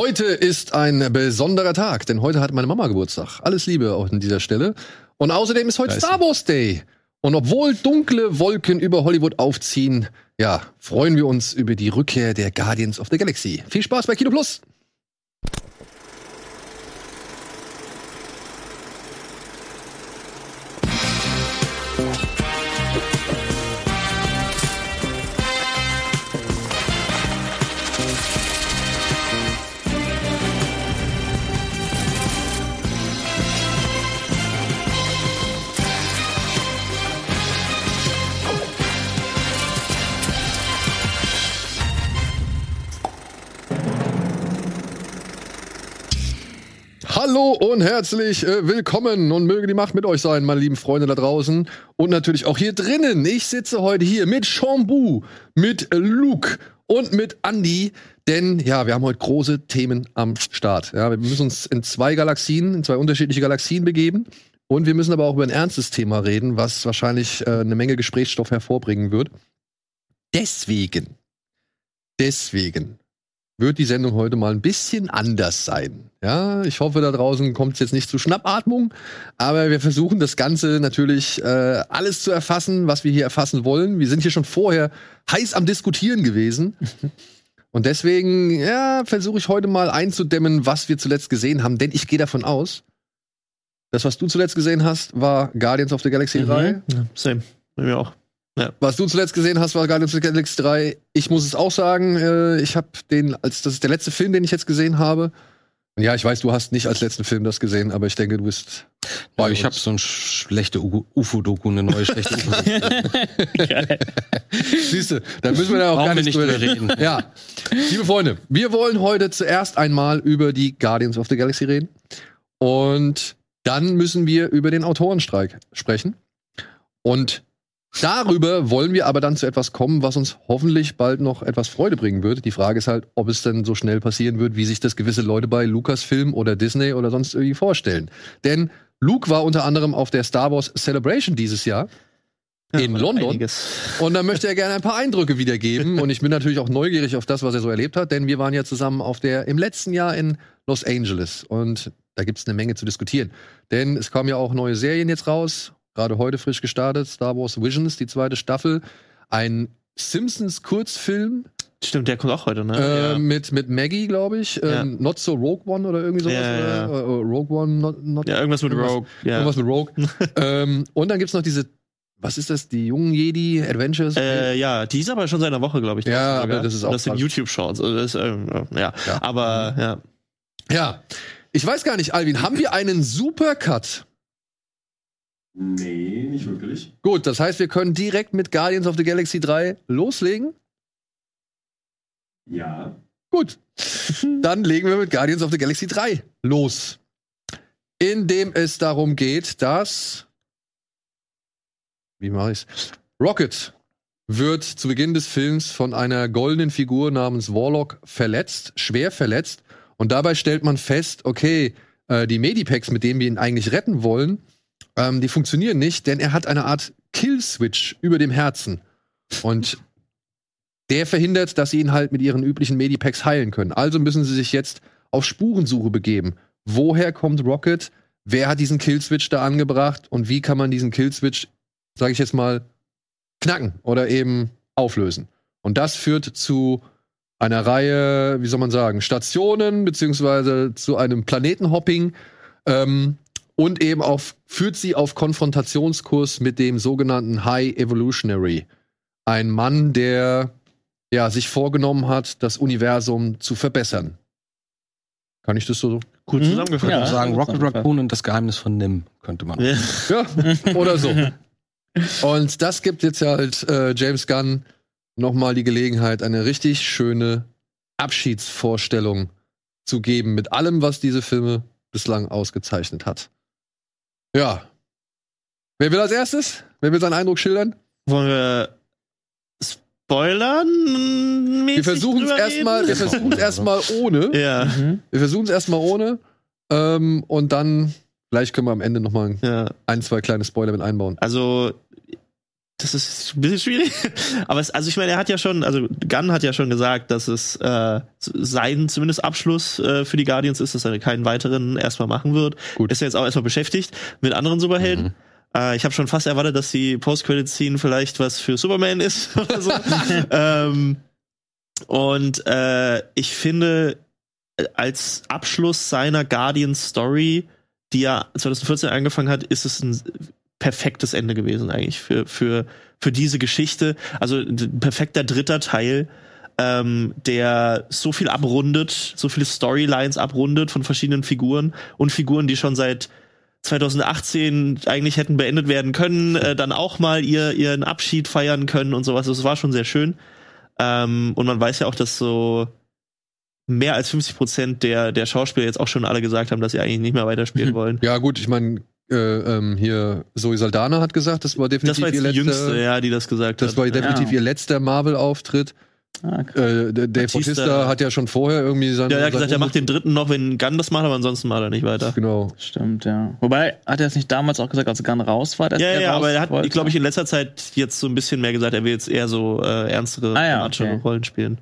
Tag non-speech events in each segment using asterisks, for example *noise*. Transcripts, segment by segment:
Heute ist ein besonderer Tag, denn heute hat meine Mama Geburtstag. Alles Liebe auch an dieser Stelle. Und außerdem ist heute Star Wars Day. Und obwohl dunkle Wolken über Hollywood aufziehen, ja, freuen wir uns über die Rückkehr der Guardians of the Galaxy. Viel Spaß bei Kino Plus! Hallo und herzlich äh, willkommen und möge die Macht mit euch sein, meine lieben Freunde da draußen und natürlich auch hier drinnen. Ich sitze heute hier mit Chambu, mit Luke und mit Andy, denn ja, wir haben heute große Themen am Start. Ja, wir müssen uns in zwei Galaxien, in zwei unterschiedliche Galaxien begeben und wir müssen aber auch über ein ernstes Thema reden, was wahrscheinlich äh, eine Menge Gesprächsstoff hervorbringen wird. Deswegen, deswegen wird die Sendung heute mal ein bisschen anders sein. Ja, ich hoffe, da draußen kommt es jetzt nicht zu Schnappatmung, aber wir versuchen das Ganze natürlich äh, alles zu erfassen, was wir hier erfassen wollen. Wir sind hier schon vorher heiß am Diskutieren gewesen. *laughs* Und deswegen, ja, versuche ich heute mal einzudämmen, was wir zuletzt gesehen haben, denn ich gehe davon aus, das, was du zuletzt gesehen hast, war Guardians of the Galaxy Mhm. 3. Ja, same. Bei mir auch. Was du zuletzt gesehen hast, war Guardians of the Galaxy 3. Ich muss es auch sagen, äh, ich habe den, als das ist der letzte Film, den ich jetzt gesehen habe. Und ja, ich weiß, du hast nicht als letzten Film das gesehen, aber ich denke, du bist bei Oh, ich habe so eine schlechte UFO-Doku, eine neue schlechte UFO-Doku. *laughs* Siehst du, da müssen wir ja auch Brauchen gar nicht nicht drüber reden. Ja, liebe Freunde, wir wollen heute zuerst einmal über die Guardians of the Galaxy reden. Und dann müssen wir über den Autorenstreik sprechen. Und darüber wollen wir aber dann zu etwas kommen, was uns hoffentlich bald noch etwas Freude bringen wird. Die Frage ist halt, ob es denn so schnell passieren wird, wie sich das gewisse Leute bei Lucasfilm oder Disney oder sonst irgendwie vorstellen. Denn Luke war unter anderem auf der Star Wars Celebration dieses Jahr in war London. einiges. Und da möchte er gerne ein paar Eindrücke wiedergeben. Und ich bin natürlich auch neugierig auf das, was er so erlebt hat, denn wir waren ja zusammen auf der im letzten Jahr in Los Angeles. Und da gibt es eine Menge zu diskutieren. Denn es kamen ja auch neue Serien jetzt raus, gerade heute frisch gestartet, Star Wars Visions, die zweite Staffel. Ein Simpsons-Kurzfilm Stimmt, der kommt auch heute, ne? äh, ja. mit, mit Maggie, glaube ich. Ja. Ähm, Not so Rogue One oder irgendwie sowas. Ja, ja, oder? Äh, Rogue One, not, not ja, irgendwas mit irgendwas- Rogue. Ja. Irgendwas mit Rogue. *laughs* ähm, und dann gibt's noch diese, was ist das, die jungen Jedi Adventures? Äh, ja, die ist aber schon seit einer Woche, glaube ich. Ja, aber das ist auch Das sind. YouTube-Shorts. Also ähm, ja. Ja. Aber, ja. Ja. Ich weiß gar nicht, Alvin, haben wir einen Supercut? Nee, nicht wirklich. Gut, das heißt, wir können direkt mit Guardians of the Galaxy 3 loslegen. Ja. Gut. *laughs* Dann legen wir mit Guardians of the Galaxy 3 los. Indem es darum geht, dass. Wie mache ich's? Rocket wird zu Beginn des Films von einer goldenen Figur namens Warlock verletzt, schwer verletzt. Und dabei stellt man fest, okay, äh, die Medipacks, mit denen wir ihn eigentlich retten wollen, ähm, die funktionieren nicht, denn er hat eine Art Kill-Switch über dem Herzen. Und der verhindert, dass sie ihn halt mit ihren üblichen Medipacks heilen können. Also müssen sie sich jetzt auf Spurensuche begeben. Woher kommt Rocket? Wer hat diesen Killswitch da angebracht? Und wie kann man diesen Killswitch, sage ich jetzt mal, knacken oder eben auflösen? Und das führt zu einer Reihe, wie soll man sagen, Stationen, beziehungsweise zu einem Planetenhopping. Ähm, und eben auf, führt sie auf Konfrontationskurs mit dem sogenannten High Evolutionary. Ein Mann, der ja, sich vorgenommen hat, das Universum zu verbessern. Kann ich das so? Gut Mhm. zusammengefasst. Ja. sagen, Rocket. Raccoon und das Geheimnis von Nim könnte man. Ja. Ja, oder so. Und das gibt jetzt halt äh, James Gunn nochmal die Gelegenheit, eine richtig schöne Abschiedsvorstellung zu geben mit allem, was diese Filme bislang ausgezeichnet hat. Ja. Wer will als erstes? Wer will seinen Eindruck schildern? Wollen wir spoilern? Wir versuchen es erstmal, wir versuchen es *laughs* erstmal ohne. Ja. Mhm. Wir versuchen es erstmal ohne. Ähm, und dann, vielleicht können wir am Ende nochmal ja. ein, zwei kleine Spoiler mit einbauen. Also, das ist ein bisschen schwierig. *laughs* Aber es, also ich meine, er hat ja schon, also Gunn hat ja schon gesagt, dass es äh, sein zumindest Abschluss äh, für die Guardians ist, dass er keinen weiteren erstmal machen wird. Gut. Ist ja jetzt auch erstmal beschäftigt mit anderen Superhelden. Mhm. Äh, ich habe schon fast erwartet, dass die Post-Credit-Scene vielleicht was für Superman ist *laughs* oder so. *laughs* ähm, und äh, ich finde, als Abschluss seiner Guardian-Story, die ja 2014 angefangen hat, ist es ein perfektes Ende gewesen eigentlich für, für, für diese Geschichte. Also ein perfekter dritter Teil, ähm, der so viel abrundet, so viele Storylines abrundet von verschiedenen Figuren und Figuren, die schon seit 2018 eigentlich hätten beendet werden können, äh, dann auch mal ihr, ihren Abschied feiern können und sowas. Das war schon sehr schön. Ähm, und man weiß ja auch, dass so mehr als 50 Prozent der, der Schauspieler jetzt auch schon alle gesagt haben, dass sie eigentlich nicht mehr weiterspielen wollen. Ja, gut, ich meine, äh, ähm, hier Zoe Saldana hat gesagt, das war definitiv Das war jetzt ihr die letzter, jüngste, ja, die das gesagt das hat. war definitiv Ja. ihr letzter Marvel-Auftritt. Ah, Äh, der- Dave Batista- Bautista hat ja schon vorher irgendwie seine. ja, er hat gesagt, er macht den dritten noch, wenn Gunn das macht, aber ansonsten macht er nicht weiter. Genau. Stimmt, ja. Wobei, hat er es nicht damals auch gesagt, als Gunn raus war? dass Ja, er ja, raus aber er hat, glaube ich, in letzter Zeit jetzt so ein bisschen mehr gesagt, er will jetzt eher so äh, ernstere, Ah ja, okay. Rollen spielen.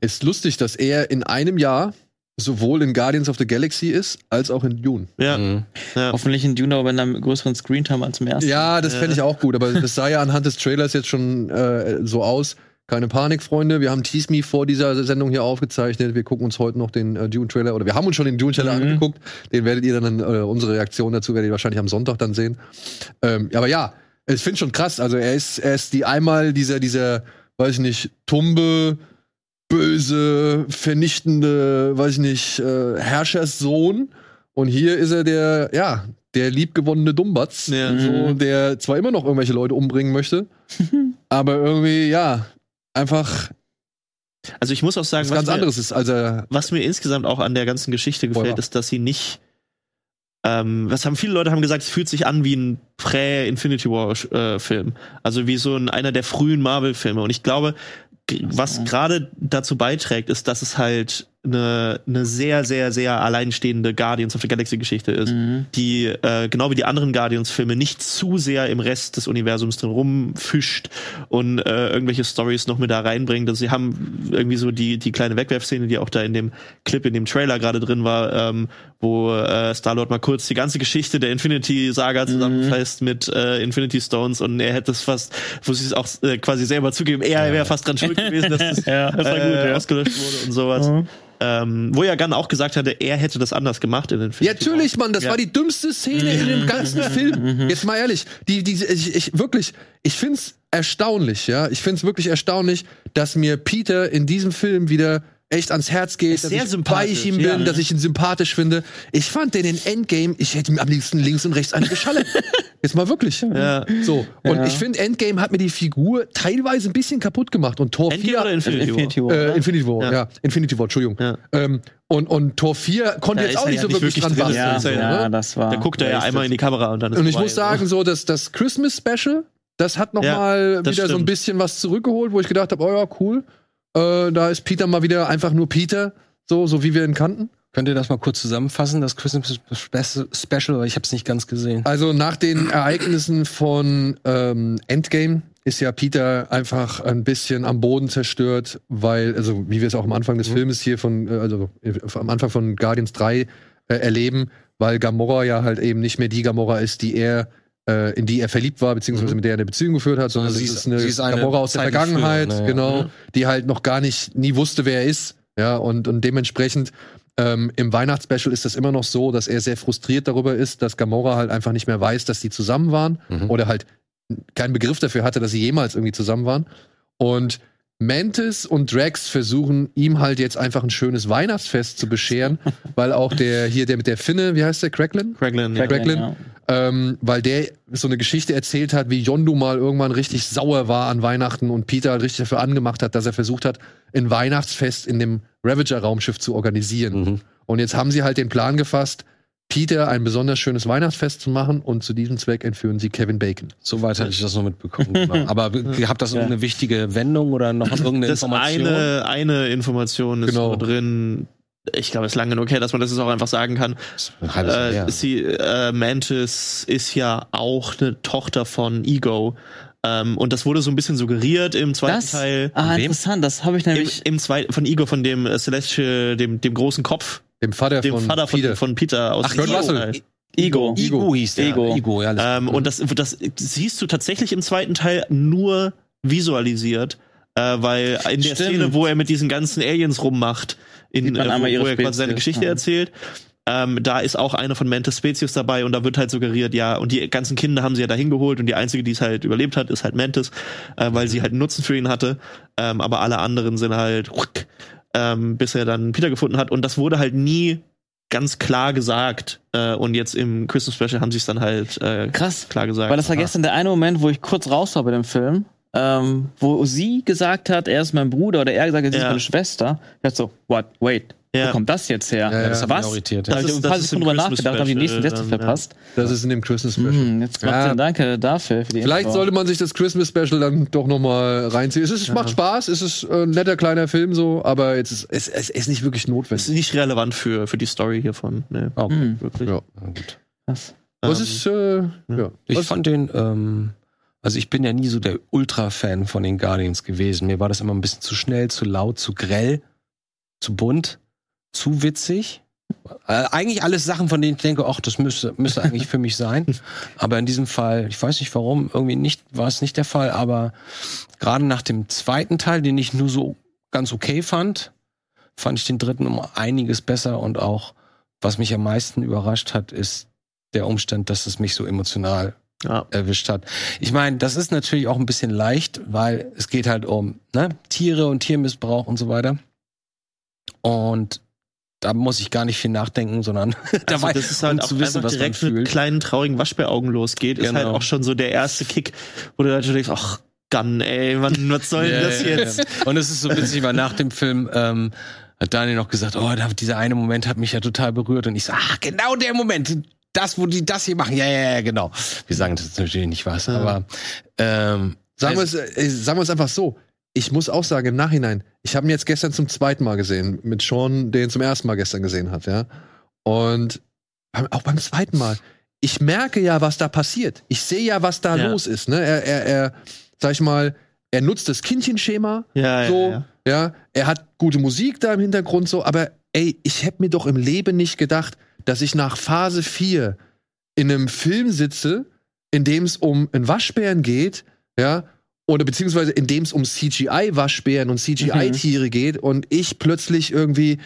Ist lustig, dass er in einem Jahr sowohl in Guardians of the Galaxy ist, als auch in Dune. Ja, Mhm. ja. Hoffentlich in Dune aber mit einem größeren Screentime als im ersten. Ja, das fände ich auch gut, aber das sah ja anhand des Trailers jetzt schon äh, so aus. Keine Panik, Freunde. Wir haben Tease Me vor dieser Sendung hier aufgezeichnet. Wir gucken uns heute noch den äh, Dune-Trailer oder wir haben uns schon den Dune-Trailer Mhm. angeguckt. Den werdet ihr dann, äh, unsere Reaktion dazu werdet ihr wahrscheinlich am Sonntag dann sehen. Ähm, aber ja, ich finde schon krass. Also er ist, er ist die einmal dieser, dieser, weiß ich nicht, tumbe, böse, vernichtende, weiß ich nicht, äh, Herrscherssohn. Und hier ist er der, ja, der liebgewonnene Dummbatz, Ja. so, der zwar immer noch irgendwelche Leute umbringen möchte, *laughs* aber irgendwie, ja, einfach Also ich muss auch sagen, was was ganz mir, anderes ist, als er. was mir insgesamt auch an der ganzen Geschichte gefällt, Feuer. ist, dass sie nicht ähm, was haben viele Leute haben gesagt, es fühlt sich an wie ein Prä-Infinity War-Film. also wie so ein, einer der frühen Marvel-Filme. Und ich glaube, was gerade dazu beiträgt, ist, dass es halt eine, eine sehr, sehr, sehr alleinstehende Guardians of the Galaxy-Geschichte ist. Mhm. die äh, genau wie die anderen Guardians-Filme nicht zu sehr im Rest des Universums drin rumfischt und äh, irgendwelche Stories noch mit da reinbringt. Also sie haben irgendwie so die die kleine Wegwerfszene, die auch da in dem Clip, in dem Trailer gerade drin war, ähm, wo äh, Star Lord mal kurz die ganze Geschichte der Infinity Saga zusammenfasst mit äh, Infinity Stones und er hätte es fast, wo sie es auch äh, quasi selber zugeben, er wäre fast dran schuld gewesen, dass *laughs* das Ja, das äh, gut, ja. ausgelöscht wurde und sowas. Mhm. Ähm, wo ja Gunn auch gesagt hatte, er hätte das anders gemacht in den Ja, Infinity natürlich, Mann, das Ja. war die dümmste Szene in dem ganzen Film. Jetzt mal ehrlich, die, die, ich, ich wirklich, ich find's erstaunlich, ja. Ich find's wirklich erstaunlich, dass mir Peter in diesem Film wieder echt ans Herz geht, dass sehr ich bei ihm bin, ja. dass ich ihn sympathisch finde. Ich fand den in Endgame, ich hätte ihm am liebsten links und rechts eine geschallert. *laughs* Jetzt mal wirklich. Ja. So. Und Ja. ich finde, Endgame hat mir die Figur teilweise ein bisschen kaputt gemacht. Und Tor Endgame 4 oder Infinity, Infinity War? War. äh? Infinity War, ja. Ja. Infinity War, Entschuldigung. Ja. Ähm, und, und Tor 4 konnte Da jetzt auch nicht so nicht wirklich wirklich dran drin. Ja, so, ja, ne? das war. Da guckt er ja einmal in die Kamera und dann ist Und ich vorbei. muss sagen, so, dass das Christmas Special, das hat noch Ja, wieder so ein stimmt. bisschen was zurückgeholt, wo ich gedacht habe, oh ja, cool. Äh, da ist Peter mal wieder einfach nur Peter, so, so wie wir ihn kannten. Könnt ihr das mal kurz zusammenfassen, das Christmas Spe- Special, weil ich habe es nicht ganz gesehen. Also nach den Ereignissen von ähm, Endgame ist ja Peter einfach ein bisschen am Boden zerstört, weil, also wie wir es auch am Anfang des Filmes hier von, äh, also äh, am Anfang von Guardians 3 äh, erleben, weil Gamora ja halt eben nicht mehr die Gamora ist, die er äh, in die er verliebt war, beziehungsweise Mhm. mit der er eine Beziehung geführt hat, sondern Also sie ist eine, sie ist eine Gamora aus der Vergangenheit, früher, ne, genau, Mhm. die halt noch gar nicht, nie wusste, wer er ist. Ja, und, und dementsprechend ähm, im Weihnachtsspecial ist das immer noch so, dass er sehr frustriert darüber ist, dass Gamora halt einfach nicht mehr weiß, dass die zusammen waren Mhm. oder halt keinen Begriff dafür hatte, dass sie jemals irgendwie zusammen waren. Und Mantis und Drax versuchen ihm halt jetzt einfach ein schönes Weihnachtsfest zu bescheren, *laughs* weil auch der hier der mit der Finne, wie heißt der Cracklin? Craiglin, ja. Craiglin. Ja. ähm, weil der so eine Geschichte erzählt hat, wie Yondu mal irgendwann richtig sauer war an Weihnachten und Peter halt richtig dafür angemacht hat, dass er versucht hat, ein Weihnachtsfest in dem Ravager-Raumschiff zu organisieren. Mhm. Und jetzt haben sie halt den Plan gefasst, Peter ein besonders schönes Weihnachtsfest zu machen und zu diesem Zweck entführen sie Kevin Bacon. Soweit hatte ich das noch mitbekommen. genau. *laughs* Aber habt das irgendeine wichtige Wendung oder noch irgendeine Das Information? eine, eine Information ist Genau. drin. Ich glaube, es ist lange genug her, dass man das jetzt auch einfach sagen kann. Ein Äh, sie, äh, Mantis ist ja auch eine Tochter von Ego. Ähm, und das wurde so ein bisschen suggeriert im zweiten Das? Teil. Ah, interessant. Das habe ich Im, nämlich. im zweiten, von Igor, von dem äh, Celestial, dem, dem großen Kopf, Dem Vater dem von Vater von Peter. von Peter aus Ach, Kurt dem Russell. Teil. Ego. Igo hieß der. Ego. Igo, ja. alles- Ähm, und das, das siehst du tatsächlich im zweiten Teil nur visualisiert, äh, weil in der Stimmt. Szene, wo er mit diesen ganzen Aliens rummacht, in, äh, wo, wo er quasi seine Geschichte ja. erzählt, ähm, da ist auch eine von Mantis Spezies dabei und da wird halt suggeriert, ja, und die ganzen Kinder haben sie ja dahin geholt und die einzige, die es halt überlebt hat, ist halt Mantis, äh, weil sie halt einen Nutzen für ihn hatte, ähm, aber alle anderen sind halt, ähm, bis er dann Peter gefunden hat und das wurde halt nie ganz klar gesagt äh, und jetzt im Christmas Special haben sie es dann halt äh, Krass. klar gesagt. Weil das war gestern der eine Moment, wo ich kurz raus war bei dem Film, ähm, wo sie gesagt hat, er ist mein Bruder oder er gesagt hat, sie ist Ja. meine Schwester. Ich dachte so, what, wait, Ja. wo kommt das jetzt her? Ja, ja, das hab ich Was? ja. ich Das ein ist- paar das ist drüber Christmas nachgedacht, habe die nächsten Sätze dann, ja. verpasst. Das ist in dem Christmas Special. Hm, jetzt ja. danke dafür für die Vielleicht Info. sollte man sich das Christmas Special dann doch noch mal reinziehen. Es ist, macht Spaß, es ist äh, ein netter kleiner Film so, aber jetzt ist, es, es ist nicht wirklich ist notwendig. nicht relevant für, für die Story hiervon. Ne, Oh, Hm, wirklich. Ja. gut. krass. Was Ähm, ist, äh, ja. Ich Was, fand den, ähm, also ich bin ja nie so der Ultra-Fan von den Guardians gewesen. Mir war das immer ein bisschen zu schnell, zu laut, zu grell, zu bunt, zu witzig. Äh, eigentlich alles Sachen, von denen ich denke, ach, das müsste, müsste eigentlich für mich sein. *laughs* Aber in diesem Fall, ich weiß nicht warum, irgendwie nicht, war es nicht der Fall, aber gerade nach dem zweiten Teil, den ich nur so ganz okay fand, fand ich den dritten um einiges besser und auch, was mich am meisten überrascht hat, ist der Umstand, dass es mich so emotional ja. erwischt hat. Ich meine, das ist natürlich auch ein bisschen leicht, weil es geht halt um ne, Tiere und Tiermissbrauch und so weiter. Und da muss ich gar nicht viel nachdenken, sondern *laughs* Also war das ist halt um auch zu wissen, was man direkt mit fühlt. kleinen traurigen Waschbäraugen losgeht, ist halt Genau. auch schon so der erste Kick, wo du halt schon denkst, ach, Gun, ey, Mann, was soll denn Ja, das jetzt? Und es ist so witzig, weil nach dem Film ähm, hat Daniel noch gesagt, oh, da- dieser eine Moment hat mich ja total berührt. Und ich so, ach, genau der Moment. Das, wo die das hier machen. Ja, ja, ja, genau. Wir sagen das natürlich nicht was, aber ähm, sagen, wir also- es, äh, sagen wir es einfach so. Ich muss auch sagen, im Nachhinein, ich habe ihn jetzt gestern zum zweiten Mal gesehen, mit Sean, den zum ersten Mal gestern gesehen hat, ja. Und auch beim zweiten Mal, ich merke ja, was da passiert. Ich sehe ja, was da Ja. los ist. Ne? Er, er, er, sag ich mal, er nutzt das Kindchenschema, Ja, so, ja, ja. ja. Er hat gute Musik da im Hintergrund, so, aber ey, ich hätte mir doch im Leben nicht gedacht, dass ich nach Phase 4 in einem Film sitze, in dem es um einen Waschbären geht, ja, oder beziehungsweise in dem es um CGI-Waschbären und CGI-Tiere geht und ich plötzlich irgendwie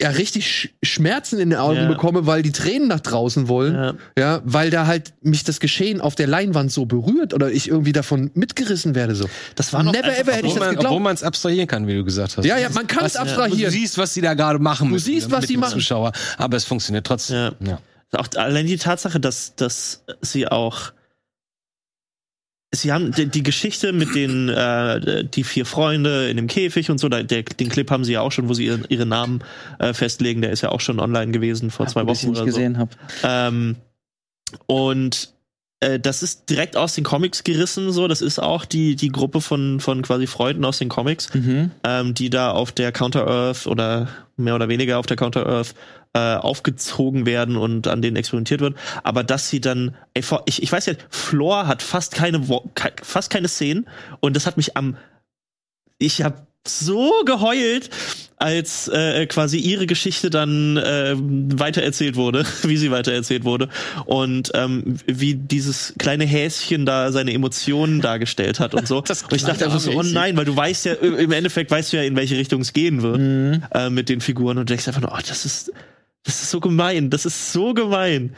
ja richtig Sch Schmerzen in den Augen Ja. bekomme, weil die Tränen nach draußen wollen, Ja. ja, weil da halt mich das Geschehen auf der Leinwand so berührt oder ich irgendwie davon mitgerissen werde so. Das war noch Never ever hätte ich obwohl das man geglaubt. obwohl man es abstrahieren kann, wie du gesagt hast. Ja, ja, man kann es abstrahieren. Du siehst, was die da gerade machen. Du mit- siehst, was dem machen. Zuschauer, aber es funktioniert trotzdem. Ja. Ja. Auch allein die Tatsache, dass, dass sie auch. Sie haben die, die Geschichte mit den äh, die vier Freunde in dem Käfig und so, da, der, den Clip haben sie ja auch schon, wo sie ihren, ihre Namen äh, festlegen. Der ist ja auch schon online gewesen vor zwei Dass ich Wochen oder so. gesehen habe. Ähm, und äh, das ist direkt aus den Comics gerissen, so. Das ist auch die, die Gruppe von, von quasi Freunden aus den Comics, Mhm. ähm, die da auf der Counter-Earth oder mehr oder weniger auf der Counter-Earth äh, aufgezogen werden und an denen experimentiert wird. Aber dass sie dann, ey, ich, ich weiß ja, Floor hat fast keine, fast keine Szenen und das hat mich am, ich habe so geheult, als äh, quasi ihre Geschichte dann äh, weitererzählt wurde, *laughs* wie sie weitererzählt wurde und ähm, wie dieses kleine Häschen da seine Emotionen dargestellt hat und so. *laughs* Das und ich dachte einfach so, oh nein, weil du weißt ja, im Endeffekt weißt du ja, in welche Richtung es gehen wird äh, mit den Figuren und du denkst einfach nur, oh, das ist das ist so gemein, das ist so gemein.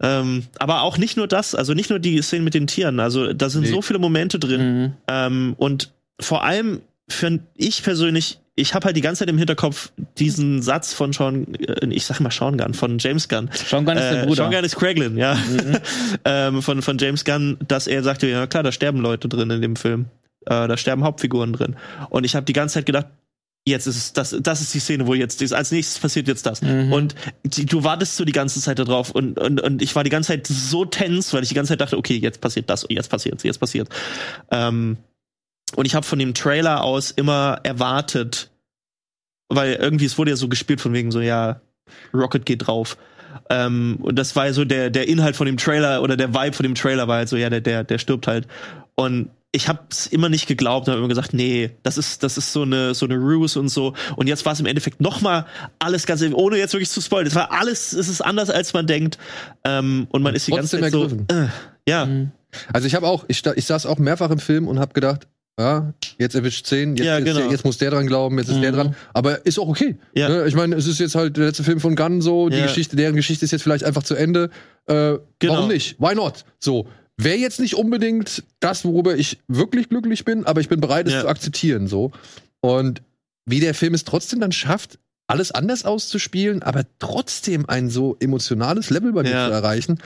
Ähm, aber auch nicht nur das, also nicht nur die Szenen mit den Tieren, also da sind Nee. so viele Momente drin. Mhm. Ähm, und vor allem für ich persönlich, ich habe halt die ganze Zeit im Hinterkopf diesen Satz von Sean, äh, ich sag mal Sean Gunn, von James Gunn. Sean Gunn ist der Äh, Bruder. Sean Gunn ist Craiglin, ja. *laughs* ähm, von, von James Gunn, dass er sagte, ja klar, da sterben Leute drin in dem Film. Äh, da sterben Hauptfiguren drin. Und ich habe die ganze Zeit gedacht, jetzt ist es, das, das ist die Szene, wo jetzt, als nächstes passiert jetzt das. Mhm. Und die, du wartest so die ganze Zeit darauf und, und, und ich war die ganze Zeit so tens, weil ich die ganze Zeit dachte, okay, jetzt passiert das, jetzt passiert jetzt passiert. Ähm, und ich habe von dem Trailer aus immer erwartet, weil irgendwie es wurde ja so gespielt von wegen so, ja, Rocket geht drauf. Ähm, und das war ja so der, der Inhalt von dem Trailer oder der Vibe von dem Trailer war halt so, ja, der, der, der stirbt halt. Und ich habe es immer nicht geglaubt, habe immer gesagt, nee, das ist das ist so eine so eine Ruse und so. Und jetzt war es im Endeffekt noch mal alles ganz ohne jetzt wirklich zu spoilern. Es war alles, es ist anders als man denkt. Ähm, und man ist die ganze Zeit so, äh, ja. Mhm. Also ich habe auch, ich, ich saß auch mehrfach im Film und habe gedacht, ja, jetzt erwischt 10, jetzt, Ja, jetzt, genau. jetzt muss der dran glauben, jetzt ist der Mhm. dran. Aber ist auch okay. Ja. Ne? Ich meine, es ist jetzt halt der letzte Film von Gunn so, die Ja. Geschichte, deren Geschichte ist jetzt vielleicht einfach zu Ende. Äh, Genau. Warum nicht? Why not? So. Wäre jetzt nicht unbedingt das, worüber ich wirklich glücklich bin, aber ich bin bereit, es Ja. zu akzeptieren. So. Und wie der Film es trotzdem dann schafft, alles anders auszuspielen, aber trotzdem ein so emotionales Level bei mir Ja. zu erreichen,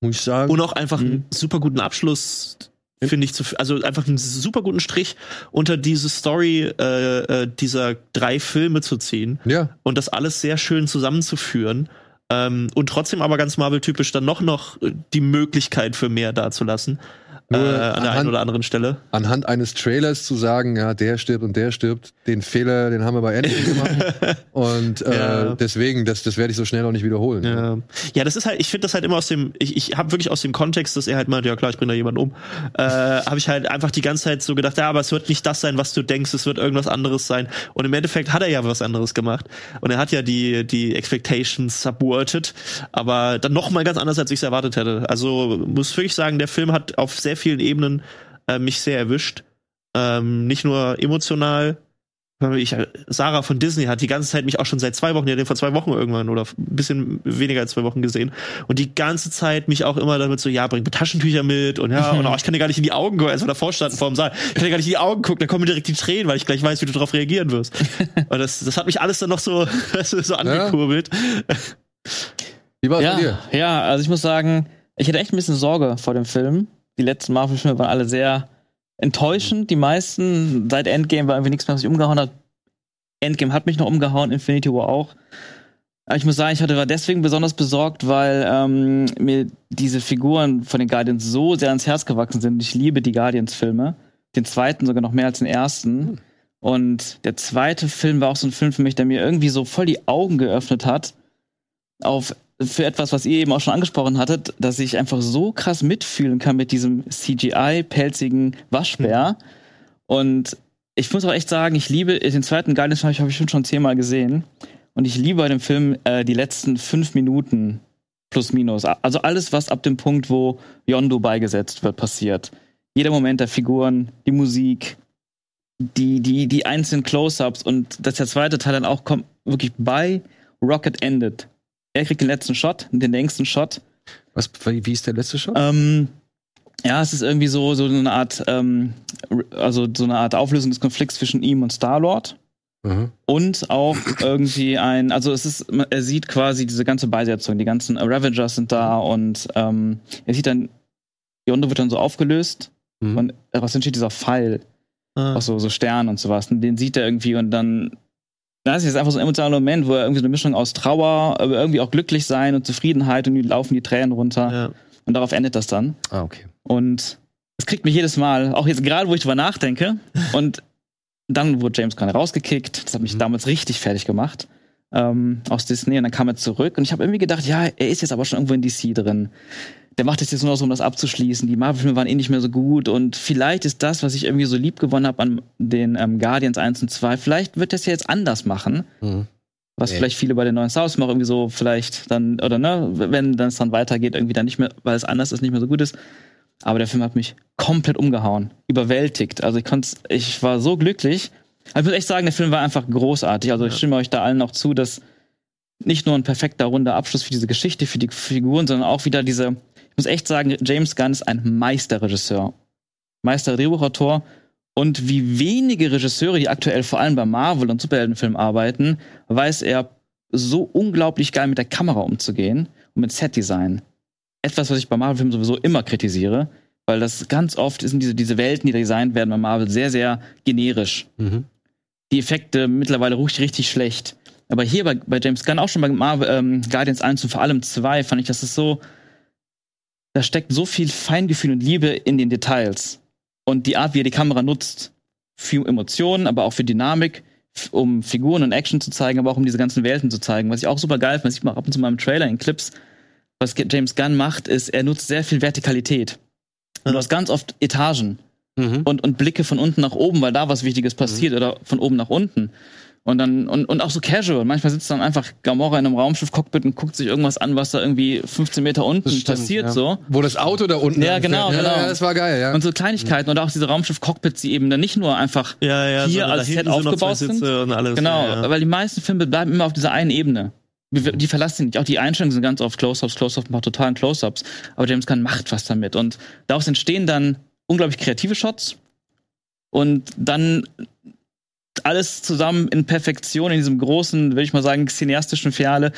muss ich sagen. Und auch einfach Mhm. einen super guten Abschluss, finde ich, zu, also einfach einen super guten Strich unter diese Story äh, äh, dieser drei Filme zu ziehen ja. und das alles sehr schön zusammenzuführen. Ähm, und trotzdem aber ganz Marvel-typisch dann noch noch äh, die Möglichkeit für mehr dazulassen. Äh, Nur an der einen oder anderen Stelle. anhand eines Trailers zu sagen, ja, der stirbt und der stirbt, den Fehler, den haben wir bei Endgame gemacht. *laughs* und äh, Ja. deswegen, das, das werde ich so schnell auch nicht wiederholen. Ja. ja, das ist halt, ich finde das halt immer aus dem, ich, ich habe wirklich aus dem Kontext, dass er halt meint, ja klar, ich bringe da jemanden um, äh, habe ich halt einfach die ganze Zeit so gedacht, ja, aber es wird nicht das sein, was du denkst, es wird irgendwas anderes sein. Und im Endeffekt hat er ja was anderes gemacht. Und er hat ja die, die Expectations subverted, aber dann noch mal ganz anders, als ich es erwartet hätte. Also muss wirklich sagen, der Film hat auf sehr vielen Ebenen äh, mich sehr erwischt. Ähm, nicht nur emotional, ich, Sarah von Disney hat die ganze Zeit mich auch schon seit zwei Wochen, hat den vor zwei Wochen irgendwann oder ein bisschen weniger als zwei Wochen gesehen und die ganze Zeit mich auch immer damit so, ja, bring Taschentücher mit und ja, und auch, ich kann dir gar nicht in die Augen gucken, als wir davor standen vor dem Saal, ich kann dir gar nicht in die Augen gucken, da kommen mir direkt die Tränen, weil ich gleich weiß, wie du darauf reagieren wirst. *laughs* Und das, das hat mich alles dann noch so, *laughs* so angekurbelt. Wie war es bei Ja, dir? ja, also ich muss sagen, ich hatte echt ein bisschen Sorge vor dem Film. Die letzten Marvel-Filme waren alle sehr enttäuschend. Die meisten, seit Endgame war irgendwie nichts mehr, was mich umgehauen hat. Endgame hat mich noch umgehauen, Infinity War auch. Aber ich muss sagen, ich hatte, war deswegen besonders besorgt, weil ähm, mir diese Figuren von den Guardians so sehr ans Herz gewachsen sind. Ich liebe die Guardians-Filme. Den zweiten sogar noch mehr als den ersten. Und der zweite Film war auch so ein Film für mich, der mir irgendwie so voll die Augen geöffnet hat auf für etwas, was ihr eben auch schon angesprochen hattet, dass ich einfach so krass mitfühlen kann mit diesem CGI-pelzigen Waschbär. Und ich muss auch echt sagen, ich liebe den zweiten Guardians habe ich, hab ich schon zehnmal gesehen. Und ich liebe bei dem Film äh, die letzten fünf Minuten plus minus. Also alles, was ab dem Punkt, wo Yondu beigesetzt wird, passiert. Jeder Moment der Figuren, die Musik, die, die, die einzelnen Close-Ups und dass der zweite Teil dann auch kommt, wirklich bei Rocket endet. Er kriegt den letzten Shot, den längsten Shot. Was, wie ist der letzte Shot? Ähm, ja, es ist irgendwie so, so eine Art, ähm, also so eine Art Auflösung des Konflikts zwischen ihm und Star-Lord. Mhm. Und auch irgendwie ein, also es ist, er sieht quasi diese ganze Beisetzung, die ganzen Ravagers sind da und ähm, er sieht dann, Yondo wird dann so aufgelöst Mhm. und was entsteht dieser Pfeil, Ah. auch so, so Sterne und sowas. Und den sieht er irgendwie und dann, das ist jetzt einfach so ein emotionaler Moment, wo er irgendwie so eine Mischung aus Trauer, aber irgendwie auch glücklich sein und Zufriedenheit und die laufen die Tränen runter. Ja. Und darauf endet das dann. Ah, okay. Und es kriegt mich jedes Mal, auch jetzt gerade, wo ich drüber nachdenke. *laughs* Und dann wurde James Gunn rausgekickt. Das hat mich Mhm. damals richtig fertig gemacht. Ähm, aus Disney. Und dann kam er zurück. Und ich habe irgendwie gedacht, ja, er ist jetzt aber schon irgendwo in DC drin. Der macht es jetzt nur noch so, um das abzuschließen. Die Marvel-Filme waren eh nicht mehr so gut. Und vielleicht ist das, was ich irgendwie so lieb gewonnen habe an den ähm, Guardians 1 und 2, vielleicht wird das ja jetzt anders machen. Mhm. Was Nee. vielleicht viele bei den neuen Star Wars auch irgendwie so vielleicht dann, oder ne, wenn dann es dann weitergeht, irgendwie dann nicht mehr, weil es anders ist, nicht mehr so gut ist. Aber der Film hat mich komplett umgehauen, überwältigt. Also ich konnte, ich war so glücklich. Ich muss echt sagen, der Film war einfach großartig. Also ich stimme euch da allen auch zu, dass nicht nur ein perfekter runder Abschluss für diese Geschichte, für die Figuren, sondern auch wieder diese. Ich muss echt sagen, James Gunn ist ein Meisterregisseur, Meister-Drehbuchautor. Und wie wenige Regisseure, die aktuell vor allem bei Marvel und Superheldenfilmen arbeiten, weiß er so unglaublich geil mit der Kamera umzugehen und mit Setdesign. Etwas, was ich bei Marvel-Filmen sowieso immer kritisiere, weil das ganz oft sind diese, diese Welten, die designt werden bei Marvel, sehr, sehr generisch. Mhm. Die Effekte mittlerweile richtig, richtig schlecht. Aber hier bei, bei James Gunn, auch schon bei Marvel, ähm, Guardians 1 und vor allem 2, fand ich, dass es so, da steckt so viel Feingefühl und Liebe in den Details. Und die Art, wie er die Kamera nutzt, für Emotionen, aber auch für Dynamik, um Figuren und Action zu zeigen, aber auch um diese ganzen Welten zu zeigen. Was ich auch super geil finde, sieht man auch ab und zu mal im Trailer, in Clips, was James Gunn macht, ist, er nutzt sehr viel Vertikalität. Und du hast ganz oft Etagen Mhm. und, und Blicke von unten nach oben, weil da was Wichtiges passiert oder von oben nach unten. Und dann, und, und auch so casual. Manchmal sitzt dann einfach Gamora in einem Raumschiff-Cockpit und guckt sich irgendwas an, was da irgendwie 15 Meter unten stimmt, passiert, ja. so. Wo das Auto da unten Ja, genau, ja, genau. Ja, das war geil, ja. Und so Kleinigkeiten oder auch diese Raumschiff-Cockpits, die eben dann nicht nur einfach Ja, ja, hier als Set sind aufgebaut sind. Sitze Und alles, Genau, Ja, ja. weil die meisten Filme bleiben immer auf dieser einen Ebene. Die verlassen nicht. Auch die Einstellungen sind ganz oft Close-Ups, Close-Ups, ein paar totalen Close-Ups. Aber James Gunn macht was damit. Und daraus entstehen dann unglaublich kreative Shots. Und dann alles zusammen in Perfektion in diesem großen, würde ich mal sagen, cineastischen Finale.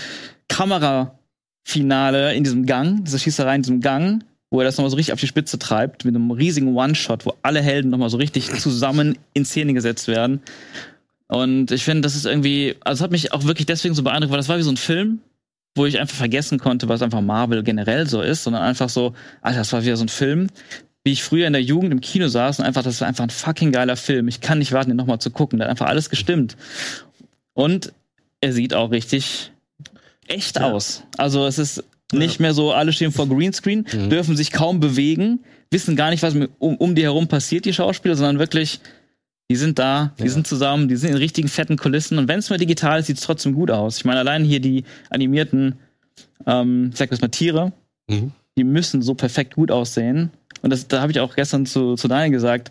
Kamerafinale in diesem Gang, diese Schießerei in diesem Gang, wo er das nochmal so richtig auf die Spitze treibt, mit einem riesigen One-Shot, wo alle Helden nochmal so richtig zusammen in Szene gesetzt werden. Und ich finde, das ist irgendwie, also es hat mich auch wirklich deswegen so beeindruckt, weil das war wie so ein Film, wo ich einfach vergessen konnte, was einfach Marvel generell so ist, sondern einfach so, Alter, das war wieder so ein Film, wie ich früher in der Jugend im Kino saß und einfach, das war einfach ein fucking geiler Film. Ich kann nicht warten, den nochmal zu gucken. Da hat einfach alles gestimmt. Und er sieht auch richtig echt Ja. aus. Also es ist nicht mehr so, alle stehen vor Greenscreen, dürfen sich kaum bewegen, wissen gar nicht, was um, um die herum passiert, die Schauspieler, sondern wirklich, die sind da, die sind zusammen, die sind in richtigen fetten Kulissen und wenn es mal digital ist, sieht es trotzdem gut aus. Ich meine, allein hier die animierten, ähm, ich sag das mal Tiere, Mhm. die müssen so perfekt gut aussehen. Und das, da habe ich auch gestern zu, zu Daniel gesagt,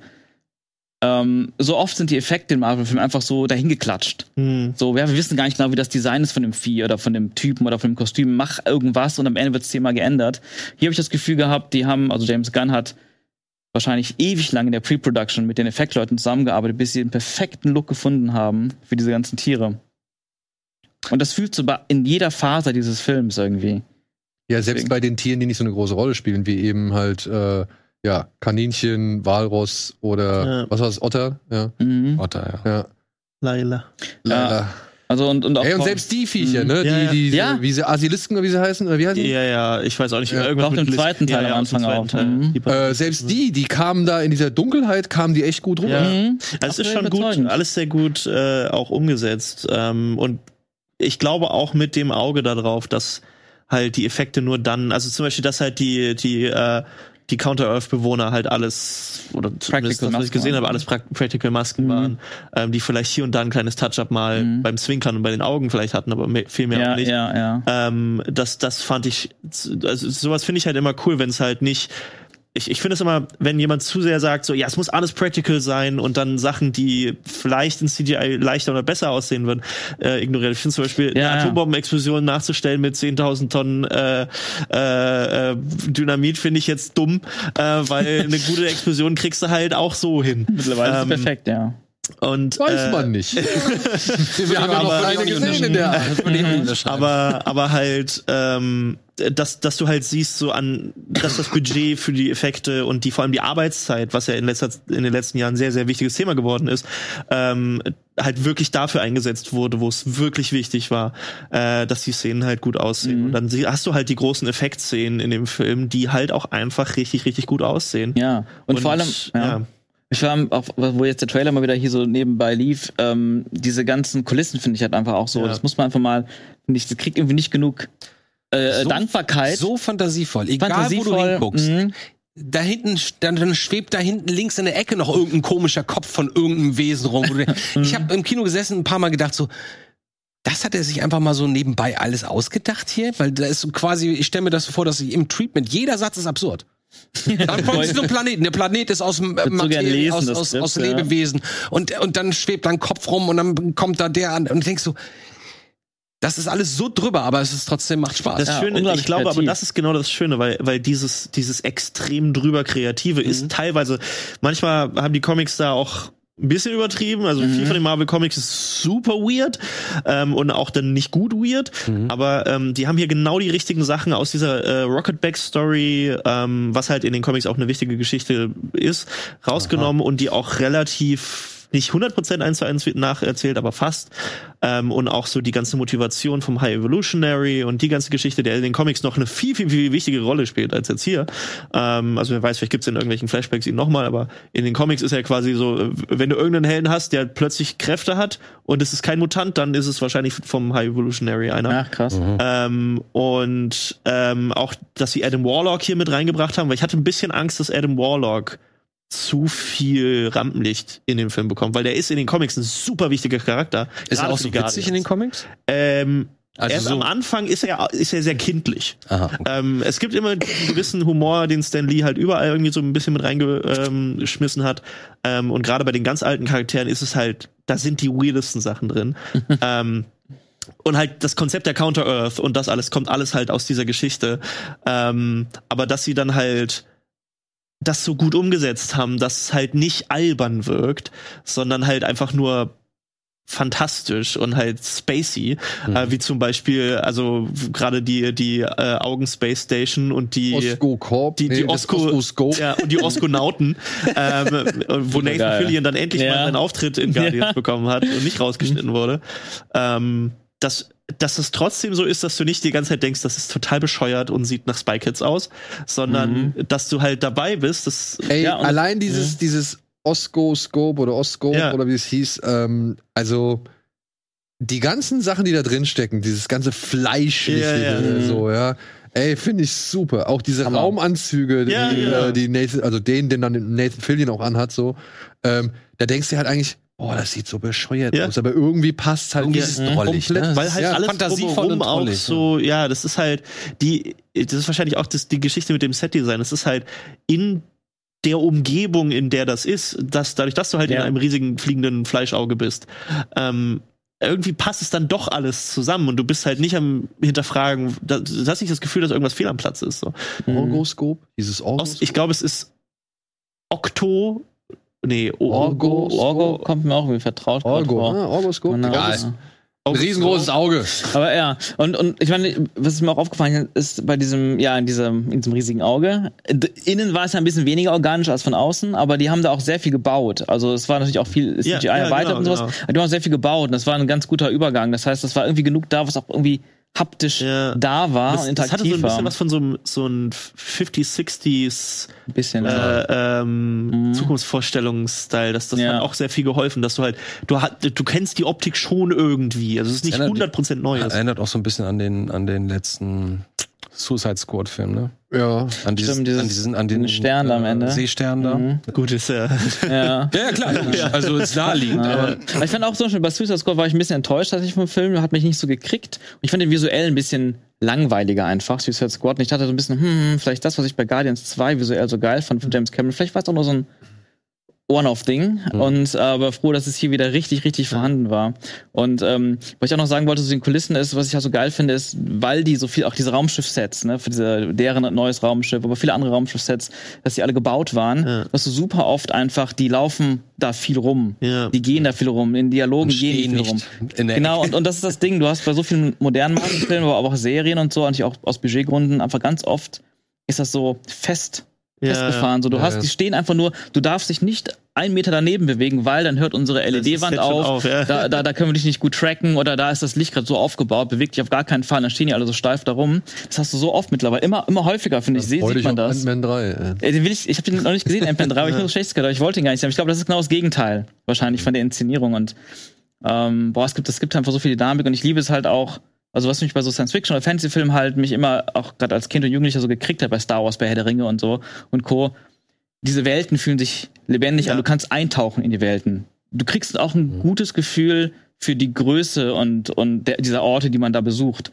ähm, so oft sind die Effekte in Marvel-Filmen einfach so dahingeklatscht. Hm. So, ja, wir wissen gar nicht genau, wie das Design ist von dem Vieh oder von dem Typen oder von dem Kostüm. Mach irgendwas und am Ende wird es zehnmal geändert. Hier habe ich das Gefühl gehabt, die haben, also James Gunn hat wahrscheinlich ewig lang in der Pre-Production mit den Effektleuten zusammengearbeitet, bis sie den perfekten Look gefunden haben für diese ganzen Tiere. Und das fühlt so in jeder Phase dieses Films irgendwie. Ja, selbst Deswegen. bei den Tieren, die nicht so eine große Rolle spielen, wie eben halt, äh, ja, Kaninchen, Walross oder Ja. was war das, Otter? Ja, Mhm. Otter, ja. ja. Laila. Leider. Also und, und auch Ey, und selbst die Viecher, Mhm. ne? Ja, ja. Die, die, Ja. wie sie Asilisten oder wie sie heißen, oder wie heißen die? Ja, ja, ich weiß auch nicht. Ja. irgendwas Auch im mit zweiten Teil ja, am ja, dem Anfang auch. Teil. Mhm. Die Äh, selbst die, die kamen da in dieser Dunkelheit, kamen die echt gut rüber. Ja. Mhm. Also es ist schon gut, alles sehr gut äh, auch umgesetzt. Ähm, und ich glaube auch mit dem Auge darauf, dass halt die Effekte nur dann, also zum Beispiel, dass halt die, die, äh, die Counter-Earth-Bewohner halt alles, oder zumindest das, was ich gesehen habe, alles pra Practical Masken Mhm. waren, ähm, die vielleicht hier und da ein kleines Touch-up mal Mhm. beim Zwinkern und bei den Augen vielleicht hatten, aber mehr, viel mehr Ja, auch nicht. ja, ja. Ähm, das, das fand ich, also sowas finde ich halt immer cool, wenn es halt nicht. Ich, ich finde es immer, wenn jemand zu sehr sagt, so, ja, es muss alles practical sein und dann Sachen, die vielleicht in CGI leichter oder besser aussehen würden, äh, ignoriert. Ich finde zum Beispiel, Ja, eine ja. Atombombenexplosion nachzustellen mit 10.000 Tonnen äh, äh, äh, Dynamit finde ich jetzt dumm, äh, weil eine gute Explosion kriegst du halt auch so hin. Mittlerweile ist Ähm, es perfekt, ja. Und, Weiß äh, man nicht. *laughs* Wir haben ja noch aber- keine gesehen in der unterschreiben. aber aber halt ähm, dass dass du halt siehst so an dass das Budget für die Effekte und die vor allem die Arbeitszeit was ja in letzter in den letzten Jahren ein sehr sehr wichtiges Thema geworden ist ähm, halt wirklich dafür eingesetzt wurde wo es wirklich wichtig war äh, dass die Szenen halt gut aussehen Mhm. und dann hast du halt die großen Effektszenen in dem Film die halt auch einfach richtig richtig gut aussehen Ja. Und, vor allem, ja. Ich war auch, wo jetzt der Trailer mal wieder hier so nebenbei lief, ähm, diese ganzen Kulissen finde ich halt einfach auch so. Ja. Das muss man einfach mal, finde ich, das kriegt irgendwie nicht genug äh, So- Dankbarkeit. So fantasievoll. Egal, wo du fantasievoll. hinguckst. Mhm. Da hinten, dann, dann schwebt da hinten links in der Ecke noch irgendein komischer Kopf von irgendeinem Wesen rum. *laughs* ich habe im Kino gesessen, ein paar Mal gedacht so, das hat er sich einfach mal so nebenbei alles ausgedacht hier, weil da ist so quasi, ich stelle mir das so vor, dass ich im Treatment jeder Satz ist absurd. *laughs* Dann kommt so ein Planeten. Der Planet ist aus äh, so Materie, lesen, aus, aus, Skript, aus ja. Lebewesen und und dann schwebt da ein Kopf rum und dann kommt da der an und du denkst so, das ist alles so drüber, aber es ist trotzdem macht Spaß. Das Ja, Schöne, ich glaube aber, kreativ. das ist genau das Schöne, weil, weil dieses, dieses extrem drüber Kreative ist teilweise, manchmal haben die Comics da auch ein bisschen übertrieben. Also viel von den Marvel Comics ist super weird ähm, und auch dann nicht gut weird. Aber ähm, die haben hier genau die richtigen Sachen aus dieser äh, Rocket Backstory, ähm, was halt in den Comics auch eine wichtige Geschichte ist, rausgenommen und die auch relativ nicht 100% eins zu eins nacherzählt, aber fast. Ähm, und auch so die ganze Motivation vom High Evolutionary und die ganze Geschichte, der in den Comics noch eine viel, viel, viel wichtige Rolle spielt als jetzt hier. Ähm, also wer weiß, vielleicht gibt's in irgendwelchen Flashbacks ihn nochmal, aber in den Comics ist er quasi so, wenn du irgendeinen Helden hast, der plötzlich Kräfte hat und es ist kein Mutant, dann ist es wahrscheinlich vom High Evolutionary einer. Ach, krass. Ähm, und ähm, auch, dass sie Adam Warlock hier mit reingebracht haben, weil ich hatte ein bisschen Angst, dass Adam Warlock zu viel Rampenlicht in dem Film bekommt, weil der ist in den Comics ein super wichtiger Charakter. Ist er auch so witzig in den Guardians. Comics? Ähm, Also erst so- am Anfang ist er, ist er sehr kindlich. Aha. okay. Ähm, es gibt immer einen gewissen Humor, den Stan Lee halt überall irgendwie so ein bisschen mit reingeschmissen hat. Ähm, und gerade bei den ganz alten Charakteren ist es halt, da sind die weirdesten Sachen drin. *laughs* ähm, und halt das Konzept der Counter-Earth und das alles kommt alles halt aus dieser Geschichte. Ähm, aber dass sie dann halt das so gut umgesetzt haben, dass es halt nicht albern wirkt, sondern halt einfach nur fantastisch und halt spacey, äh, wie zum Beispiel, also gerade die die äh, Augen Space Station und die Osco Corp. die, die das Osco, Osco-Scope. ja, und die Oskonauten, ähm, wo Nathan geil. Fillion dann endlich Ja. mal einen Auftritt in Guardians Ja. bekommen hat und nicht rausgeschnitten wurde. Ähm, dass, dass es trotzdem so ist, dass du nicht die ganze Zeit denkst, das ist total bescheuert und sieht nach Spy Kids aus, sondern dass du halt dabei bist. Das, Ey, Ja, und- allein dieses, dieses Osco-Scope oder Oscope Ja. oder wie es hieß, ähm, also die ganzen Sachen, die da drin stecken, dieses ganze Fleischliche, Ja, ja. äh, so, ja. Ey, finde ich super. Auch diese Hammer. Raumanzüge, die, Ja, ja. Äh, die Nathan, also den, den dann Nathan Fillion auch anhat, so. Ähm, da denkst du halt eigentlich, oh, das sieht so bescheuert Ja. aus, aber irgendwie passt halt Irgendwie ja, ist es drollig, komplett, ne? weil halt ja, alles fantasievoll drumherum auch drollig, so, ja, das ist halt die, das ist wahrscheinlich auch das, die Geschichte mit dem Setdesign. Es ist halt in der Umgebung, in der das ist, dass dadurch, dass du halt in Ja. einem riesigen fliegenden Fleischauge bist, ähm, irgendwie passt es dann doch alles zusammen und du bist halt nicht am hinterfragen, da- du hast nicht das Gefühl, dass irgendwas fehl am Platz ist. So. Orgoscope, dieses Aus, Orgoscope. ich glaube, es ist Okto, nee, Orgo- Orgo kommt mir auch irgendwie vertraut Orgo, vor. ah, Orgoscope. Genau. Egal. Orgo- Ein riesengroßes Auge. Aber ja, und, und ich meine, was mir auch aufgefallen ist, bei diesem, ja, in diesem, in diesem riesigen Auge, innen war es ja ein bisschen weniger organisch als von außen, aber die haben da auch sehr viel gebaut. Also es war natürlich auch viel CGI Ja, ja, erweitert genau, und sowas, genau. aber die haben auch sehr viel gebaut und das war ein ganz guter Übergang. Das heißt, das war irgendwie genug da, was auch irgendwie haptisch Ja. da war das, und das hatte so interaktiv ein war. bisschen was von so einem so ein 50s, 60s ein bisschen, ja. äh, ähm, Mhm. Zukunftsvorstellungsstyle, dass das Ja. hat auch sehr viel geholfen, dass du halt, du, du kennst die Optik schon irgendwie. Also es ist nicht erinnert- 100% Neues. Erinnert auch so ein bisschen an den, an den letzten Suicide Squad Film, ne? Ja. An, dieses, Stimmt, dieses- an diesen, an den Stern da am Ende. Seestern da. Mhm. Gut ist ja. ja. *laughs* Ja, ja, klar. Also ist naheliegend. Ja. Aber Aber ich fand auch zum Beispiel bei Suicide Squad war ich ein bisschen enttäuscht tatsächlich vom Film, hat mich nicht so gekriegt. Und ich fand den visuell ein bisschen langweiliger einfach, Suicide Squad. Und ich dachte so ein bisschen, hm, vielleicht das, was ich bei Guardians 2 visuell so geil fand von James Cameron, vielleicht war es auch nur so ein One-Off-Ding. Und äh, aber froh, dass es hier wieder richtig, richtig vorhanden war. Und ähm, was ich auch noch sagen wollte zu den Kulissen ist, was ich halt so geil finde, ist, weil die so viel, auch diese Raumschiff-Sets, ne, für diese, deren neues Raumschiff, aber viele andere Raumschiff-Sets, dass die alle gebaut waren, Ja. dass du super oft einfach, die laufen da viel rum. Ja. Die gehen da viel rum, in Dialogen gehen die viel rum. Genau, und, und das ist das Ding, du hast bei so vielen modernen Markenfilmen, aber auch Serien und so, eigentlich auch aus Budgetgründen, einfach ganz oft ist das so fest Ja, festgefahren. So, du Ja, hast, die stehen einfach nur, du darfst dich nicht einen Meter daneben bewegen, weil dann hört unsere LED-Wand auf. auf, ja. da, da, da können wir dich nicht gut tracken oder da ist das Licht gerade so aufgebaut, bewegt dich auf gar keinen Fall, dann stehen die alle so steif da rum. Das hast du so oft mittlerweile, immer, immer häufiger, finde ich, seh- sieht man das. Ant-Man 3. ey. Den will ich, ich habe den noch nicht gesehen, Ant-Man 3, aber ich *laughs* nur das Schlechtes gehört, aber ich wollte ihn gar nicht sehen. Ich glaube, das ist genau das Gegenteil, wahrscheinlich von der Inszenierung. Und ähm, boah, es gibt, es gibt einfach so viel Dynamik und ich liebe es halt auch, also was mich bei so Science-Fiction oder Fantasy-Filmen halt mich immer auch gerade als Kind und Jugendlicher so gekriegt hat bei Star Wars, bei Herr der Ringe und so und Co. Diese Welten fühlen sich lebendig Ja. an, du kannst eintauchen in die Welten. Du kriegst auch ein gutes Gefühl für die Größe und, und der, dieser Orte, die man da besucht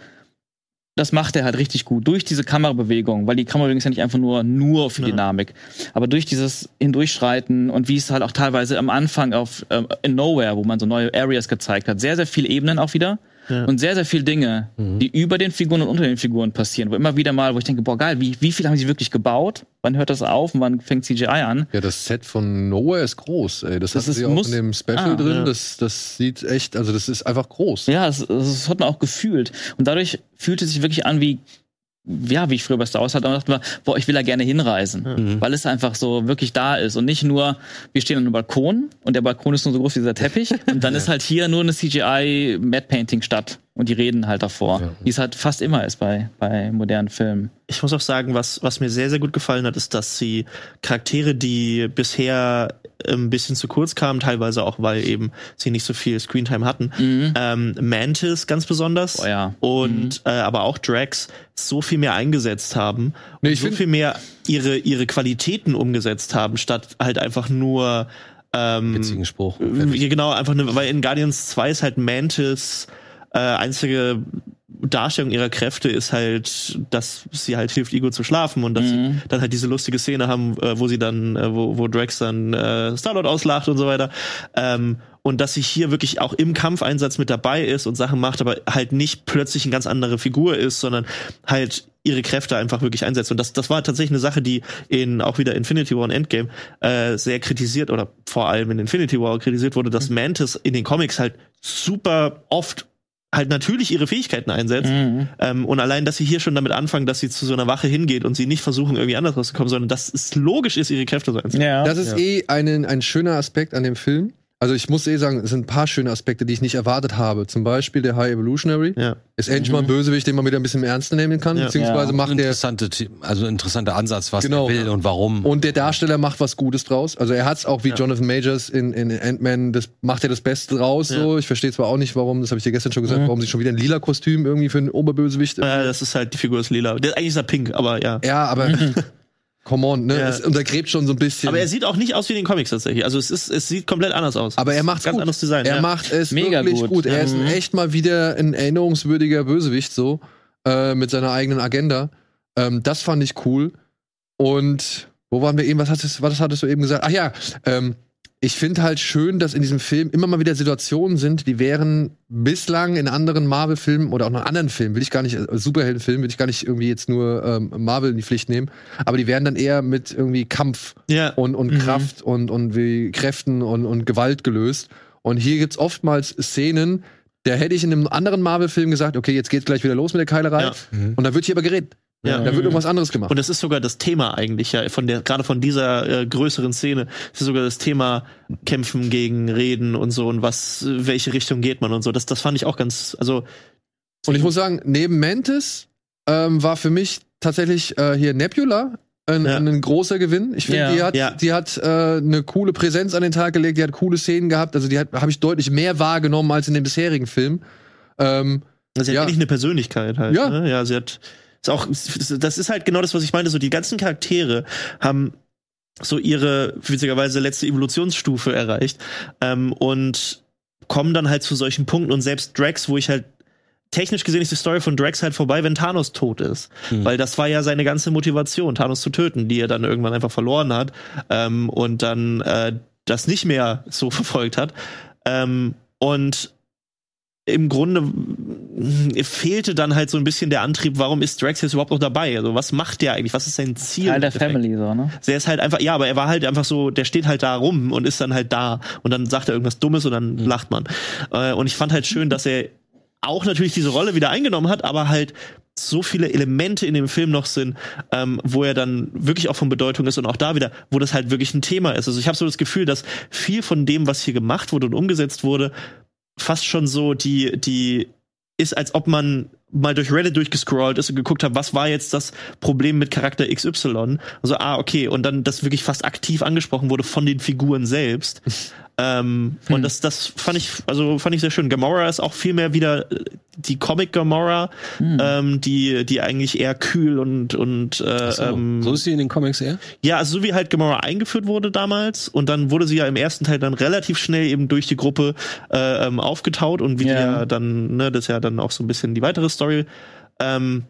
das macht er halt richtig gut durch diese Kamerabewegung, weil die Kamerabewegung ist ja nicht einfach nur nur für Ja. Dynamik, aber durch dieses Hindurchschreiten und wie es halt auch teilweise am Anfang auf ähm, in Nowhere, wo man so neue Areas gezeigt hat, sehr sehr viele Ebenen auch wieder Ja. und sehr sehr viele Dinge, die über den Figuren und unter den Figuren passieren, wo immer wieder mal, wo ich denke, boah geil, wie wie viel haben sie wirklich gebaut? Wann hört das auf und wann fängt CGI an? Ja, das Set von Nowhere ist groß, ey. Das, Das ist- auch in dem Special Ah, drin. ja. Das, das sieht echt, also das ist einfach groß. Ja, das, das hat man auch gefühlt und dadurch fühlt es sich wirklich an wie ja, wie ich früher bei Star Wars hatte, und dachte mir, boah, ich will da gerne hinreisen, Mhm. weil es einfach so wirklich da ist und nicht nur, wir stehen an einem Balkon und der Balkon ist nur so groß wie dieser Teppich *laughs* und dann ist halt hier nur eine CGI Matte Painting statt und die reden halt davor, Ja. wie es halt fast immer ist bei bei modernen Filmen. Ich muss auch sagen, was, was mir sehr, sehr gut gefallen hat, ist, dass sie Charaktere, die bisher ein bisschen zu kurz kamen, teilweise auch, weil eben sie nicht so viel Screentime hatten, Mhm. ähm, Mantis ganz besonders Oh ja. und äh, aber auch Drax so viel mehr eingesetzt haben Nee, und ich so viel mehr ihre, ihre Qualitäten umgesetzt haben, statt halt einfach nur ähm, Witzigen Spruch. genau, einfach eine, weil in Guardians 2 ist halt Mantis äh, einzige Darstellung ihrer Kräfte ist halt, dass sie halt hilft, Ego zu schlafen und dass Mhm. sie dann halt diese lustige Szene haben, äh, wo sie dann, äh, wo, wo Drax dann äh, Starlord auslacht und so weiter. Ähm, und dass sie hier wirklich auch im Kampfeinsatz mit dabei ist und Sachen macht, aber halt nicht plötzlich eine ganz andere Figur ist, sondern halt ihre Kräfte einfach wirklich einsetzt. Und das, das war tatsächlich eine Sache, die in auch wieder Infinity War und Endgame äh, sehr kritisiert oder vor allem in Infinity War kritisiert wurde, dass Mantis in den Comics halt super oft halt natürlich ihre Fähigkeiten einsetzt. Mhm. Ähm, und allein, dass sie hier schon damit anfangen, dass sie zu so einer Wache hingeht und sie nicht versuchen, irgendwie anders rauszukommen, sondern dass es logisch ist, ihre Kräfte so einzusetzen. Ja. Das ist eh ein, ein schöner Aspekt an dem Film. Also ich muss eh sagen, es sind ein paar schöne Aspekte, die ich nicht erwartet habe. Zum Beispiel der High Evolutionary. Ja. Ist endlich mal ein Bösewicht, den man wieder ein bisschen ernster nehmen kann. Ja. Beziehungsweise Ja. macht der interessante, The- also interessanter Ansatz, was Genau. er will und warum. Und der Darsteller macht was Gutes draus. Also er hat's auch wie Ja. Jonathan Majors in, in Ant-Man, das macht er das Beste draus. Ja. So. Ich verstehe zwar auch nicht, warum, das habe ich dir gestern schon gesagt, warum sie schon wieder ein lila Kostüm irgendwie für einen Oberbösewicht. Äh, das ist halt, die Figur ist lila. Der, eigentlich ist er pink, aber ja. Ja, aber *laughs* *laughs* come on, ne? Ja. Es untergräbt schon so ein bisschen. Aber er sieht auch nicht aus wie in den Comics tatsächlich. Also es ist, es sieht komplett anders aus. Aber er Es ist macht's ganz anderes Design. er ja. macht es Mega wirklich gut. gut. Er ist Mhm. echt mal wieder ein erinnerungswürdiger Bösewicht so äh, mit seiner eigenen Agenda. Ähm, das fand ich cool. Und wo waren wir eben? Was hattest, was hattest du eben gesagt? Ach ja, ähm, ich finde halt schön, dass in diesem Film immer mal wieder Situationen sind, die wären bislang in anderen Marvel-Filmen oder auch noch anderen Filmen, will ich gar nicht, äh, Superheldenfilmen, will ich gar nicht irgendwie jetzt nur ähm, Marvel in die Pflicht nehmen, aber die wären dann eher mit irgendwie Kampf ja. und, und Mhm. Kraft und, und wie Kräften und, und Gewalt gelöst. Und hier gibt's oftmals Szenen, da hätte ich in einem anderen Marvel-Film gesagt, okay, jetzt geht's gleich wieder los mit der Keilerei. Ja. Und dann wird hier aber geredet. Ja. Da wird irgendwas anderes gemacht. Und das ist sogar das Thema eigentlich, ja, von der, gerade von dieser äh, größeren Szene, das ist sogar das Thema Kämpfen gegen Reden und so und was, welche Richtung geht man und so. Das, das fand ich auch ganz, also, Und ich muss sagen, neben Mantis ähm, war für mich tatsächlich äh, hier Nebula ein, Ja. ein großer Gewinn. Ich finde, Ja. die hat, Ja. die hat äh, eine coole Präsenz an den Tag gelegt, die hat coole Szenen gehabt. Also die habe ich deutlich mehr wahrgenommen als in dem bisherigen Film. Ähm, sie hat Ja. wirklich eine Persönlichkeit halt. Ja. Ne? Ja, sie hat, ist auch, das ist halt genau das, was ich meinte, so die ganzen Charaktere haben so ihre, witzigerweise, letzte Evolutionsstufe erreicht, ähm, und kommen dann halt zu solchen Punkten und selbst Drax, wo ich halt technisch gesehen ist die Story von Drax halt vorbei, wenn Thanos tot ist. Hm. Weil das war ja seine ganze Motivation, Thanos zu töten, die er dann irgendwann einfach verloren hat ähm, und dann äh, das nicht mehr so *laughs* verfolgt hat. Ähm, und im Grunde fehlte dann halt so ein bisschen der Antrieb, warum ist Drax jetzt überhaupt noch dabei? Also was macht der eigentlich? Was ist sein Ziel? Teil der? Family, so, ne? Der ist halt einfach, ja, aber er war halt einfach so, der steht halt da rum und ist dann halt da und dann sagt er irgendwas Dummes und dann lacht man. Äh, und ich fand halt schön, dass er auch natürlich diese Rolle wieder eingenommen hat, aber halt so viele Elemente in dem Film noch sind, ähm, wo er dann wirklich auch von Bedeutung ist und auch da wieder, wo das halt wirklich ein Thema ist. Also ich habe so das Gefühl, dass viel von dem, was hier gemacht wurde und umgesetzt wurde, fast schon so die, die ist, als ob man mal durch Reddit durchgescrollt ist und geguckt hat, was war jetzt das Problem mit Charakter XY? Also, ah, okay, und dann das wirklich fast aktiv angesprochen wurde von den Figuren selbst. *laughs* ähm, Und das, das fand ich, also fand ich sehr schön. Gamora ist auch viel mehr wieder die Comic Gamora, ähm, die, die eigentlich eher kühl und, und äh, So, ähm, so ist sie in den Comics eher? ja, also so wie halt Gamora eingeführt wurde damals und dann wurde sie ja im ersten Teil dann relativ schnell eben durch die Gruppe äh, ähm, aufgetaut und wie die Ja. ja dann, ne, das ist ja dann auch so ein bisschen die weitere Story. Ähm,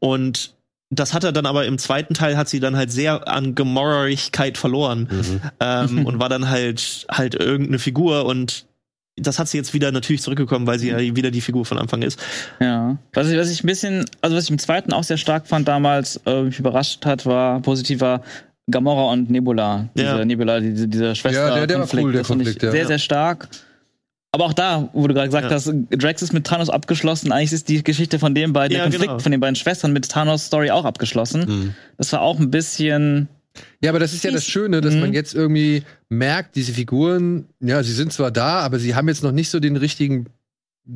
und das hat er dann aber im zweiten Teil hat sie dann halt sehr an Gamorigkeit verloren ähm, *laughs* und war dann halt halt irgendeine Figur und das hat sie jetzt wieder natürlich zurückgekommen, weil sie ja wieder die Figur von Anfang ist. Ja. Was ich, was ich ein bisschen, also was ich im zweiten auch sehr stark fand damals, äh, mich überrascht hat, war positiver Gamora und Nebula. Diese Ja. Nebula, diese, dieser Schwester. Ja, der- der war cool, der Konflikt, ja. Sehr, sehr stark. Aber auch da, wo du gerade gesagt Ja. hast, Drax ist mit Thanos abgeschlossen. Eigentlich ist die Geschichte von den beiden, Ja, der Konflikt genau. von den beiden Schwestern mit Thanos Story auch abgeschlossen. Mhm. Das war auch ein bisschen. Ja, aber das ist ja das Schöne, dass Mhm. man jetzt irgendwie merkt, diese Figuren, ja, sie sind zwar da, aber sie haben jetzt noch nicht so den richtigen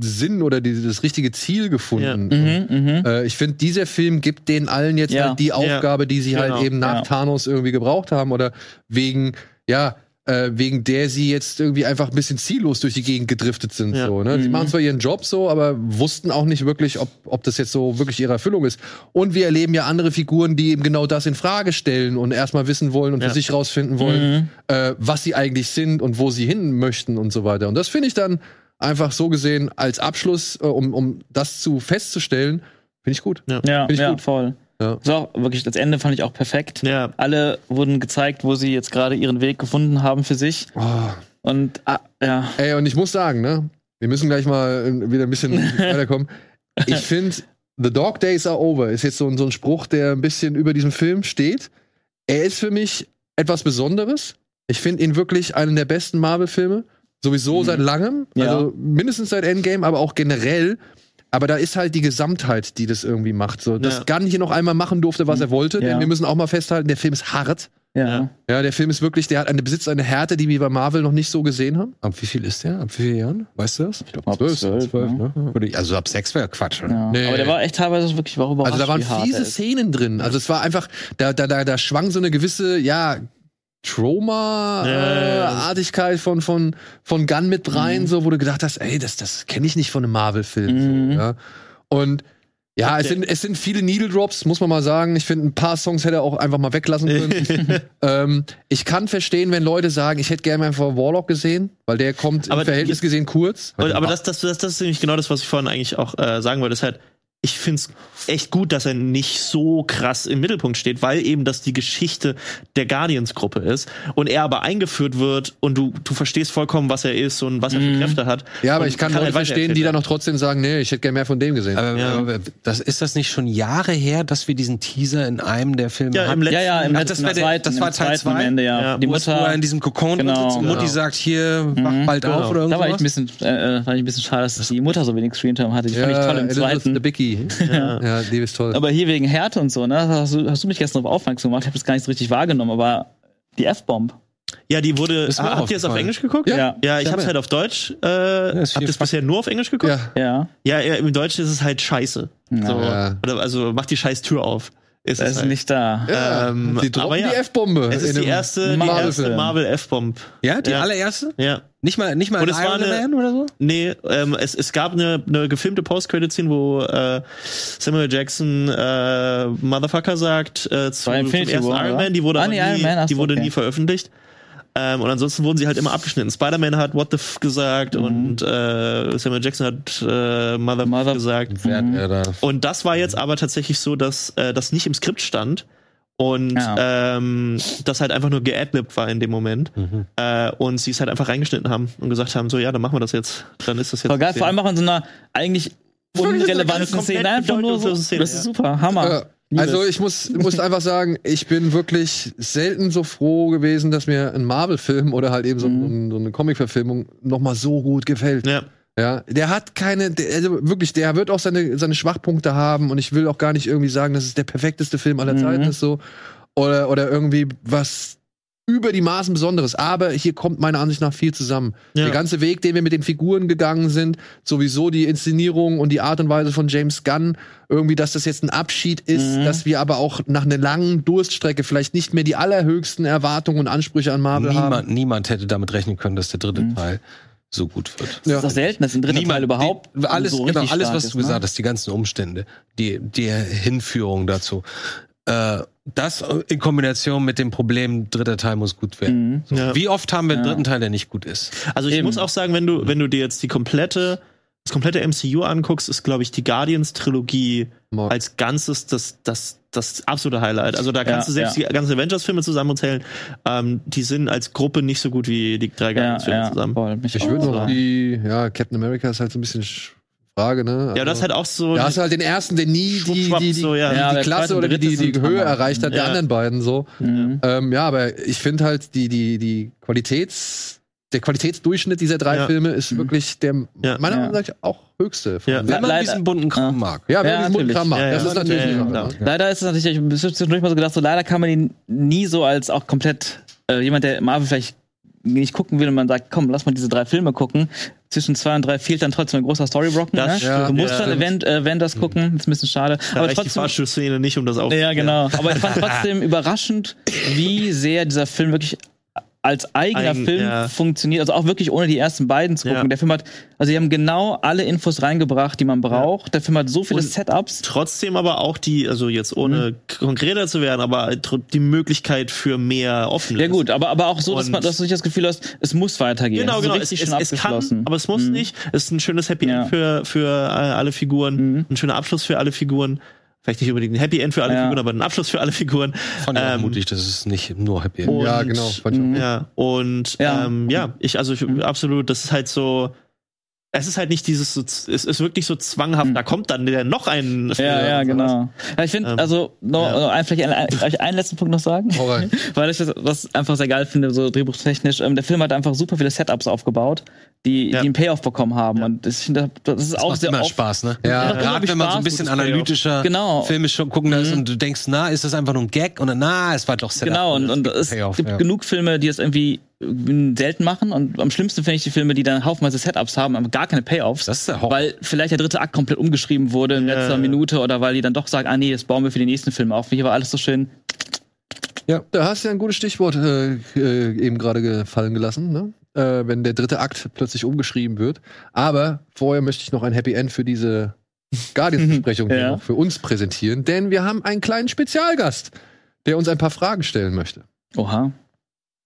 Sinn oder die, das richtige Ziel gefunden. Mhm, mhm. Äh, ich finde, dieser Film gibt denen allen jetzt Ja. halt die Aufgabe, die sie Genau. halt eben nach Ja. Thanos irgendwie gebraucht haben oder wegen, ja, äh, wegen der sie jetzt irgendwie einfach ein bisschen ziellos durch die Gegend gedriftet sind. Ja. So, ne? Sie Mhm. machen zwar ihren Job so, aber wussten auch nicht wirklich, ob, ob das jetzt so wirklich ihre Erfüllung ist. Und wir erleben ja andere Figuren, die eben genau das in Frage stellen und erstmal wissen wollen und Ja. für sich rausfinden wollen, Mhm. äh, was sie eigentlich sind und wo sie hin möchten und so weiter. Und das finde ich dann einfach so gesehen als Abschluss, äh, um, um das zu festzustellen, finde ich gut. Ja, Find ich ja, gut. voll. Ja. So, wirklich, das Ende fand ich auch perfekt. Ja. Alle wurden gezeigt, wo sie jetzt gerade ihren Weg gefunden haben für sich. Oh. Und ah, ja. Ey, und ich muss sagen, ne, wir müssen gleich mal äh, wieder ein bisschen *laughs* weiterkommen. Ich finde, The Dog Days are over ist jetzt so, ein- so ein Spruch, der ein bisschen über diesem Film steht. Er ist für mich etwas Besonderes. Ich finde ihn wirklich einen der besten Marvel-Filme. Sowieso Mhm. seit langem. Ja. Also mindestens seit Endgame, aber auch generell. Aber da ist halt die Gesamtheit, die das irgendwie macht. So, dass Ja. Gunn hier noch einmal machen durfte, was er wollte. Ja. Denn wir müssen auch mal festhalten, der Film ist hart. Ja. Ja. Ja, der Film ist wirklich, der hat eine, besitzt eine Härte, die wir bei Marvel noch nicht so gesehen haben. Ab wie viel ist der? Ab wie vielen Jahren? Weißt du das? Ich glaube, ab Zwölf, zwölf, Zwölf, ne? ne? Würde ich- Also ab sechs wäre Quatsch. Ja. Nee. Aber der war echt teilweise wirklich war überrascht, Also da waren fiese. Szenen drin. Also es war einfach, da, da, da, da schwang so eine gewisse, ja, Trauma-Artigkeit von, von, von Gunn mit rein, so, wo du gedacht hast, ey, das, das kenne ich nicht von einem Marvel-Film. Mhm. So, ja. Und ja, es sind, es sind viele Needle Drops, muss man mal sagen. Ich finde, ein paar Songs hätte er auch einfach mal weglassen können. *laughs* ähm, ich kann verstehen, wenn Leute sagen, ich hätte gerne einfach Warlock gesehen, weil der kommt Aber im Verhältnis gesehen kurz. Aber das, das, das, das ist nämlich genau das, was ich vorhin eigentlich auch äh, sagen wollte. Ist halt, ich find's echt gut, dass er nicht so krass im Mittelpunkt steht, weil eben das die Geschichte der Guardians-Gruppe ist und er aber eingeführt wird und du, du verstehst vollkommen, was er ist und was er für Kräfte hat. Ja, aber ich kann, Leute halt verstehen, die dann noch trotzdem sagen, nee, ich hätte gerne mehr von dem gesehen. Aber, Ja. aber das, ist das nicht schon Jahre her, dass wir diesen Teaser in einem der Filme Ja, im hatten? letzten, Ja, ja, im letzten, das war der- zweiten, das war im Teil zweiten am zwei? Ende, ja. Ja, die Wo es- wo Mutter, er in diesem Kokon Genau. sitzt und Mutti Genau. sagt, hier, wach Mhm. bald Genau. auf oder da war ich irgendwas. ein bisschen, äh, äh, fand ich ein bisschen schade, dass die Mutter so wenig Screentime hatte. Die fand ich toll im Elizabeth zweiten. the Bicky. Ja. Ja, die ist toll. Aber hier wegen Härte und so, ne? Hast du, hast du mich gestern darauf aufmerksam gemacht? Ich habe das gar nicht so richtig wahrgenommen, aber die F-Bomb. Ja, die wurde. Ah, habt ihr es auf. Englisch geguckt? Ja. Ja, ich Ja, hab's ja. halt auf Deutsch. Äh, ist habt ihr es bisher nur auf Englisch geguckt? ja. Ja. Ja, ja, im Deutschen ist es halt scheiße. Ja. So, Ja. oder, also mach die scheiß Tür auf. Ist Er es ist halt. nicht da. Ja, Ähm, sie droppen aber ja. die F-Bombe. Es ist die erste, die Marvel-Film. erste Marvel F-Bomb. Ja, die Ja. allererste? Ja. Nicht mal, nicht mal Und es war Iron eine- Man oder so? Nee, ähm, es, es gab eine, eine gefilmte Post-Credit-Scene, wo äh, Samuel Jackson äh, Motherfucker sagt äh, zu, zum ersten War, Iron? Man. Die wurde, Ah, nie, Iron Man, die wurde okay. nie veröffentlicht. Ähm, und ansonsten wurden sie halt immer abgeschnitten. Spider-Man hat What the F gesagt Mhm. und äh, Samuel Jackson hat äh, Mother, Mother- gesagt. Mhm. Und das war jetzt aber tatsächlich so, dass äh, das nicht im Skript stand und Ja. ähm, das halt einfach nur geadlibt war in dem Moment. Mhm. Äh, und sie es halt einfach reingeschnitten haben und gesagt haben, so ja, dann machen wir das jetzt. Dann ist das jetzt. Voll geil, vor allem auch in so einer eigentlich *laughs* unrelevanten Szene. Einfach nur so. Szene, Das ist ja. super, Hammer. Äh, also ich muss, muss einfach sagen, ich bin wirklich selten so froh gewesen, dass mir ein Marvel-Film oder halt eben so, Mhm. so eine Comic-Verfilmung noch mal so gut gefällt. Ja. Ja, der hat keine, der, also wirklich, der wird auch seine, seine Schwachpunkte haben und ich will auch gar nicht irgendwie sagen, dass es der perfekteste Film aller Mhm. Zeiten ist so oder oder irgendwie was über die Maßen Besonderes. Aber hier kommt meiner Ansicht nach viel zusammen. Ja. Der ganze Weg, den wir mit den Figuren gegangen sind, sowieso die Inszenierung und die Art und Weise von James Gunn, irgendwie, dass das jetzt ein Abschied ist, Mhm. dass wir aber auch nach einer langen Durststrecke vielleicht nicht mehr die allerhöchsten Erwartungen und Ansprüche an Marvel haben. Niemand, niemand hätte damit rechnen können, dass der dritte Teil so gut wird. Das ist doch selten, dass ein dritter Teil überhaupt die, alles, so genau, alles, was ist, du ne? gesagt hast, die ganzen Umstände, die, die Hinführung dazu. Äh, das in Kombination mit dem Problem, dritter Teil muss gut werden. Mhm. Ja. Wie oft haben wir einen Ja. dritten Teil, der nicht gut ist? Also ich Eben. muss auch sagen, wenn du, wenn du dir jetzt die komplette, das komplette MCU anguckst, ist, glaube ich, die Guardians-Trilogie als Ganzes das, das, das absolute Highlight. Also da kannst Ja, du selbst ja. die ganzen Avengers-Filme zusammenzählen. Ähm, die sind als Gruppe nicht so gut wie die drei Guardians-Filme ja, zusammen. voll, mich Ich würde noch sagen. die, ja, Captain America ist halt so ein bisschen Sch- Frage, ne? Ja, das ist halt auch so. Da hast du halt den ersten, der nie die, die, die, so, ja. die, Ja, die der Klasse oder die, die, Höhe Hammer. erreicht hat, der Ja. anderen beiden so. Mhm. Ähm, ja, aber ich finde halt die, die, die der Qualitätsdurchschnitt dieser drei Ja. Filme ist wirklich der Ja. meiner. Meinung nach auch höchste. Wenn man Leider- diesen bunten Kram Ja. mag. ja, wenn Ja, man diesen. Mundkram macht, Ja, das ist natürlich klar. Leider ist es natürlich, ich habe zwischendurch mal so gedacht, so leider kann man ihn nie so als auch komplett äh, jemand, der Marvel vielleicht nicht gucken will und man sagt, komm, lass mal diese drei Filme gucken. Zwischen zwei und drei fehlt dann trotzdem ein großer Storybrocken. Das Ne? stimmt, du musst ja. dann Event, äh, Avengers gucken, ist ein bisschen schade. Da aber reicht die trotzdem, Fahrstuhlszene nicht, um das aufzuklären. ja, genau. Aber ich fand trotzdem *laughs* überraschend, wie sehr dieser Film wirklich als eigener Eigen- Film ja. funktioniert. Also auch wirklich ohne die ersten beiden zu gucken. Ja. Der Film hat, also sie haben genau alle Infos reingebracht, die man braucht. Der Film hat so viele Und- Setups. Trotzdem aber auch die, also jetzt ohne konkreter zu werden, aber die Möglichkeit für mehr Offenes. Ja gut, aber, aber auch so, dass, man, dass du nicht das Gefühl hast, es muss weitergehen. Genau, Es ist genau. Es, es, kann, aber es muss Mhm. nicht. Es ist ein schönes Happy Ja. End für, für äh, alle Figuren. Mhm. Ein schöner Abschluss für alle Figuren. Vielleicht nicht unbedingt ein Happy End für alle Ja. Figuren, aber ein Abschluss für alle Figuren. Fand ich auch Ähm, mutig, das ist nicht nur Happy End. Und- Ja, genau. ich. Mhm. Ja, und Ja. ähm, ja ich, also ich, absolut, das ist halt so. Es ist halt nicht dieses, so, es ist wirklich so zwanghaft, Mhm. da kommt dann der noch ein Ja, ja, genau. Ja, ich finde, Ähm, also, noch, ja. noch ein, vielleicht einen, einen, einen, einen letzten Punkt noch sagen. *laughs* Weil ich das, das einfach sehr geil finde, so drehbuchtechnisch. Ähm, der Film hat einfach super viele Setups aufgebaut, die, Ja. die einen Payoff bekommen haben. Und ich finde, das ist Das auch macht sehr immer oft. Spaß, ne? Ja. Gerade wenn man so ein bisschen analytischer Genau. Filme schon gucken lässt Mhm. und du denkst, na, ist das einfach nur ein Gag? Und dann, na, es war doch Setup. Genau, und, es und gibt es Payoff, gibt ja. genug Filme, die das irgendwie selten machen. Und am schlimmsten finde ich die Filme, die dann haufenweise Setups haben, aber gar keine Payoffs. Das ist der Horror. Weil vielleicht der dritte Akt komplett umgeschrieben wurde in letzter Ja. Minute oder weil die dann doch sagen, ah nee, das bauen wir für die nächsten Filme auf. Hier war alles so schön. Ja, da hast du ja ein gutes Stichwort äh, äh, eben gerade gefallen gelassen, ne? Äh, wenn der dritte Akt plötzlich umgeschrieben wird. Aber vorher möchte ich noch ein Happy End für diese *laughs* Guardians-Besprechung hier Ja. noch für uns präsentieren, denn wir haben einen kleinen Spezialgast, der uns ein paar Fragen stellen möchte. Oha.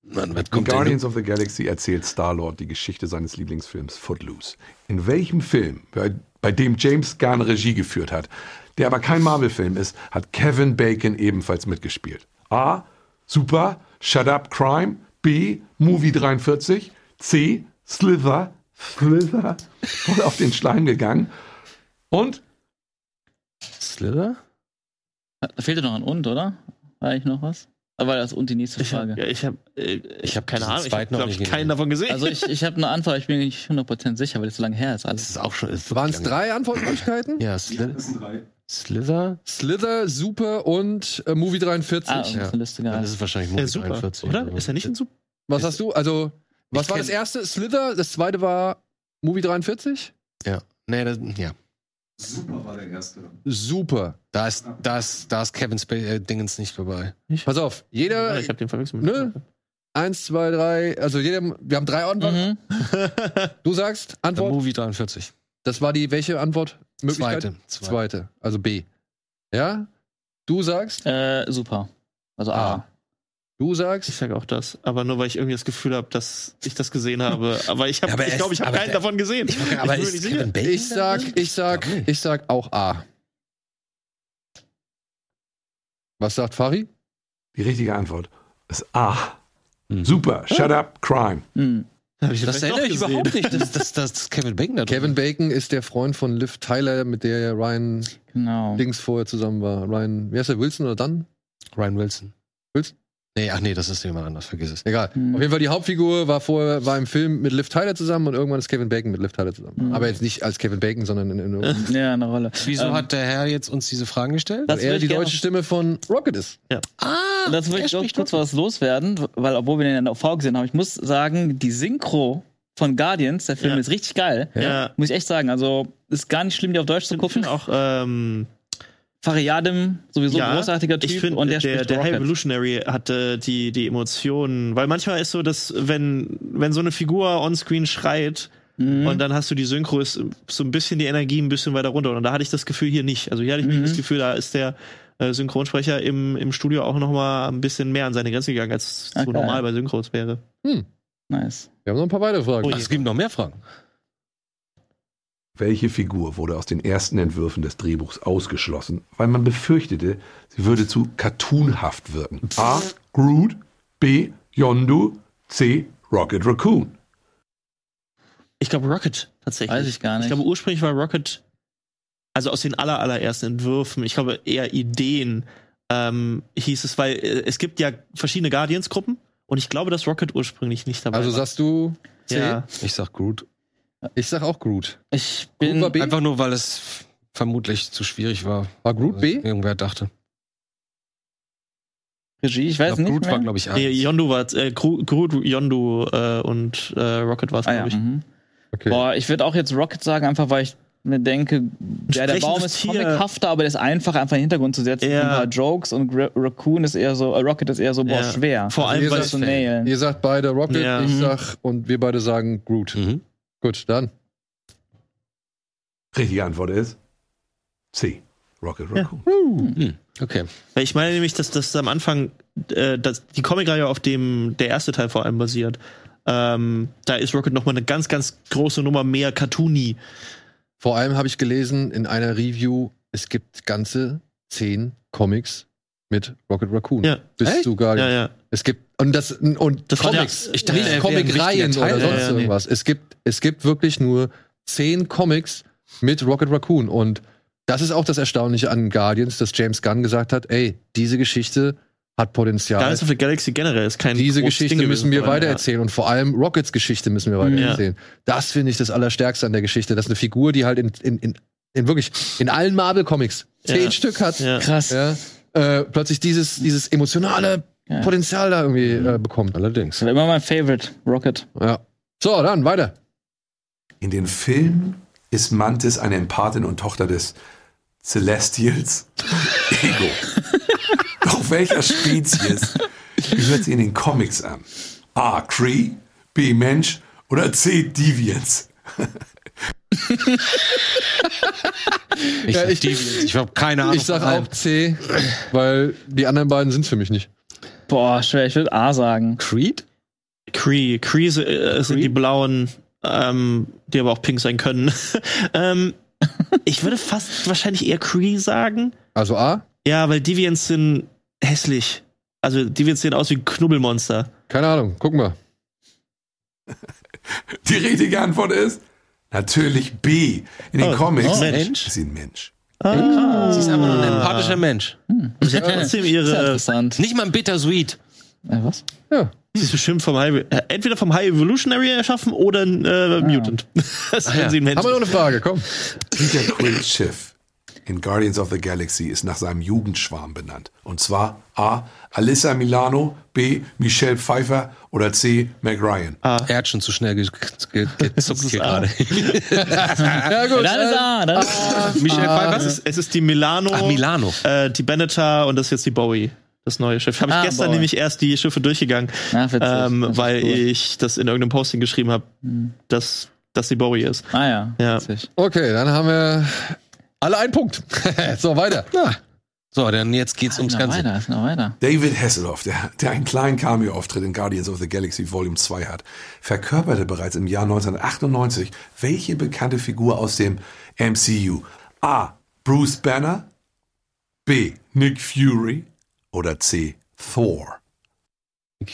Mann, was In kommt denn? Guardians of the Galaxy erzählt Star-Lord die Geschichte seines Lieblingsfilms Footloose. In welchem Film, bei, bei dem James gerne Regie geführt hat, der aber kein Marvel-Film ist, hat Kevin Bacon ebenfalls mitgespielt? A. Super, Shut Up Crime. B. Movie 43. C. Slither, Slither, voll auf den Schleim gegangen. Und Slither? Da fehlte noch ein Und, oder? War eigentlich noch was? Aber das Und die nächste Ich habe Frage. ja, ich hab, äh, ich hab keine Ahnung. Ich habe, ich, keinen gesehen. davon gesehen. Also ich, ich habe eine Antwort, ich bin nicht 100% sicher, weil es so lange her ist Das alles. ist auch schon. ist Waren es drei Antwortmöglichkeiten? Ja, Slither. Slither? Slither, Super und äh, Movie 43. Ah, Ja. ja. Liste Dann geil. ist es wahrscheinlich ja, Movie super, 43. oder? Ist er nicht ein Super? Was hast du? Also, was Ich war das erste? Slither, das zweite war Movie 43? Ja. Nee, das, ja. Super. Da ist, da ist, da ist Kevin Sp äh, Dingens nicht dabei. Pass auf, jeder, Ja, ich habe den verwechselt. Nö. eins, zwei, drei, also jeder, wir haben drei Antworten. Mhm. *laughs* Du sagst Der Antwort, Movie 43. das war die welche Antwort? Möglichkeit? Zweite. Zweite. Zweite, also B. Ja? Du sagst, Äh, super. Also A. A. du Ich sagst, sage auch das, aber nur weil ich irgendwie das Gefühl habe, dass ich das gesehen habe. *laughs* Aber ich Ja, habe, aber ich glaube, ich habe aber keinen der- davon gesehen. Aber bin mir ist. Kevin Bacon ich sag, ich sag, glaub nicht. ich sag auch A. Was sagt Fari? die richtige Antwort ist A. Mhm. Super, Shut Up Crime. Mhm. Hab ich Das erinnere ich überhaupt nicht, dass, dass, dass Kevin Bacon da drin Kevin Bacon ist der Freund von Liv Tyler, mit der ja Ryan Genau. Dings vorher zusammen war. Ryan, wer ist der, Wilson oder dann? Ryan Wilson. Wilson? Nee, ach nee, das ist jemand anders, vergiss es. Egal. Mhm. Auf jeden Fall die Hauptfigur war vorher war im Film mit Liv Tyler zusammen und irgendwann ist Kevin Bacon mit Liv Tyler zusammen. Mhm. Aber jetzt nicht als Kevin Bacon, sondern in, in, *laughs* Ja, eine Rolle. Wieso Ähm, hat der Herr jetzt uns diese Fragen gestellt? Das weil er die deutsche Stimme von Rocket ist. ah, Dazu will der ich kurz was loswerden, weil obwohl wir den in der OV gesehen haben, ich muss sagen, die Synchro von Guardians, der Film Ja. ist richtig geil. Ja. Muss ich echt sagen. Also ist gar nicht schlimm, die auf Deutsch zu Ich gucken. finde auch, ähm, Fariadim, sowieso ja, ein großartiger Typ ich finde, und der, der, der High Rocket. Revolutionary hatte die, die Emotionen, weil manchmal ist so, dass wenn, wenn so eine Figur onscreen schreit Mhm. und dann hast du die Synchro, ist so ein bisschen die Energie ein bisschen weiter runter und da hatte ich das Gefühl hier nicht. Also hier hatte ich Mhm. das Gefühl, da ist der äh, Synchronsprecher im, im Studio auch noch mal ein bisschen mehr an seine Grenze gegangen, als Ah, so geil. normal bei Synchros wäre. Nice. Wir haben noch ein paar weitere Fragen. Oh, Ach, es gibt noch mehr Fragen. Welche Figur wurde aus den ersten Entwürfen des Drehbuchs ausgeschlossen, weil man befürchtete, sie würde zu cartoonhaft wirken? A. Groot. B. Yondu. C. Rocket Raccoon. Ich glaube Rocket tatsächlich. Weiß ich gar nicht. Ich glaube ursprünglich war Rocket, also aus den aller, allerersten Entwürfen, ich glaube eher Ideen, ähm, hieß es, weil äh, es gibt ja verschiedene Guardians-Gruppen und ich glaube, dass Rocket ursprünglich nicht dabei Also war. sagst du, C? Ja. Ich sag Groot. Ich sag auch Groot. Ich Groot bin. B? Einfach nur, weil es vermutlich zu schwierig war. War Groot B? Irgendwer dachte. Regie, ich Ich weiß glaub, nicht. Groot mehr. war, glaube ich, Nee, eins. Yondu war, äh, Gro- Groot, Yondu äh, und äh, Rocket war es, ah, glaube ja. ich. mhm. Okay. Boah, ich würde auch jetzt Rocket sagen, einfach weil ich mir denke, ja, der Baum ist comichafter, aber der ist einfacher, einfach in den Hintergrund zu setzen. Ja. Ein paar Jokes und Ra Raccoon ist eher so, äh, Rocket ist eher so, boah, Ja. schwer. Vor allem, ihr weil seid zu nailen. Ihr sagt beide Rocket, Ja. ich Mhm. sag und wir beide sagen Groot. Mhm. Gut, dann. Richtige Antwort ist C. Rocket Raccoon. Hm. Okay. Ich meine nämlich, dass das am Anfang, äh, dass die Comicreihe, auf dem der erste Teil vor allem basiert, ähm, da ist Rocket noch mal eine ganz, ganz große Nummer mehr cartoony. Vor allem habe ich gelesen in einer Review, es gibt ganze zehn Comics mit Rocket Raccoon. Ja. Bis Echt? zu Guardian. Ja, ja. Es gibt und das und Das Comics, der- ich dachte, nicht Comic-Reihen oder sonst Ja, ja, nee. irgendwas. Es gibt es gibt wirklich nur zehn Comics mit Rocket Raccoon und das ist auch das Erstaunliche an Guardians, dass James Gunn gesagt hat, ey, diese Geschichte hat Potenzial. Guardians of the Galaxy generell ist kein diese Geschichte Ding müssen gewesen wir vorher, weitererzählen und vor allem Rockets Geschichte müssen wir weitererzählen. Das finde ich das Allerstärkste an der Geschichte. Das ist eine Figur, die halt in, in, in, in wirklich in allen Marvel-Comics zehn Ja. Stück hat. Ja. Krass. Ja, äh, plötzlich dieses, dieses emotionale Ja. Potenzial da irgendwie äh, bekommt. Allerdings. Das war immer mein Favorite, Rocket. Ja. So, dann weiter. In den Filmen ist Mantis eine Empathin und Tochter des Celestials *laughs* Ego. *laughs* Doch welcher Spezies gehört sie in den Comics an? A. Cree, B. Mensch oder C. Deviants? *laughs* Ich, Ja, sag ich- Deviants. ich habe keine Ahnung. Ich sag von allem. auch C, weil die anderen beiden sind für mich nicht. Boah, schwer, ich würde A sagen. Creed? Cree. Cree sind, äh, sind Cree? die blauen, ähm, die aber auch pink sein können. *laughs* ähm, ich würde fast wahrscheinlich eher Cree sagen. Also A, Ja, weil Deviants sind hässlich. Also Deviants sehen aus wie ein Knubbelmonster. keine Ahnung, gucken wir. Die richtige Antwort ist natürlich B. In den Oh, Comics oh, Mensch? ist sie ein Mensch. Ah. Sie ist einfach nur ein empathischer Mensch. Sie hat trotzdem ihre. interessant. Nicht mal ein Bittersweet. Äh, was? Ja. Sie ist bestimmt vom High, äh, entweder vom High Evolutionary erschaffen oder ein äh, Mutant. *laughs* das Ah, ja. sie ein Mensch. Haben wir noch eine Frage, komm. Peter Quills Schiff in Guardians of the Galaxy ist nach seinem Jugendschwarm benannt. Und zwar A. Alyssa Milano, B. Michelle Pfeiffer oder C. Meg Ryan. Er hat schon zu schnell ge ge gezuckt hier gerade. *laughs* Ja, gut. Dann ist A, dann ist A. Michelle Es Pfeiffer? ist, es ist die Milano, Ach, Milano. Äh, die Benetar und das ist jetzt die Bowie. Das neue Schiff. Habe ich Ah, gestern Bowie. nämlich erst die Schiffe durchgegangen, Ah, witzig. ähm, weil cool. ich das in irgendeinem Posting geschrieben habe, dass das die Bowie ist. Ah ja. Ja. witzig. Okay, dann haben wir alle einen Punkt. *laughs* so, weiter. So, dann jetzt geht's ums Noch Ganze. weiter, ist noch weiter. David Hasselhoff, der, der einen kleinen Cameo-Auftritt in Guardians of the Galaxy Volume 2 hat, verkörperte bereits im Jahr 1998 welche bekannte Figur aus dem MCU? A. Bruce Banner, B. Nick Fury oder C. Thor?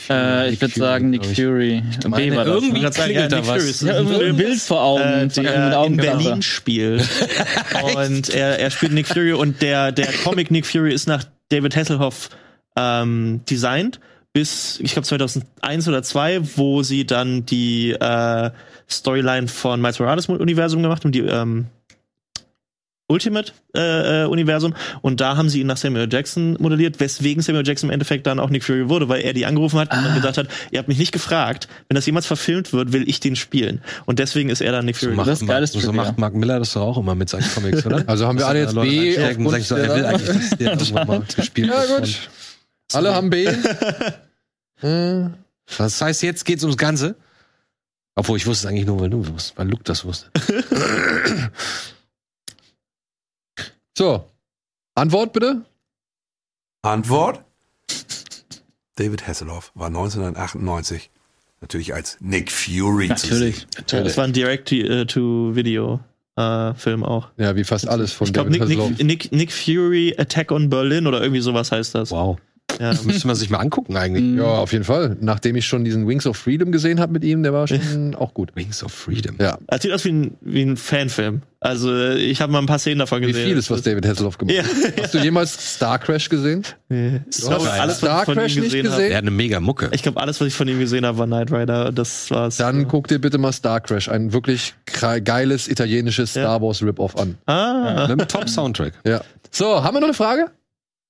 Äh, ich würde sagen Nick Fury. meine, war das. irgendwie Ich wollte sagen, klingelt da Nick was. Ich habe irgendwie ein Bild vor Augen. äh, der Augen in Berlin gedacht. spielt. *laughs* und er, er spielt Nick Fury und der, der *laughs* Comic Nick Fury ist nach David Hasselhoff ähm, designt bis, ich glaube, 2001 oder 2, wo sie dann die äh, Storyline von Miles Morales Universum gemacht haben, die ähm, Ultimate äh, äh, Universum und da haben sie ihn nach Samuel Jackson modelliert, weswegen Samuel Jackson im Endeffekt dann auch Nick Fury wurde, weil er die angerufen hat und dann gesagt hat, ihr habt mich nicht gefragt, wenn das jemals verfilmt wird, will ich den spielen und deswegen ist er dann Nick So Fury. macht, Das ist geiles so Trivia. macht Mark Miller das doch auch immer mit seinen Comics, oder? *laughs* Also haben wir alle jetzt Leute B und sagen so, er will eigentlich, dass der *laughs* irgendwann mal gespielt Ja, wird. gut. Alle haben B. Äh, *laughs* Das heißt, jetzt geht's ums Ganze. Obwohl, ich wusste es eigentlich nur, weil du wusstest, weil Luke das wusste. So. Antwort bitte? Antwort? David Hasselhoff war 1998 natürlich als Nick Fury Natürlich. zu sehen. Das war ein Direct-to-Video-Film auch. Ja, wie fast alles von Ich glaube, David Nick, Hasselhoff. Nick, Nick, Nick Fury Attack on Berlin oder irgendwie sowas heißt das. Wow. Ja. Müsste man sich mal angucken eigentlich. Ja, auf jeden Fall. Nachdem ich schon diesen Wings of Freedom gesehen habe mit ihm, der war schon auch gut. Wings of Freedom. Ja, Er sieht aus wie ein, wie ein Fanfilm. Also ich habe mal ein paar Szenen davon wie gesehen. vieles, was David Hasselhoff gemacht Ja. hat. Hast du jemals Star Crash gesehen? Nee. Glaube, geil. alles, was Star ich von Crash ihm nicht gesehen gesehen? habe. Der hat eine mega Mucke. Ich glaube, alles, was ich von ihm gesehen habe, war Knight Rider. Das war's. Dann guck dir bitte mal Star Crash, ein wirklich geiles italienisches Ja. Star Wars Rip-Off an. Ah. Mit einem Top-Soundtrack. Ja. So, haben wir noch eine Frage?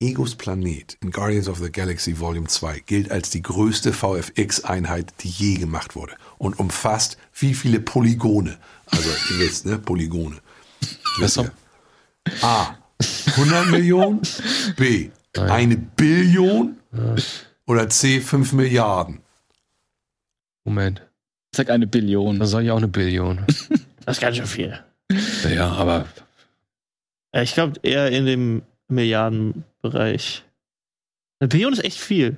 Egos Planet in Guardians of the Galaxy Volume 2 gilt als die größte VFX-Einheit, die je gemacht wurde und umfasst wie viele Polygone? Also, ihr wisst, ne? Polygone. *laughs* Wisst ihr? A. 100 Millionen. B. Eine Billion. Oder C. 5 Milliarden. Moment. Ich sag eine Billion. Da soll ich auch eine Billion. *laughs* Das ist ganz schön viel. ja, aber Äh, Ich glaube eher in dem Milliardenbereich. Eine Billion ist echt viel.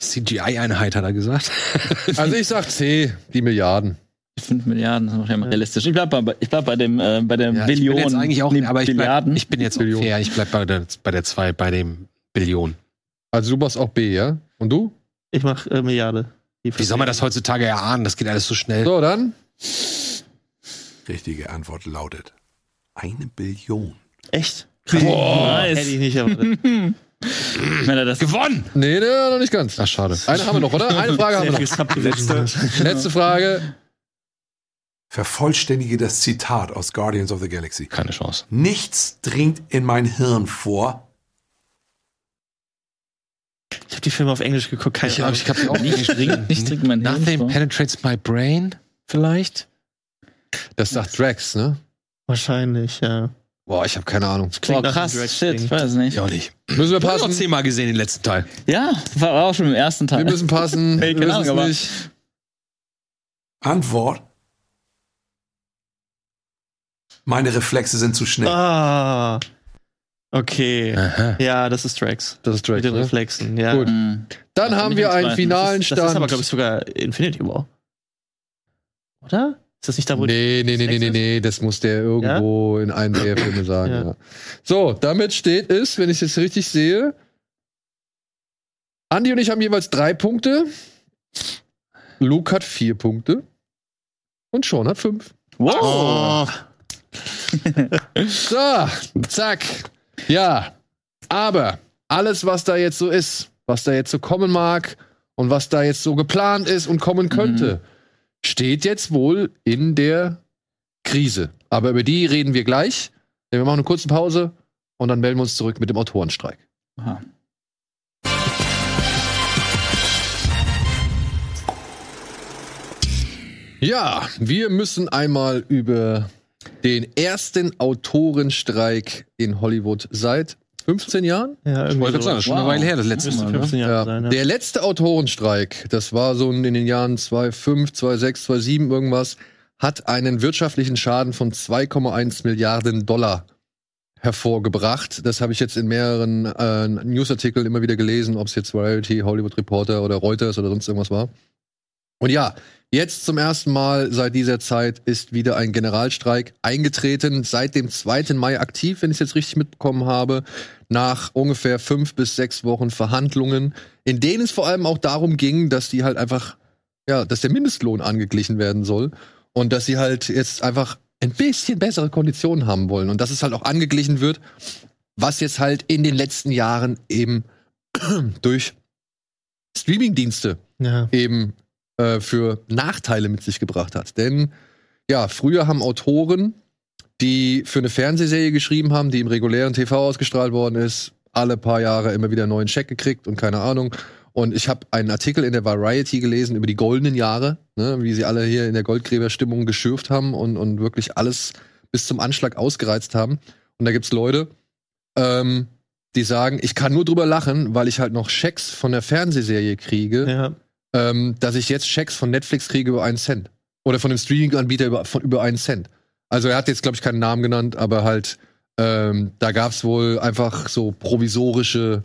CGI-Einheit hat er gesagt. *laughs* Also ich sag C, die Milliarden. 5 Milliarden sind wahrscheinlich mal realistisch. Ich bleib bei, ich bleib bei dem, äh, bei der Ja, Billion. Ich bin jetzt eigentlich auch, nee, aber ich, bleib, ich bin jetzt auch Billion. fair. Ich bleib bei der, bei der 2, bei dem Billion. Also du machst auch B, ja? Und du? Ich mach äh, Milliarde. Wie soll man das heutzutage erahnen? Das geht alles so schnell. So, dann. Richtige Antwort lautet eine Billion. Echt? Boah, Hätte ich nicht erwartet. *laughs* Gewonnen! Nee, nee, noch nicht ganz. Ach, schade. Eine haben wir noch, oder? Eine Frage haben wir noch. Letzte. Letzte Frage. Vervollständige das Zitat aus Guardians of the Galaxy. Keine Chance. Nichts dringt in mein Hirn vor. Ich habe die Filme auf Englisch geguckt. Keine Ich, Ahnung. ich hab die auch nicht dringend. nicht trinken mein Hirn. Nothing so. penetrates my brain, vielleicht? Das sagt Drax, ne? Wahrscheinlich, ja. Boah, ich habe keine Ahnung. Boah, Klingt nach krass, shit, ich weiß nicht. Ja, auch nicht. Müssen wir Ich habe noch passen? zehnmal gesehen, den letzten Teil. Ja, war auch schon im ersten Teil. Wir müssen passen. *laughs* Ey, Wir keine Ahnung, aber- nicht. Antwort. Meine Reflexe sind zu schnell. Ah. Okay. Aha. Ja, das ist Drax. Das ist Drax, Mit den ne? Reflexen, ja. Gut. Mhm. Dann Das haben wir einen zweiten. finalen Das ist aber, Stand. glaube ich, sogar Infinity War. Oder? Ist das nicht da, wo Nee, nee, nee, nee, nee, nee, das muss der irgendwo in einem der Filme sagen. Ja. Ja. So, damit steht es, wenn ich es jetzt richtig sehe. Andi und ich haben jeweils drei Punkte. Luke hat vier Punkte. Und Sean hat fünf. Wow. So, *laughs* zack. Ja, aber alles, was da jetzt so ist, was da jetzt so kommen mag und was da jetzt so geplant ist und kommen könnte, steht jetzt wohl in der Krise. Aber über die reden wir gleich. Denn wir machen eine kurze Pause und dann melden wir uns zurück mit dem Autorenstreik. Aha. Ja, wir müssen einmal über den ersten Autorenstreik in Hollywood seit 15 Jahren. Ja, Ich wollte gerade sagen, das ist schon eine Wow. Weile her, das letzte Mal. Ne? 15 Jahre Ja, sein, ja. Der letzte Autorenstreik, das war so in den Jahren 2005, 2006, 2007 irgendwas, hat einen wirtschaftlichen Schaden von 2,1 Milliarden Dollar hervorgebracht. Das habe ich jetzt in mehreren äh, Newsartikeln immer wieder gelesen, ob es jetzt Variety, Hollywood Reporter oder Reuters oder sonst irgendwas war. Und ja, jetzt zum ersten Mal seit dieser Zeit ist wieder ein Generalstreik eingetreten, seit dem 2. Mai aktiv, wenn ich es jetzt richtig mitbekommen habe, nach ungefähr fünf bis sechs Wochen Verhandlungen, in denen es vor allem auch darum ging, dass die halt einfach, ja, dass der Mindestlohn angeglichen werden soll und dass sie halt jetzt einfach ein bisschen bessere Konditionen haben wollen und dass es halt auch angeglichen wird, was jetzt halt in den letzten Jahren eben *clears throat* durch Streamingdienste ja. eben äh, für Nachteile mit sich gebracht hat. Denn ja, früher haben Autoren, die für eine Fernsehserie geschrieben haben, die im regulären TV ausgestrahlt worden ist, alle paar Jahre immer wieder einen neuen Scheck gekriegt und keine Ahnung. Und ich habe einen Artikel in der Variety gelesen über die goldenen Jahre, ne, wie sie alle hier in der Goldgräberstimmung geschürft haben und, und wirklich alles bis zum Anschlag ausgereizt haben. Und da gibt's Leute, ähm, die sagen, ich kann nur drüber lachen, weil ich halt noch Schecks von der Fernsehserie kriege, ja. Ähm, dass ich jetzt Checks von Netflix kriege über einen Cent. Oder von dem Streaming-Anbieter über, von über einen Cent. Also er hat jetzt, glaube ich, keinen Namen genannt, aber halt, ähm, da gab es wohl einfach so provisorische,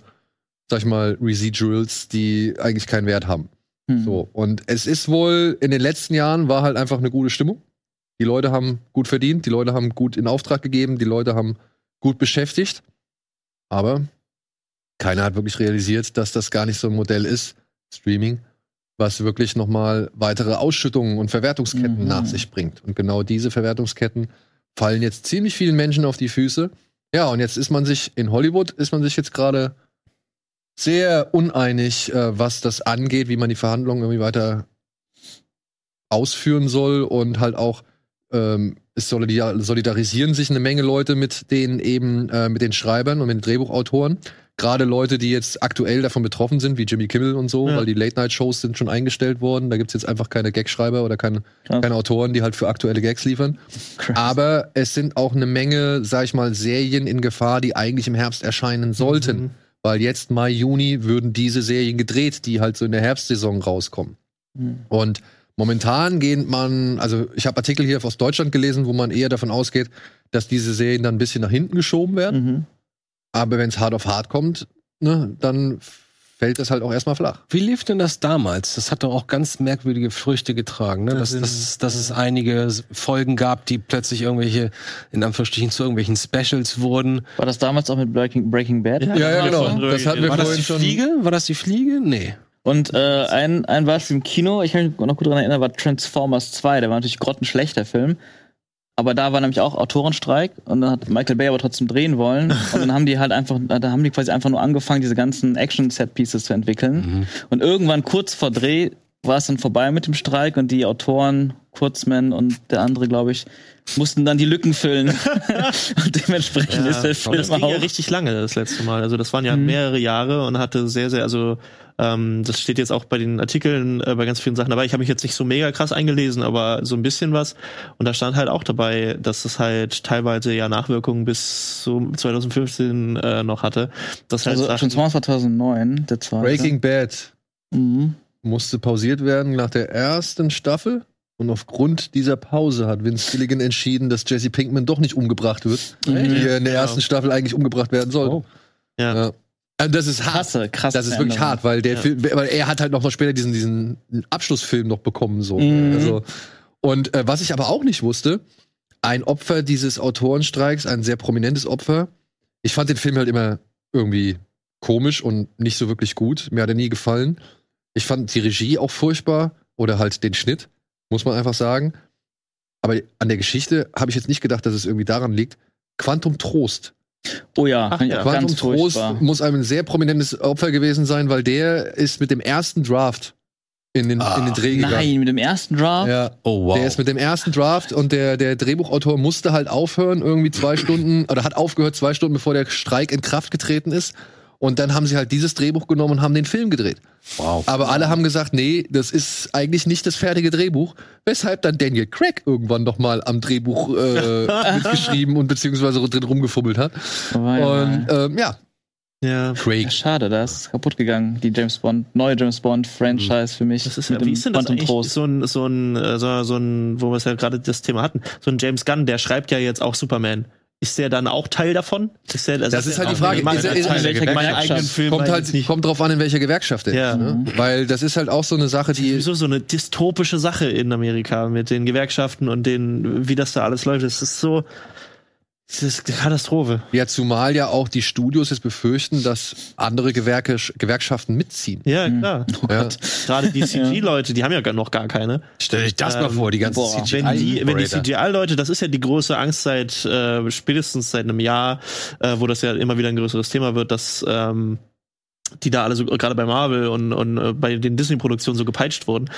sag ich mal, Residuals, die eigentlich keinen Wert haben. Hm. So. Und es ist wohl, in den letzten Jahren war halt einfach eine gute Stimmung. Die Leute haben gut verdient, die Leute haben gut in Auftrag gegeben, die Leute haben gut beschäftigt. Aber keiner hat wirklich realisiert, dass das gar nicht so ein Modell ist, Streaming, was wirklich nochmal weitere Ausschüttungen und Verwertungsketten Mhm. nach sich bringt. Und genau diese Verwertungsketten fallen jetzt ziemlich vielen Menschen auf die Füße. Ja, und jetzt ist man sich in Hollywood, ist man sich jetzt gerade sehr uneinig, äh, was das angeht, wie man die Verhandlungen irgendwie weiter ausführen soll und halt auch ähm, es solidar solidarisieren sich eine Menge Leute mit den eben äh, mit den Schreibern und mit den Drehbuchautoren. Gerade Leute, die jetzt aktuell davon betroffen sind, wie Jimmy Kimmel und so, Ja. weil die Late-Night-Shows sind schon eingestellt worden. Da gibt's jetzt einfach keine Gagschreiber oder keine, Krass. keine Autoren, die halt für aktuelle Gags liefern. Krass. Aber es sind auch eine Menge, sag ich mal, Serien in Gefahr, die eigentlich im Herbst erscheinen sollten. Mhm. Weil jetzt Mai, Juni würden diese Serien gedreht, die halt so in der Herbstsaison rauskommen. Mhm. Und momentan geht man, also ich habe Artikel hier aus Deutschland gelesen, wo man eher davon ausgeht, dass diese Serien dann ein bisschen nach hinten geschoben werden. Mhm. Aber wenn es hart auf hart kommt, ne, dann fällt das halt auch erstmal flach. Wie lief denn das damals? Das hat doch auch ganz merkwürdige Früchte getragen, ne? Das Dass, dass, dass es einige Folgen gab, die plötzlich irgendwelche, in Anführungsstrichen, zu irgendwelchen Specials wurden. War das damals auch mit Breaking, Breaking Bad? Ja, Ja, ja, genau. Das hatten wir War das die schon. Fliege? War das die Fliege? Nee. Und äh, ein, ein Beispiel im Kino, ich kann mich noch gut daran erinnern, war Transformers 2. Der war natürlich grottenschlechter Film. Aber da war nämlich auch Autorenstreik und dann hat Michael Bay aber trotzdem drehen wollen. *laughs* Und dann haben die halt einfach, da haben die quasi einfach nur angefangen, diese ganzen Action-Set-Pieces zu entwickeln. Und irgendwann kurz vor Dreh war es dann vorbei mit dem Streik und die Autoren, Kurzman und der andere, glaube ich, mussten dann die Lücken füllen. *laughs* *laughs* und dementsprechend ist der Film das ging auch. ja richtig lange das letzte Mal. Also das waren ja Mhm. mehrere Jahre und hatte sehr, sehr, also ähm, das steht jetzt auch bei den Artikeln, äh, bei ganz vielen Sachen dabei. Ich habe mich jetzt nicht so mega krass eingelesen, aber so ein bisschen was. Und da stand halt auch dabei, dass es halt teilweise ja Nachwirkungen bis so 2015 äh, noch hatte. Das halt also Transformers war 2009, der zweite. Breaking Bad Mhm. musste pausiert werden nach der ersten Staffel. Und aufgrund dieser Pause hat Vince Gilligan entschieden, dass Jesse Pinkman doch nicht umgebracht wird, Mhm. wie er in der Ja. ersten Staffel eigentlich umgebracht werden soll. Oh. ja. Ja. Also das ist hart. Krasse, krasse Das ist wirklich hart, weil der Ja. Film, weil er hat halt noch mal später diesen, diesen Abschlussfilm noch bekommen, so. Mhm. Also, und äh, was ich aber auch nicht wusste, ein Opfer dieses Autorenstreiks, ein sehr prominentes Opfer. Ich fand den Film halt immer irgendwie komisch und nicht so wirklich gut. Mir hat er nie gefallen. Ich fand die Regie auch furchtbar oder halt den Schnitt, muss man einfach sagen. Aber an der Geschichte habe ich jetzt nicht gedacht, dass es irgendwie daran liegt. Quantum Trost. Oh ja, Ach ja. ganz Trost furchtbar. muss ein sehr prominentes Opfer gewesen sein, weil der ist mit dem ersten Draft in den, in den Dreh gegangen. Nein, mit dem ersten Draft. Ja, Oh, wow. der ist mit dem ersten Draft und der, der Drehbuchautor musste halt aufhören, irgendwie zwei Stunden, oder hat aufgehört zwei Stunden, bevor der Streik in Kraft getreten ist. Und dann haben sie halt dieses Drehbuch genommen und haben den Film gedreht. wow. Aber alle haben gesagt, nee, das ist eigentlich nicht das fertige Drehbuch. Weshalb dann Daniel Craig irgendwann noch mal am Drehbuch äh, *laughs* mitgeschrieben und beziehungsweise drin rumgefummelt hat. Ja Und ähm, ja, ja. Craig. Ja, schade, da ist kaputt gegangen, die James Bond, neue James Bond Franchise für mich. Das ist ja, mit wie ist denn das Quantum eigentlich Trost. so ein, so ein, äh, so, so ein, wo wir es ja gerade das Thema hatten, so ein James Gunn, der schreibt ja jetzt auch Superman. Ist der dann auch Teil davon? Ist der, Das ist halt die Frage. Ist ist der welcher meine eigenen Filme Kommt halt, nicht. kommt drauf an, in welcher Gewerkschaft er Ja. ist. Ne? Weil das ist halt auch so eine Sache, die. Wieso so eine dystopische Sache in Amerika mit den Gewerkschaften und den, wie das da alles läuft. Das ist so, das ist eine Katastrophe. Ja, zumal ja auch die Studios jetzt befürchten, dass andere Gewerke, Gewerkschaften mitziehen. Ja, klar. Ja. Gerade die *laughs* CG-Leute, die haben ja noch gar keine. Stell dich das mal Ähm, vor, die ganzen boah. CGI. Wenn die, wenn die. CGI-Leute, das ist ja die große Angst seit äh, spätestens seit einem Jahr, äh, wo das ja immer wieder ein größeres Thema wird, dass ähm, die da alle so gerade bei Marvel und, und äh, bei den Disney-Produktionen so gepeitscht wurden.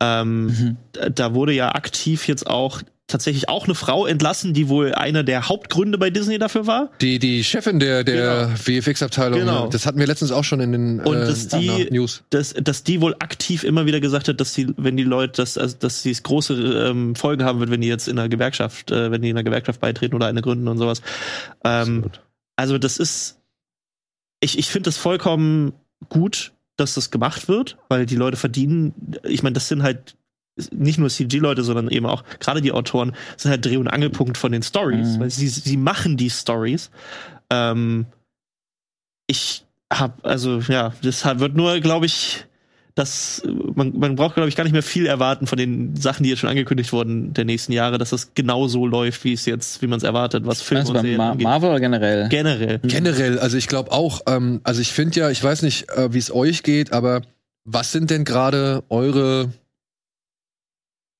Ähm, Mhm. da- wurde ja aktiv jetzt auch tatsächlich auch eine Frau entlassen, die wohl einer der Hauptgründe bei Disney dafür war. Die, die Chefin der, der VFX-Abteilung, Genau. das hatten wir letztens auch schon in den Und äh, dass die- News. dass, dass die wohl aktiv immer wieder gesagt hat, dass die, wenn die Leute, dass, also, dass sie es große ähm, Folgen haben wird, wenn die jetzt in einer Gewerkschaft, äh, wenn die in einer Gewerkschaft beitreten oder eine gründen und sowas. Ähm, also das ist, ich, ich finde das vollkommen gut, dass das gemacht wird, weil die Leute verdienen, ich meine, das sind halt nicht nur CG-Leute, sondern eben auch gerade die Autoren sind halt Dreh- und Angelpunkt von den Stories, Mhm. weil sie, sie machen die Stories. Ähm, ich hab, also ja, das wird nur, glaube ich, dass man, man braucht, glaube ich, gar nicht mehr viel erwarten von den Sachen, die jetzt schon angekündigt wurden der nächsten Jahre, dass das genau so läuft, wie es jetzt, wie man es erwartet, was Filme Meinst du und Serien Ma angeht. Marvel oder generell? Generell. Generell, also ich glaube auch, ähm, also ich finde ja, ich weiß nicht, äh, wie es euch geht, aber was sind denn gerade eure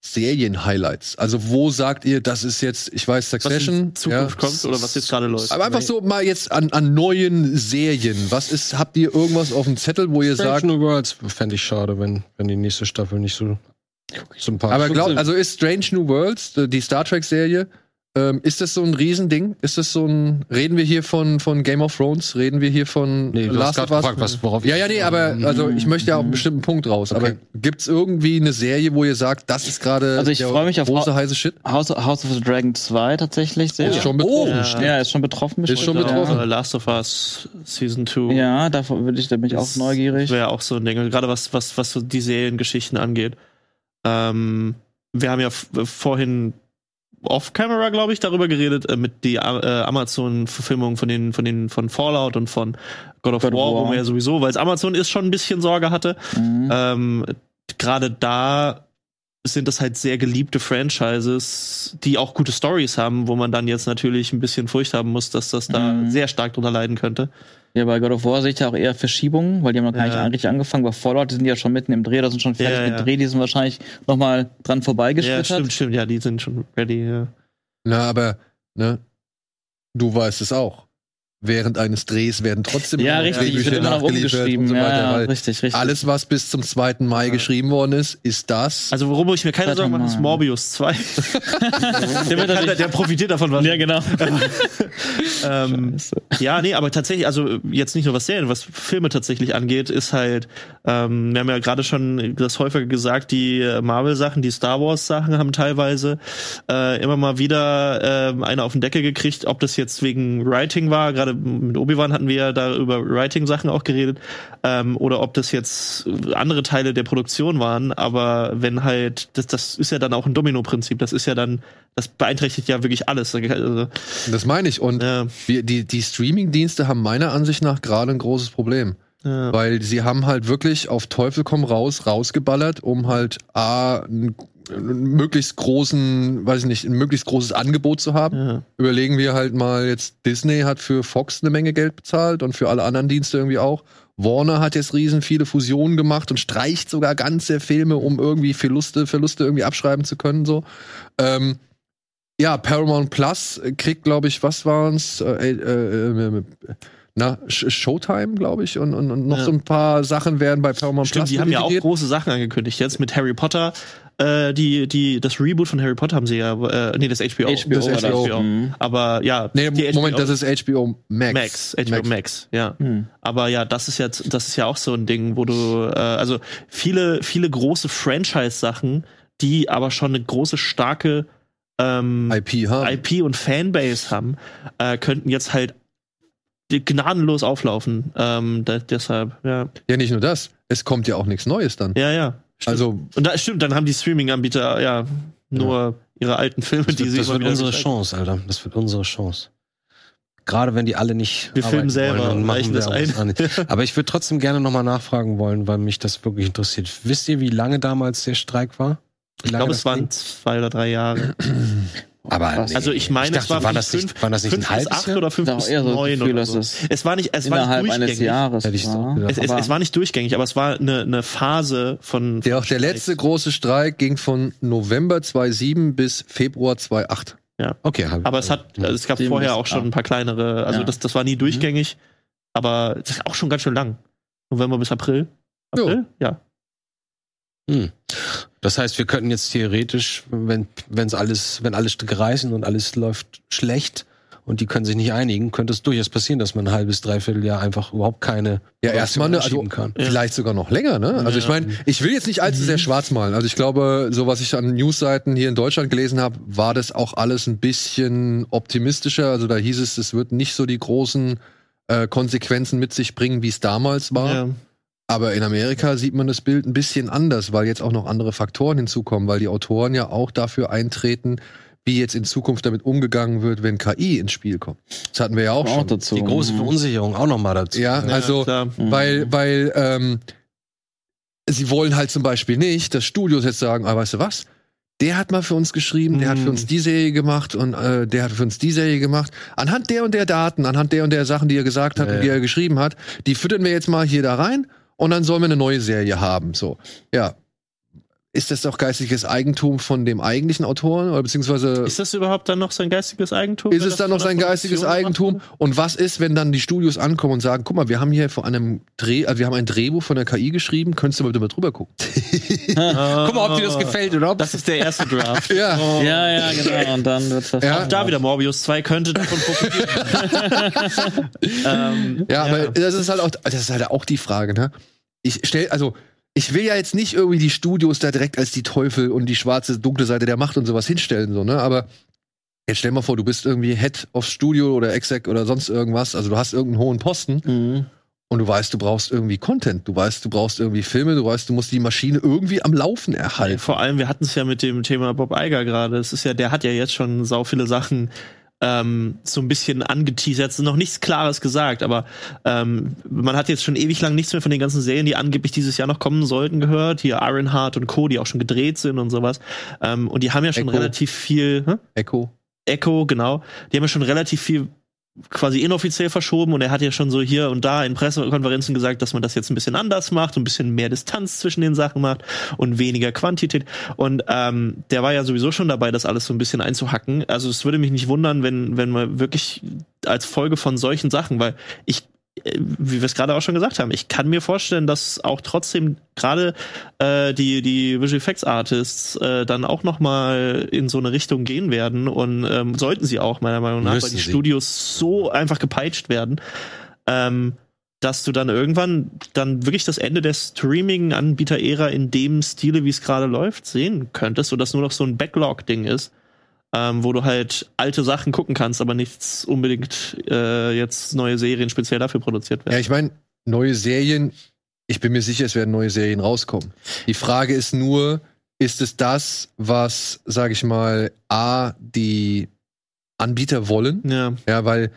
Serien-Highlights? Also wo sagt ihr, das ist jetzt, ich weiß, Was Succession, in Zukunft kommt oder was jetzt gerade läuft. aber einfach so mal jetzt an, an neuen Serien. Was ist, habt ihr irgendwas auf dem Zettel, wo ihr Strange sagt, New Worlds fände ich schade, wenn, wenn die nächste Staffel nicht so sympathisch aber ist. glaubt, also ist Strange New Worlds, äh, die Star Trek-Serie, ähm, ist das so ein Riesending? Ist das so ein, reden wir hier von, von Game of Thrones? Reden wir hier von Nee, du hast gerade gefragt, was, worauf Ja, ja, nee, aber also ich möchte ja auf einen bestimmten Punkt raus. Okay. Aber gibt's irgendwie eine Serie, wo ihr sagt, das ist gerade Also ich der freu mich auf große heiße Shit? House, House of the Dragon 2 tatsächlich sehr. Ist schon betroffen. Ja. stimmt. ja, ist schon betroffen. Ist schon betroffen. Äh, Last of Us Season 2. Ja, davor würde ich, da bin ich auch Das neugierig. Wäre auch so ein Ding. Gerade was, was, was so die Seriengeschichten angeht. Ähm, wir haben ja vorhin off-camera, glaube ich, darüber geredet, äh, mit die äh, Amazon-Verfilmung von den, von den, von Fallout und von God of God of War, wo War. man ja sowieso, weil es Amazon ist schon ein bisschen Sorge hatte. Mhm. Ähm, Gerade da sind das halt sehr geliebte Franchises, die auch gute Stories haben, wo man dann jetzt natürlich ein bisschen Furcht haben muss, dass das da Mhm. sehr stark drunter leiden könnte. Ja, bei God of War sehe ich ja auch eher Verschiebungen, weil die haben noch gar Ja. nicht richtig angefangen. Bei Fallout, die sind ja schon mitten im Dreh, da sind schon fertig Ja, ja. gedreht, die sind wahrscheinlich noch mal dran Ja, vorbeigeschlittert. stimmt, stimmt. Ja, die sind schon ready. Ja. Na, aber, ne, du weißt es auch. Während eines Drehs werden trotzdem Ja, richtig, Drehbücher wird immer noch nachgeliefert umgeschrieben. und so ja, weiter, ja, richtig, richtig. alles, was bis zum 2. Mai geschrieben worden ist, ist das. Also worum ich mir keine Sorgen mache, ist Morbius 2. *laughs* der wird der, der profitiert davon was. ja, genau. *laughs* ähm, ja, nee, aber tatsächlich, also jetzt nicht nur was Serien, was Filme tatsächlich angeht, ist halt, ähm, wir haben ja gerade schon das häufiger gesagt, die Marvel-Sachen, die Star Wars-Sachen haben teilweise äh, immer mal wieder ähm, eine auf den Deckel gekriegt, ob das jetzt wegen Writing war, gerade mit Obi-Wan hatten wir ja da über Writing-Sachen auch geredet, ähm, oder ob das jetzt andere Teile der Produktion waren, aber wenn halt, das, das ist ja dann auch ein Domino-Prinzip, das ist ja dann, das beeinträchtigt ja wirklich alles. Also, das meine ich. Und ja, wir, die, die Streaming-Dienste haben meiner Ansicht nach gerade ein großes Problem. ja. Weil sie haben halt wirklich auf Teufel komm raus rausgeballert, um halt A, einen, einen möglichst großen, weiß ich nicht, ein möglichst großes Angebot zu haben. Ja. Überlegen wir halt mal jetzt, Disney hat für Fox eine Menge Geld bezahlt und für alle anderen Dienste irgendwie auch. Warner hat jetzt riesen viele Fusionen gemacht und streicht sogar ganze Filme, um irgendwie Verluste, Verluste irgendwie abschreiben zu können. So. Ähm, ja, Paramount Plus kriegt, glaube ich, was waren's? Äh, äh, äh, na, Sh- Showtime, glaube ich, und, und, und noch Ja. so ein paar Sachen werden bei Paramount Stimmt, Plus die haben ja auch große Sachen angekündigt jetzt mit Harry Potter. Äh, die, die, das Reboot von Harry Potter haben sie ja, äh, nee, das HBO. HBO das war das. HBO. Mhm. Aber ja, Nee, Moment, HBO das ist HBO Max. Max, HBO Max. ja. Hm. Aber ja, das ist jetzt, das ist ja auch so ein Ding, wo du, äh, also viele, viele große Franchise-Sachen, die aber schon eine große, starke ähm, IP haben. IP und Fanbase haben, äh, könnten jetzt halt gnadenlos auflaufen. Ähm, da, deshalb, ja. Ja, nicht nur das. Es kommt ja auch nichts Neues dann. Ja, ja. Stimmt. Also, Und da stimmt, dann haben die Streaming-Anbieter ja nur ihre alten Filme, Das die wird, sie das wird unsere gezeigt- Chance, Alter. Das wird unsere Chance. Gerade wenn die alle nicht. Wir filmen selber wollen, und machen das ein. *laughs* Aber ich würde trotzdem gerne nochmal nachfragen wollen, weil mich das wirklich interessiert. Wisst ihr, wie lange damals der Streik war? Ich glaube, es waren zwei oder drei Jahre. *clears throat* Aber Was? Also ich meine, ich dachte, es war war fünf- das nicht, war das nicht fünf ein bis halbes acht Jahr? oder fünf bis so neun Gefühl, oder so. es Es war nicht, es war nicht eines durchgängig. Jahres so gedacht. Es, es, Aber- es war nicht durchgängig, aber es war eine, eine Phase von. der, von auch der letzte große Streik ging von November 2007 bis Februar 2008. Okay, hab- Aber es hat, also es gab Sieben vorher auch schon ein paar kleinere. Also Ja. das, das war nie durchgängig, aber das ist auch schon ganz schön lang. November bis April. Jo. April? Ja. Hm. Das heißt, wir könnten jetzt theoretisch, wenn wenn's alles, wenn alle Stücke reißen und alles läuft schlecht und die können sich nicht einigen, könnte es durchaus passieren, dass man ein halbes, dreiviertel Jahr einfach überhaupt keine Ja, erstmal anschieben also kann. Ja. vielleicht sogar noch länger, ne? Also ich Ja. meine, ich will jetzt nicht allzu sehr schwarz malen. Also ich glaube, so was ich an Newsseiten hier in Deutschland gelesen habe, war das auch alles ein bisschen optimistischer. Also da hieß es, es wird nicht so die großen äh, Konsequenzen mit sich bringen, wie es damals war. ja. Aber in Amerika sieht man das Bild ein bisschen anders, weil jetzt auch noch andere Faktoren hinzukommen, weil die Autoren ja auch dafür eintreten, wie jetzt in Zukunft damit umgegangen wird, wenn KI ins Spiel kommt. Das hatten wir ja auch auch schon. dazu. Die große Verunsicherung auch nochmal dazu. Ja, Ja, also klar. Mhm. weil, weil ähm, sie wollen halt zum Beispiel nicht, dass Studios jetzt sagen, ah, weißt du was? Der hat mal für uns geschrieben, der hat für Mhm. uns die Serie gemacht und äh, der hat für uns die Serie gemacht. Anhand der und der Daten, anhand der und der Sachen, die er gesagt hat Ja, und die er geschrieben hat, die füttern wir jetzt mal hier da rein und dann sollen wir eine neue Serie haben. So, ja. Ist das doch geistiges Eigentum von dem eigentlichen Autoren oder beziehungsweise Ist das überhaupt dann noch sein geistiges Eigentum? ist es dann noch sein geistiges Eigentum? Und was ist, wenn dann die Studios ankommen und sagen, guck mal, wir haben hier vor einem Dreh, also wir haben ein Drehbuch von der KI geschrieben, könntest du mal bitte mal drüber gucken? *laughs* Guck mal, ob dir das Ah, gefällt oder ob Das ist der erste Draft. *laughs* Ja. Ja, ja, genau. Und dann wird das. Ja. Auch da wieder Morbius 2 könnte davon profitieren. *laughs* ähm, Ja, aber das ist halt auch, das ist halt auch die Frage, ne? Ich stell, also, ich will ja jetzt nicht irgendwie die Studios da direkt als die Teufel und die schwarze, dunkle Seite der Macht und sowas hinstellen, so, ne? Aber jetzt stell mal vor, du bist irgendwie Head of Studio oder Exec oder sonst irgendwas, also du hast irgendeinen hohen Posten Mhm. und du weißt, du brauchst irgendwie Content, du weißt, du brauchst irgendwie Filme, du weißt, du musst die Maschine irgendwie am Laufen erhalten. Vor allem, wir hatten es ja mit dem Thema Bob Iger gerade. Es ist ja, der hat ja jetzt schon sau viele Sachen ähm, so ein bisschen angeteasert, noch nichts Klares gesagt, aber ähm, man hat jetzt schon ewig lang nichts mehr von den ganzen Serien, die angeblich dieses Jahr noch kommen sollten, gehört. Hier Ironheart und Co., die auch schon gedreht sind und sowas. Ähm, und die haben ja schon Echo. relativ viel. Hä? Echo. Echo, genau. Die haben ja schon relativ viel quasi inoffiziell verschoben und er hat ja schon so hier und da in Pressekonferenzen gesagt, dass man das jetzt ein bisschen anders macht, ein bisschen mehr Distanz zwischen den Sachen macht und weniger Quantität. Und ähm, der war ja sowieso schon dabei, das alles so ein bisschen einzuhacken. Also es würde mich nicht wundern, wenn, wenn man wirklich als Folge von solchen Sachen, weil ich wie wir es gerade auch schon gesagt haben, ich kann mir vorstellen, dass auch trotzdem gerade äh, die die Visual Effects Artists äh, dann auch noch mal in so eine Richtung gehen werden und ähm, sollten sie auch meiner Meinung nach, weil Müssen die sie. Studios so einfach gepeitscht werden, ähm, dass du dann irgendwann dann wirklich das Ende der Streaming-Anbieter-Ära in dem Stile, wie es gerade läuft, sehen könntest, sodass nur noch so ein Backlog-Ding ist. Ähm, wo du halt alte Sachen gucken kannst, aber nichts unbedingt äh, jetzt neue Serien speziell dafür produziert werden. Ja, ich meine, neue Serien, ich bin mir sicher, es werden neue Serien rauskommen. Die Frage ist nur, ist es das, was, sage ich mal, A, die Anbieter wollen? Ja, Ja, weil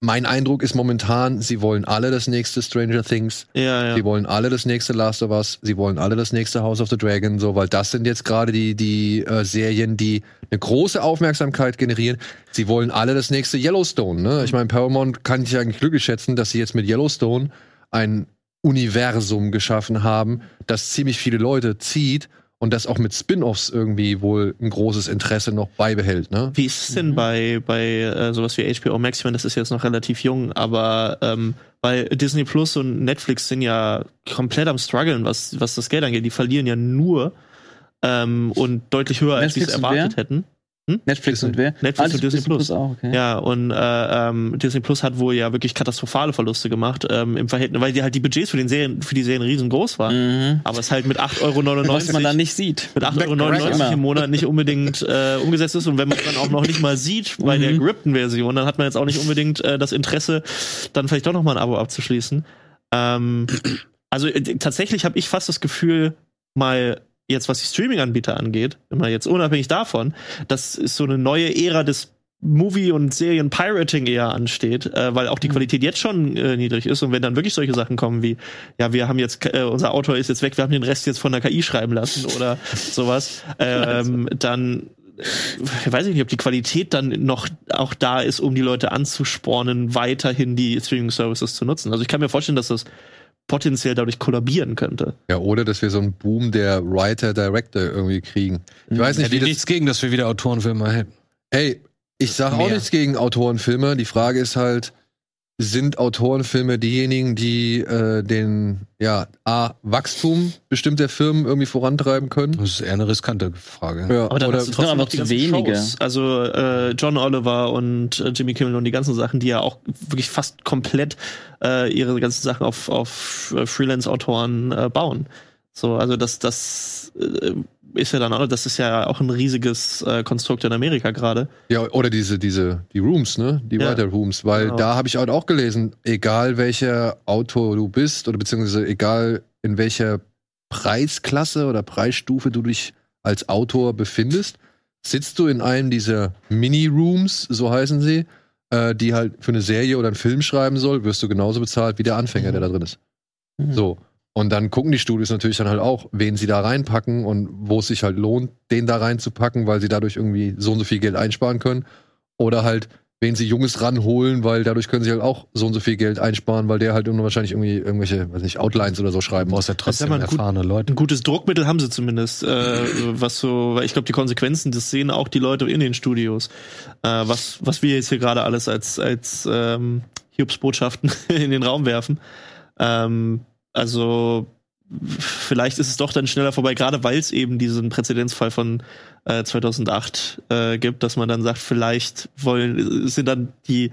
mein Eindruck ist momentan, sie wollen alle das nächste Stranger Things, ja, ja. sie wollen alle das nächste Last of Us, sie wollen alle das nächste House of the Dragon, so, weil das sind jetzt gerade die, die äh, Serien, die eine große Aufmerksamkeit generieren. Sie wollen alle das nächste Yellowstone, ne? Ich meine, Paramount kann ich eigentlich glücklich schätzen, dass sie jetzt mit Yellowstone ein Universum geschaffen haben, das ziemlich viele Leute zieht und das auch mit Spin-offs irgendwie wohl ein großes Interesse noch beibehält, ne? Wie ist es denn bei, bei äh, sowas wie HBO Max? Ich meine, das ist jetzt noch relativ jung, aber ähm, bei Disney Plus und Netflix sind ja komplett am struggeln, was, was das Geld angeht. Die verlieren ja nur ähm, und deutlich höher, als sie es Netflix erwartet wer? Hätten. Netflix und wer? Netflix Ah, und Disney Plus. auch, okay. Ja, und äh, ähm, Disney Plus hat wohl ja wirklich katastrophale Verluste gemacht ähm, im Verhältnis, weil die halt die Budgets für, den Serien, für die Serien riesengroß waren. Mhm. Aber es halt mit 8,99 Euro Was man dann nicht sieht. mit 8,99 Euro im Monat nicht unbedingt *laughs* äh, umgesetzt ist. Und wenn man es dann auch noch nicht mal sieht bei der Mhm. gerippten Version, dann hat man jetzt auch nicht unbedingt äh, das Interesse, dann vielleicht doch noch mal ein Abo abzuschließen. Ähm, also äh, tatsächlich habe ich fast das Gefühl, mal jetzt was die Streaming-Anbieter angeht, immer jetzt unabhängig davon, dass es so eine neue Ära des Movie- und Serien-Pirating eher ansteht, äh, weil auch die Qualität jetzt schon äh, niedrig ist. Und wenn dann wirklich solche Sachen kommen wie, ja, wir haben jetzt, äh, unser Autor ist jetzt weg, wir haben den Rest jetzt von der KI schreiben lassen oder *laughs* sowas, ähm, dann äh, weiß ich nicht, ob die Qualität dann noch auch da ist, um die Leute anzuspornen, weiterhin die Streaming-Services zu nutzen. Also ich kann mir vorstellen, dass das potenziell dadurch kollabieren könnte. Ja, oder dass wir so einen Boom der Writer-Director irgendwie kriegen. Ich weiß nicht, Hätte wie nichts gegen, dass wir wieder Autorenfilme hätten. Ey, ich sage auch Mehr. nichts gegen Autorenfilme. Die Frage ist halt, sind Autorenfilme diejenigen, die äh, den ja A Wachstum bestimmter Firmen irgendwie vorantreiben können? Das ist eher eine riskante Frage. Ja, Aber dann oder hast du trotzdem aber noch die wenige. Shows. Also äh, John Oliver und äh, Jimmy Kimmel und die ganzen Sachen, die ja auch wirklich fast komplett äh, ihre ganzen Sachen auf, auf äh, Freelance-Autoren äh, bauen. So, also das, das äh, ist ja dann auch, das ist ja auch ein riesiges äh, Konstrukt in Amerika gerade. ja, oder diese diese die Rooms, ne? Die Ja. Writer Rooms, weil Genau. da habe ich halt auch gelesen, egal welcher Autor du bist oder beziehungsweise egal in welcher Preisklasse oder Preisstufe du dich als Autor befindest, sitzt du in einem dieser Mini-Rooms, so heißen sie, äh, die halt für eine Serie oder einen Film schreiben soll, wirst du genauso bezahlt wie der Anfänger, der da drin ist. Mhm. So. Und dann gucken die Studios natürlich dann halt auch, wen sie da reinpacken und wo es sich halt lohnt, den da reinzupacken, weil sie dadurch irgendwie so und so viel Geld einsparen können. Oder halt, wen sie Junges ranholen, weil dadurch können sie halt auch so und so viel Geld einsparen, weil der halt wahrscheinlich irgendwie irgendwelche, weiß nicht, Outlines oder so schreiben muss. ja trotzdem mal ein gut- erfahrene Leute. Ein gutes Druckmittel haben sie zumindest, äh, was so, weil ich glaube, die Konsequenzen, das sehen auch die Leute in den Studios. Äh, was, was wir jetzt hier gerade alles als, als ähm, Hiobsbotschaften *laughs* in den Raum werfen. Ähm, also vielleicht ist es doch dann schneller vorbei, gerade weil es eben diesen Präzedenzfall von äh, 2008 äh, gibt, dass man dann sagt, vielleicht wollen sind dann die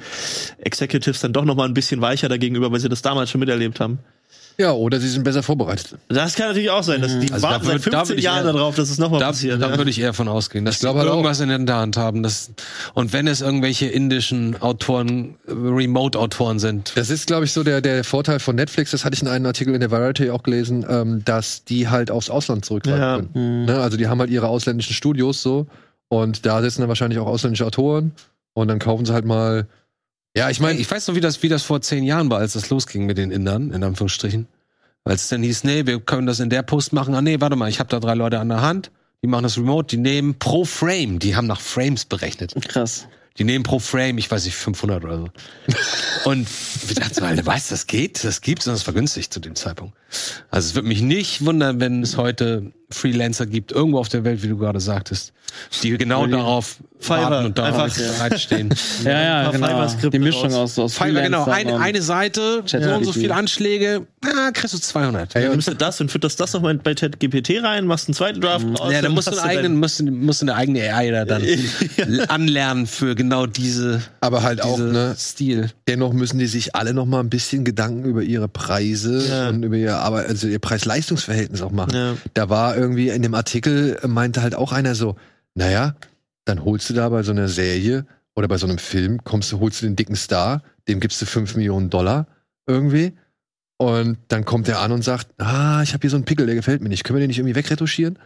Executives dann doch noch mal ein bisschen weicher dagegenüber, weil sie das damals schon miterlebt haben. Ja, oder sie sind besser vorbereitet. Das kann natürlich auch sein, dass die Also warten da seit würd- da 15 würd ich Jahren eher- darauf, dass es nochmal Da, passiert. da ja. würde ich eher von ausgehen, dass Ich glaube halt auch. irgendwas in der Hand haben. Das, und wenn es irgendwelche indischen Autoren, Remote-Autoren sind, Das ist, glaube ich, so der, der Vorteil von Netflix, das hatte ich in einem Artikel in der Variety auch gelesen, ähm, dass die halt aufs Ausland zurückgreifen Ja. können. Ne? Also die haben halt ihre ausländischen Studios so und da sitzen dann wahrscheinlich auch ausländische Autoren und dann kaufen sie halt mal. Ja, ich meine, ich weiß noch, wie das, wie das vor zehn Jahren war, als das losging mit den Indern, in Anführungsstrichen. Als es dann hieß, nee, wir können das in der Post machen. Ah, nee, warte mal, ich habe da drei Leute an der Hand, die machen das remote, die nehmen pro Frame, die haben nach Frames berechnet. Krass. Die nehmen pro Frame, ich weiß nicht, 500 oder so. *laughs* Und wir dachten, mal, weißt das geht, das gibt's und das war günstig zu dem Zeitpunkt. Also es würde mich nicht wundern, wenn es heute Freelancer gibt, irgendwo auf der Welt, wie du gerade sagtest, die genau die darauf Fiverr, warten und darauf einfach, *laughs* ja. bereitstehen. Ja, ein ja, genau. Die Mischung raus. aus, aus Fiverr, genau, Freelancern eine, Seite, so ChatGPT. und so viele Anschläge, ah, kriegst du 200. Ey, Dann und nimmst du das und fütterst das nochmal bei ChatGPT rein, machst einen zweiten Draft raus. ja, dann musst du, einen eigenen, musst, musst du eine eigene AI da dann *laughs* anlernen für genau diese, aber halt auch, diese ne, Stil. dennoch müssen die sich alle noch mal ein bisschen Gedanken über ihre Preise Ja. und über ihr Arbeit, also ihr Preis-Leistungs-Verhältnis auch machen. Ja. Da war irgendwie in dem Artikel äh, meinte halt auch einer so, naja, dann holst du da bei so einer Serie oder bei so einem Film, kommst du, holst du den dicken Star, dem gibst du 5 Millionen Dollar irgendwie. Und dann kommt er an und sagt, ah, ich habe hier so einen Pickel, der gefällt mir nicht. Können wir den nicht irgendwie wegretuschieren?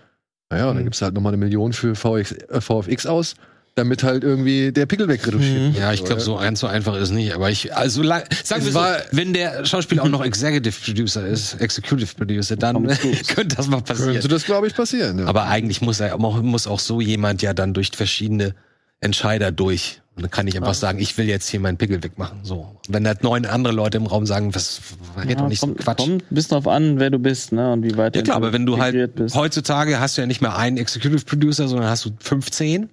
Naja, und dann Mhm. gibst du halt nochmal eine Million für VX, äh, VFX aus, damit halt irgendwie der Pickel wegretuschiert Mhm. wird. Ja, ich glaube, so ganz so einfach ist nicht. Aber ich, also sagen Es wir so, war- wenn der Schauspieler auch noch *laughs* Executive Producer ist, Executive Producer, dann *laughs* könnte das mal passieren. Könnte das, glaube ich, passieren. Ja. Aber eigentlich muss er auch, muss auch so jemand ja dann durch verschiedene Entscheider durch. Und dann kann ich einfach sagen, ich will jetzt hier meinen Pickel wegmachen. So. Wenn da neun andere Leute im Raum sagen, was red doch nicht so kommt, Quatsch. kommt ein bisschen drauf an, wer du bist, ne? Und wie weit Ja klar, aber wenn du halt bist. heutzutage hast du ja nicht mehr einen Executive Producer, sondern hast du 15.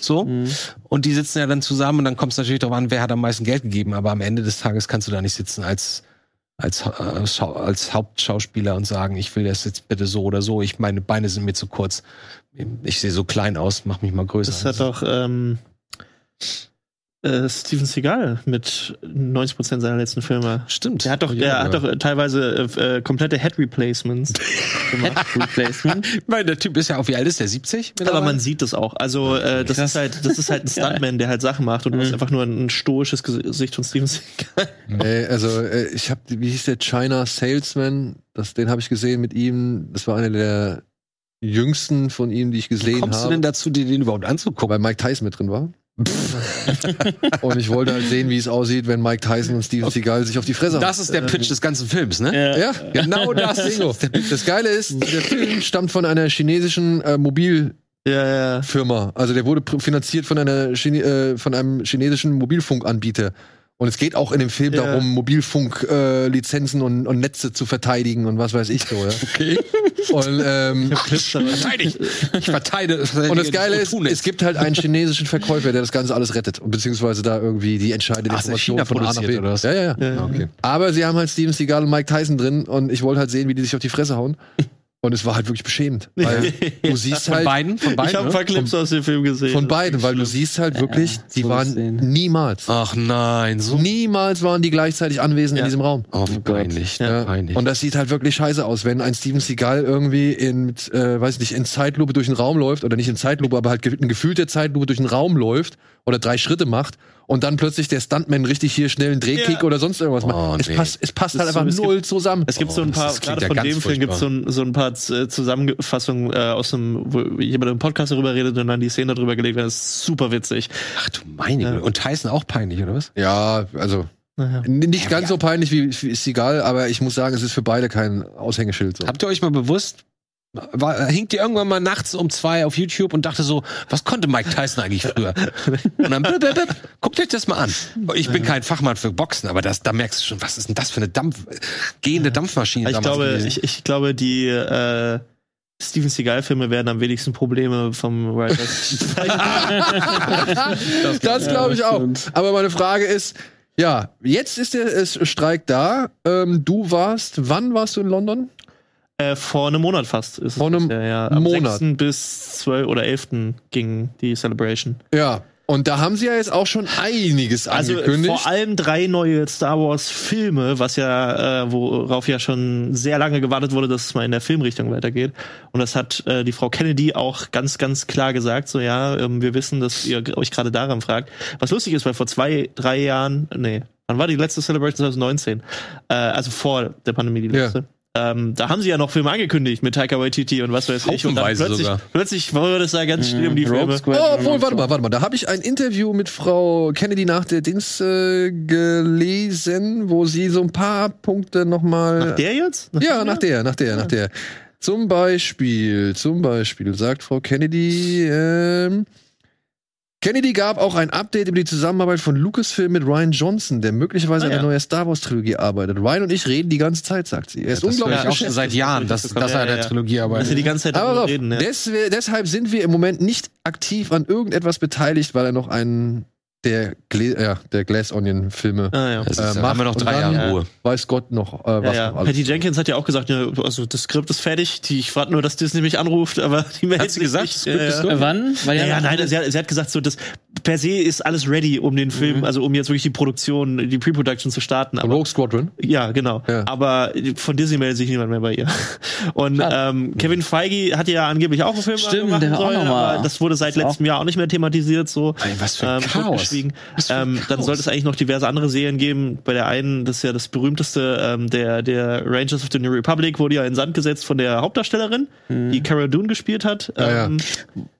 So. Mhm. Und die sitzen ja dann zusammen und dann kommt es natürlich darauf an, wer hat am meisten Geld gegeben. Aber am Ende des Tages kannst du da nicht sitzen als, als, äh, Schau- als Hauptschauspieler und sagen, ich will das jetzt bitte so oder so. Ich, meine Beine sind mir zu kurz. Ich sehe so klein aus, mach mich mal größer. Das hat doch ähm, äh, Steven Seagal mit 90% seiner letzten Filme. Stimmt. Der hat doch, der hat doch äh, teilweise äh, äh, komplette Head Replacements *laughs* gemacht. Replacement. *laughs* Ich meine, der Typ ist ja auch, wie alt ist der? 70? Aber man sieht das auch. Also äh, das Krass. ist halt, das ist halt ein *laughs* Stuntman, der halt Sachen macht und du hast einfach nur ein stoisches Gesicht von Steven Seagal. Nee, also äh, ich habe, wie hieß der China Salesman? Das, den habe ich gesehen mit ihm. Das war einer der jüngsten von ihm, die ich Wie gesehen kommst du habe, denn dazu, dir den überhaupt anzugucken? weil Mike Tyson mit drin war. *laughs* und ich wollte halt sehen, wie es aussieht, wenn Mike Tyson und Steven Seagal sich auf die Fresse Das ist der Pitch des ganzen Films, ne? Ja. Ja, genau das. Bingo. Das Geile ist, der Film stammt von einer chinesischen äh, Mobilfirma. Ja, ja. Also der wurde finanziert von, einer Chine äh, von einem chinesischen Mobilfunkanbieter. Und es geht auch in dem Film Ja. darum, Mobilfunklizenzen äh, Lizenzen und, und Netze zu verteidigen und was weiß ich so. Ja. *laughs* Okay. Und, ähm, Verteidigt. Ich verteidige. und das Geile ist, es gibt halt einen chinesischen Verkäufer, der das Ganze alles rettet und beziehungsweise da irgendwie die entscheidende Ach, ist in China Information von A nach B. produziert, oder was? Ja, ja, ja. Ja. Okay. Aber sie haben halt Steven Seagal und Mike Tyson drin und ich wollte halt sehen, wie die sich auf die Fresse hauen. Und es war halt wirklich beschämend. Weil *laughs* du siehst Von halt beiden? Von beiden? Ich habe ein paar Clips aus dem Film gesehen. von beiden, weil du siehst halt wirklich, das die waren sehen. niemals, Ach nein, so niemals waren die gleichzeitig anwesend Ja. in diesem Raum. oh, wie peinlich. Ja. peinlich. Und das sieht halt wirklich scheiße aus, wenn ein Steven Seagal irgendwie in, äh, weiß nicht, in Zeitlupe durch den Raum läuft, oder nicht in Zeitlupe, aber halt in gefühlter Zeitlupe durch den Raum läuft oder drei Schritte macht und dann plötzlich der Stuntman richtig hier schnell einen Drehkick Ja. oder sonst irgendwas macht. Oh, es, nee. passt, es passt Das halt so, einfach es gibt- null zusammen. Es gibt Oh, so ein paar, gerade ja von dem Film gibt es so so ein paar Zusammenfassungen äh, aus einem, wo jemand im Podcast darüber redet und dann die Szene darüber gelegt wird. Das ist super witzig. Ach du meine Ja. Güte. Und Tyson auch peinlich, oder was? Ja, also Naja. Nicht ganz so peinlich wie, wie ist egal, aber ich muss sagen, es ist für beide kein Aushängeschild. So. Habt ihr euch mal bewusst, war, hinkt ihr irgendwann mal nachts um zwei auf YouTube und dachte so, was konnte Mike Tyson eigentlich früher? Und dann, blub, blub, blub, guckt euch das mal an. Ich bin kein Fachmann für Boxen, aber das, da merkst du schon, was ist denn das für eine Dampf, gehende Dampfmaschine Ich glaube, gewesen? ich, ich glaube, die äh, Steven Seagal-Filme werden am wenigsten Probleme vom Writers. *laughs* Das glaube ich auch. Aber meine Frage ist, ja, jetzt ist der es Streik da. Ähm, du warst, wann warst du in London? Äh, vor einem Monat fast. Ist es Vor einem ja. Am Monat. 6. bis 12 oder 11. ging die Celebration. Ja. Und da haben sie ja jetzt auch schon einiges Also angekündigt. vor allem drei neue Star Wars Filme, was ja, äh, worauf ja schon sehr lange gewartet wurde, dass es mal in der Filmrichtung weitergeht. Und das hat äh, die Frau Kennedy auch ganz, ganz klar gesagt. So ja, ähm, wir wissen, dass ihr euch gerade daran fragt. Was lustig ist, weil vor zwei, drei Jahren, nee, wann war die letzte Celebration 2019? Äh, also vor der Pandemie die Ja. Ähm, da haben sie ja noch Filme angekündigt mit Taika Waititi und was weiß ich. Und dann plötzlich, sogar. plötzlich wurde es da ganz still um die Rogue Filme. Squadron Oh, warte mal, warte mal. Da habe ich ein Interview mit Frau Kennedy nach der Dings äh, gelesen, wo sie so ein paar Punkte nochmal. Nach der jetzt? Ja, nach der, nach der, nach der. Zum Beispiel, zum Beispiel sagt Frau Kennedy, ähm, Kennedy gab auch ein Update über die Zusammenarbeit von Lucasfilm mit Ryan Johnson, der möglicherweise Ah, an ja. einer neuen Star Wars Trilogie arbeitet. Ryan und ich reden die ganze Zeit, sagt sie. Er ist das höre unglaublich ich auch schon seit Jahren, dass, Ja, dass er an der ja. Trilogie Dass sie arbeitet. die ganze Zeit Aber darüber reden. Ja. deswe- deshalb sind wir im Moment nicht aktiv an irgendetwas beteiligt, weil er noch einen der, Gla ja, der Glass Onion Filme Ah, ja. Das äh, macht haben wir noch drei Jahre Ruhe. weiß Gott noch, äh, was Ja, ja. noch alles. Patty Jenkins hat ja auch gesagt, ja, also das Skript ist fertig. Die, ich warte nur, dass Disney mich anruft, aber *laughs* die meldet sie sich gesagt, nicht. das Skript ja, ist ja. durch? Wann? Weil Ja, ja, nein, sie hat, sie hat gesagt, so das per se ist alles ready, um den Film, Mhm. also um jetzt wirklich die Produktion, die Pre-Production zu starten. Aber, Rogue Squadron. ja, genau. Ja. Aber von Disney meldet sich niemand mehr bei ihr. *laughs* Und ähm, Kevin Feige hat ja angeblich auch einen Film Stimmt, machen der hat auch sollen, noch mal. aber das wurde seit letztem Jahr auch nicht mehr thematisiert. So. Ey, was für ein ähm, Chaos. Ein Ähm, dann sollte es eigentlich noch diverse andere Serien geben. Bei der einen, das ist ja das berühmteste, ähm, der, der Rangers of the New Republic wurde ja in Sand gesetzt von der Hauptdarstellerin, die Cara Dune gespielt hat. Ja, ja. Ähm,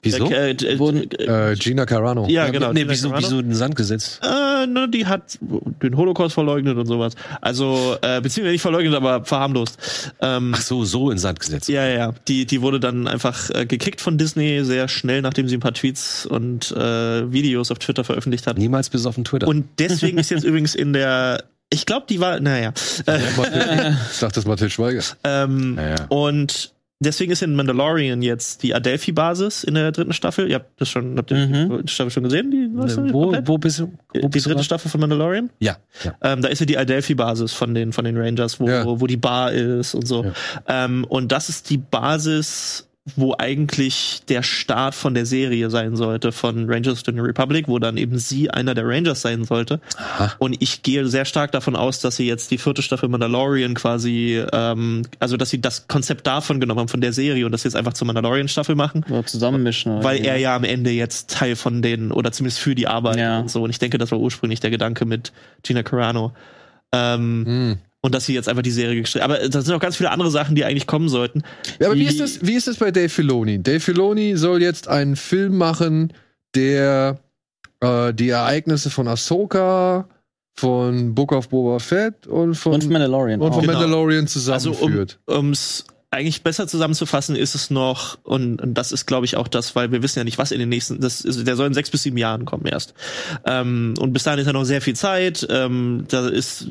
Wieso? Äh, äh, Wurden- äh, Äh, Gina Carano. ja, genau. nee, wieso, wieso in den Sand gesetzt? Äh, ne, die hat den Holocaust verleugnet und sowas. Also, äh, beziehungsweise nicht verleugnet, aber verharmlost. Ähm, Ach so, so in Sand gesetzt. ja, ja, ja. Die, die wurde dann einfach äh, gekickt von Disney sehr schnell, nachdem sie ein paar Tweets und äh, Videos auf Twitter veröffentlicht hat. Niemals bis auf den Twitter. Und deswegen ist jetzt *laughs* übrigens in der, ich glaube, die war, naja. Äh, Ich dachte, das war Til Schweiger. ähm, Ja, ja. Und deswegen ist in Mandalorian jetzt die Adelphi-Basis in der dritten Staffel. Ihr habt das schon, habt ihr Mhm. die Staffel schon gesehen? Die, du, wo, wo bist du? Wo die bist du dritte grad? Staffel von Mandalorian? Ja, ja. Ähm, da ist ja die Adelphi-Basis von den, von den Rangers, wo, Ja. wo, wo die Bar ist und so. Ja. Ähm, und das ist die Basis, wo eigentlich der Start von der Serie sein sollte, von Rangers of the New Republic, wo dann eben sie einer der Rangers sein sollte. Aha. Und ich gehe sehr stark davon aus, dass sie jetzt die vierte Staffel Mandalorian quasi, ähm, also dass sie das Konzept davon genommen haben, von der Serie und das jetzt einfach zur Mandalorian-Staffel machen. Oder zusammenmischen. Weil er ja am Ende jetzt Teil von den, oder zumindest für die Arbeit Ja. und so. Und ich denke, das war ursprünglich der Gedanke mit Gina Carano. Ähm, Hm. Und dass sie jetzt einfach die Serie gestellt. Aber da sind auch ganz viele andere Sachen, die eigentlich kommen sollten. Ja, aber wie ist, das, wie ist das bei Dave Filoni? Dave Filoni soll jetzt einen Film machen, der äh, die Ereignisse von Ahsoka, von Book of Boba Fett und von, Und Mandalorian. und von. Genau. Mandalorian Also um zusammenführt. ums eigentlich besser zusammenzufassen, ist es noch, und, und das ist, glaube ich, auch das, weil wir wissen ja nicht, was in den nächsten, das ist, der soll in sechs bis sieben Jahren kommen erst. Ähm, und bis dahin ist ja noch sehr viel Zeit. Ähm, da ist,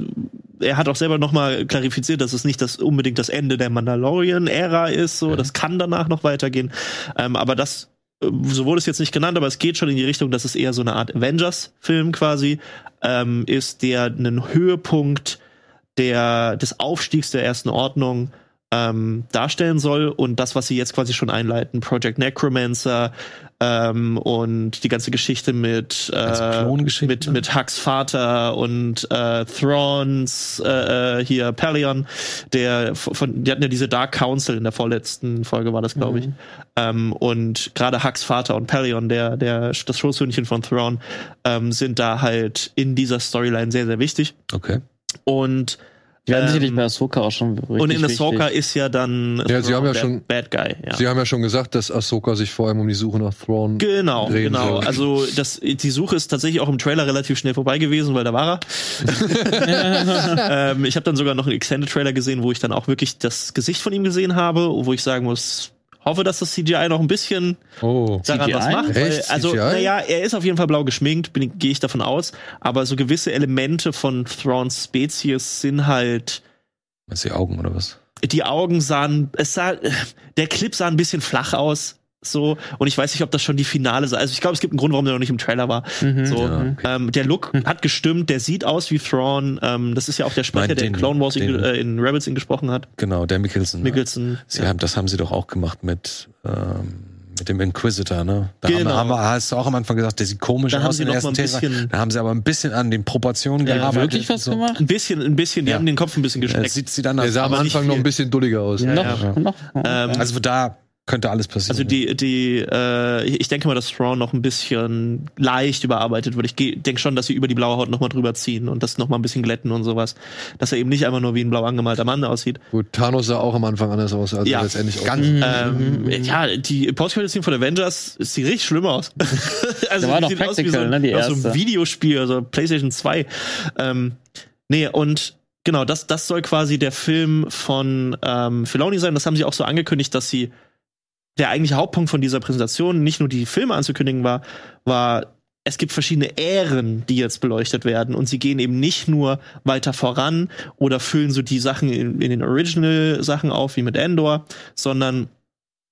er hat auch selber nochmal klarifiziert, dass es nicht das unbedingt das Ende der Mandalorian-Ära ist. So, das kann danach noch weitergehen. Ähm, aber das äh, so wurde es jetzt nicht genannt, aber es geht schon in die Richtung, dass es eher so eine Art Avengers-Film quasi ähm, ist, der einen Höhepunkt der, des Aufstiegs der ersten Ordnung ähm, darstellen soll und das, was sie jetzt quasi schon einleiten, Project Necromancer ähm, und die ganze Geschichte mit äh, mit mit Hux Vater und äh, Thrawns äh, äh, hier Pelion, der von die hatten ja diese Dark Council in der vorletzten Folge war das glaube ich. Ähm, und gerade Hux Vater und Pelion, der der das Schoßhündchen von Thrawn, ähm, sind da halt in dieser Storyline sehr sehr wichtig. Okay. und Die werden Ähm, sicherlich bei Ahsoka auch schon richtig Und in Ahsoka wichtig. ist ja dann Ja, sie haben ja der schon- Bad Guy. Ja. Sie haben ja schon gesagt, dass Ahsoka sich vor allem um die Suche nach Thrawn Genau, genau. soll. Also das, die Suche ist tatsächlich auch im Trailer relativ schnell vorbei gewesen, weil da war er. *laughs* ähm, ich habe dann sogar noch einen Extended Trailer gesehen, wo ich dann auch wirklich das Gesicht von ihm gesehen habe, wo ich sagen muss, hoffe, dass das CGI noch ein bisschen Oh. daran CGI? was macht. Weil, Echt? also, naja, er ist auf jeden Fall blau geschminkt, bin- gehe ich davon aus. Aber so gewisse Elemente von Thrawns Spezies sind halt du die Augen oder was? die Augen sahen, es sah, der Clip sah ein bisschen flach aus. So, und ich weiß nicht, ob das schon die Finale sei. Also ich glaube, es gibt einen Grund, warum der noch nicht im Trailer war. Mhm. So, Ja, ähm, der Look hat gestimmt, der sieht aus wie Thrawn. Ähm, das ist ja auch der Sprecher, Nein, der den- in Clone Wars in, den- äh, in Rebels ihn gesprochen hat. Genau, der Mickelson. Mickelson. Sie haben, das haben sie doch auch gemacht mit, ähm, mit dem Inquisitor, ne? Da Genau. haben, haben, hast du auch am Anfang gesagt, der sieht komisch Da haben aus sie in der ersten bisschen- Da haben sie aber ein bisschen an den Proportionen Ja, gearbeitet. Wirklich was so. gemacht? Ein bisschen, ein bisschen, die Ja. haben den Kopf ein bisschen Ja, gestreckt. sieht sie dann Der sah am Anfang noch ein bisschen dulliger aus. Ja, noch, ja. noch. Ähm, Also da könnte alles passieren. Also die, die, äh, ich denke mal, dass Thrawn noch ein bisschen leicht überarbeitet wird. Ich denke schon, dass sie über die blaue Haut nochmal drüber ziehen und das nochmal ein bisschen glätten und sowas. Dass er eben nicht einfach nur wie ein blau angemalter Mann aussieht. Gut, Thanos sah auch am Anfang anders aus, als Ja. er letztendlich Ganz- auch. Ähm, ja, die Post-Credit-Scene von Avengers sieht richtig schlimm aus. *laughs* also Da war die noch sieht aus wie so, Practical, ne, die aus so ein erste. Videospiel, also PlayStation 2. Ähm, nee, und genau, das, das soll quasi der Film von ähm, Filoni sein. Das haben sie auch so angekündigt, dass sie der eigentliche Hauptpunkt von dieser Präsentation nicht nur die Filme anzukündigen war, war es gibt verschiedene Ähren, die jetzt beleuchtet werden und sie gehen eben nicht nur weiter voran oder füllen so die Sachen in, in den Original-Sachen auf, wie mit Endor, sondern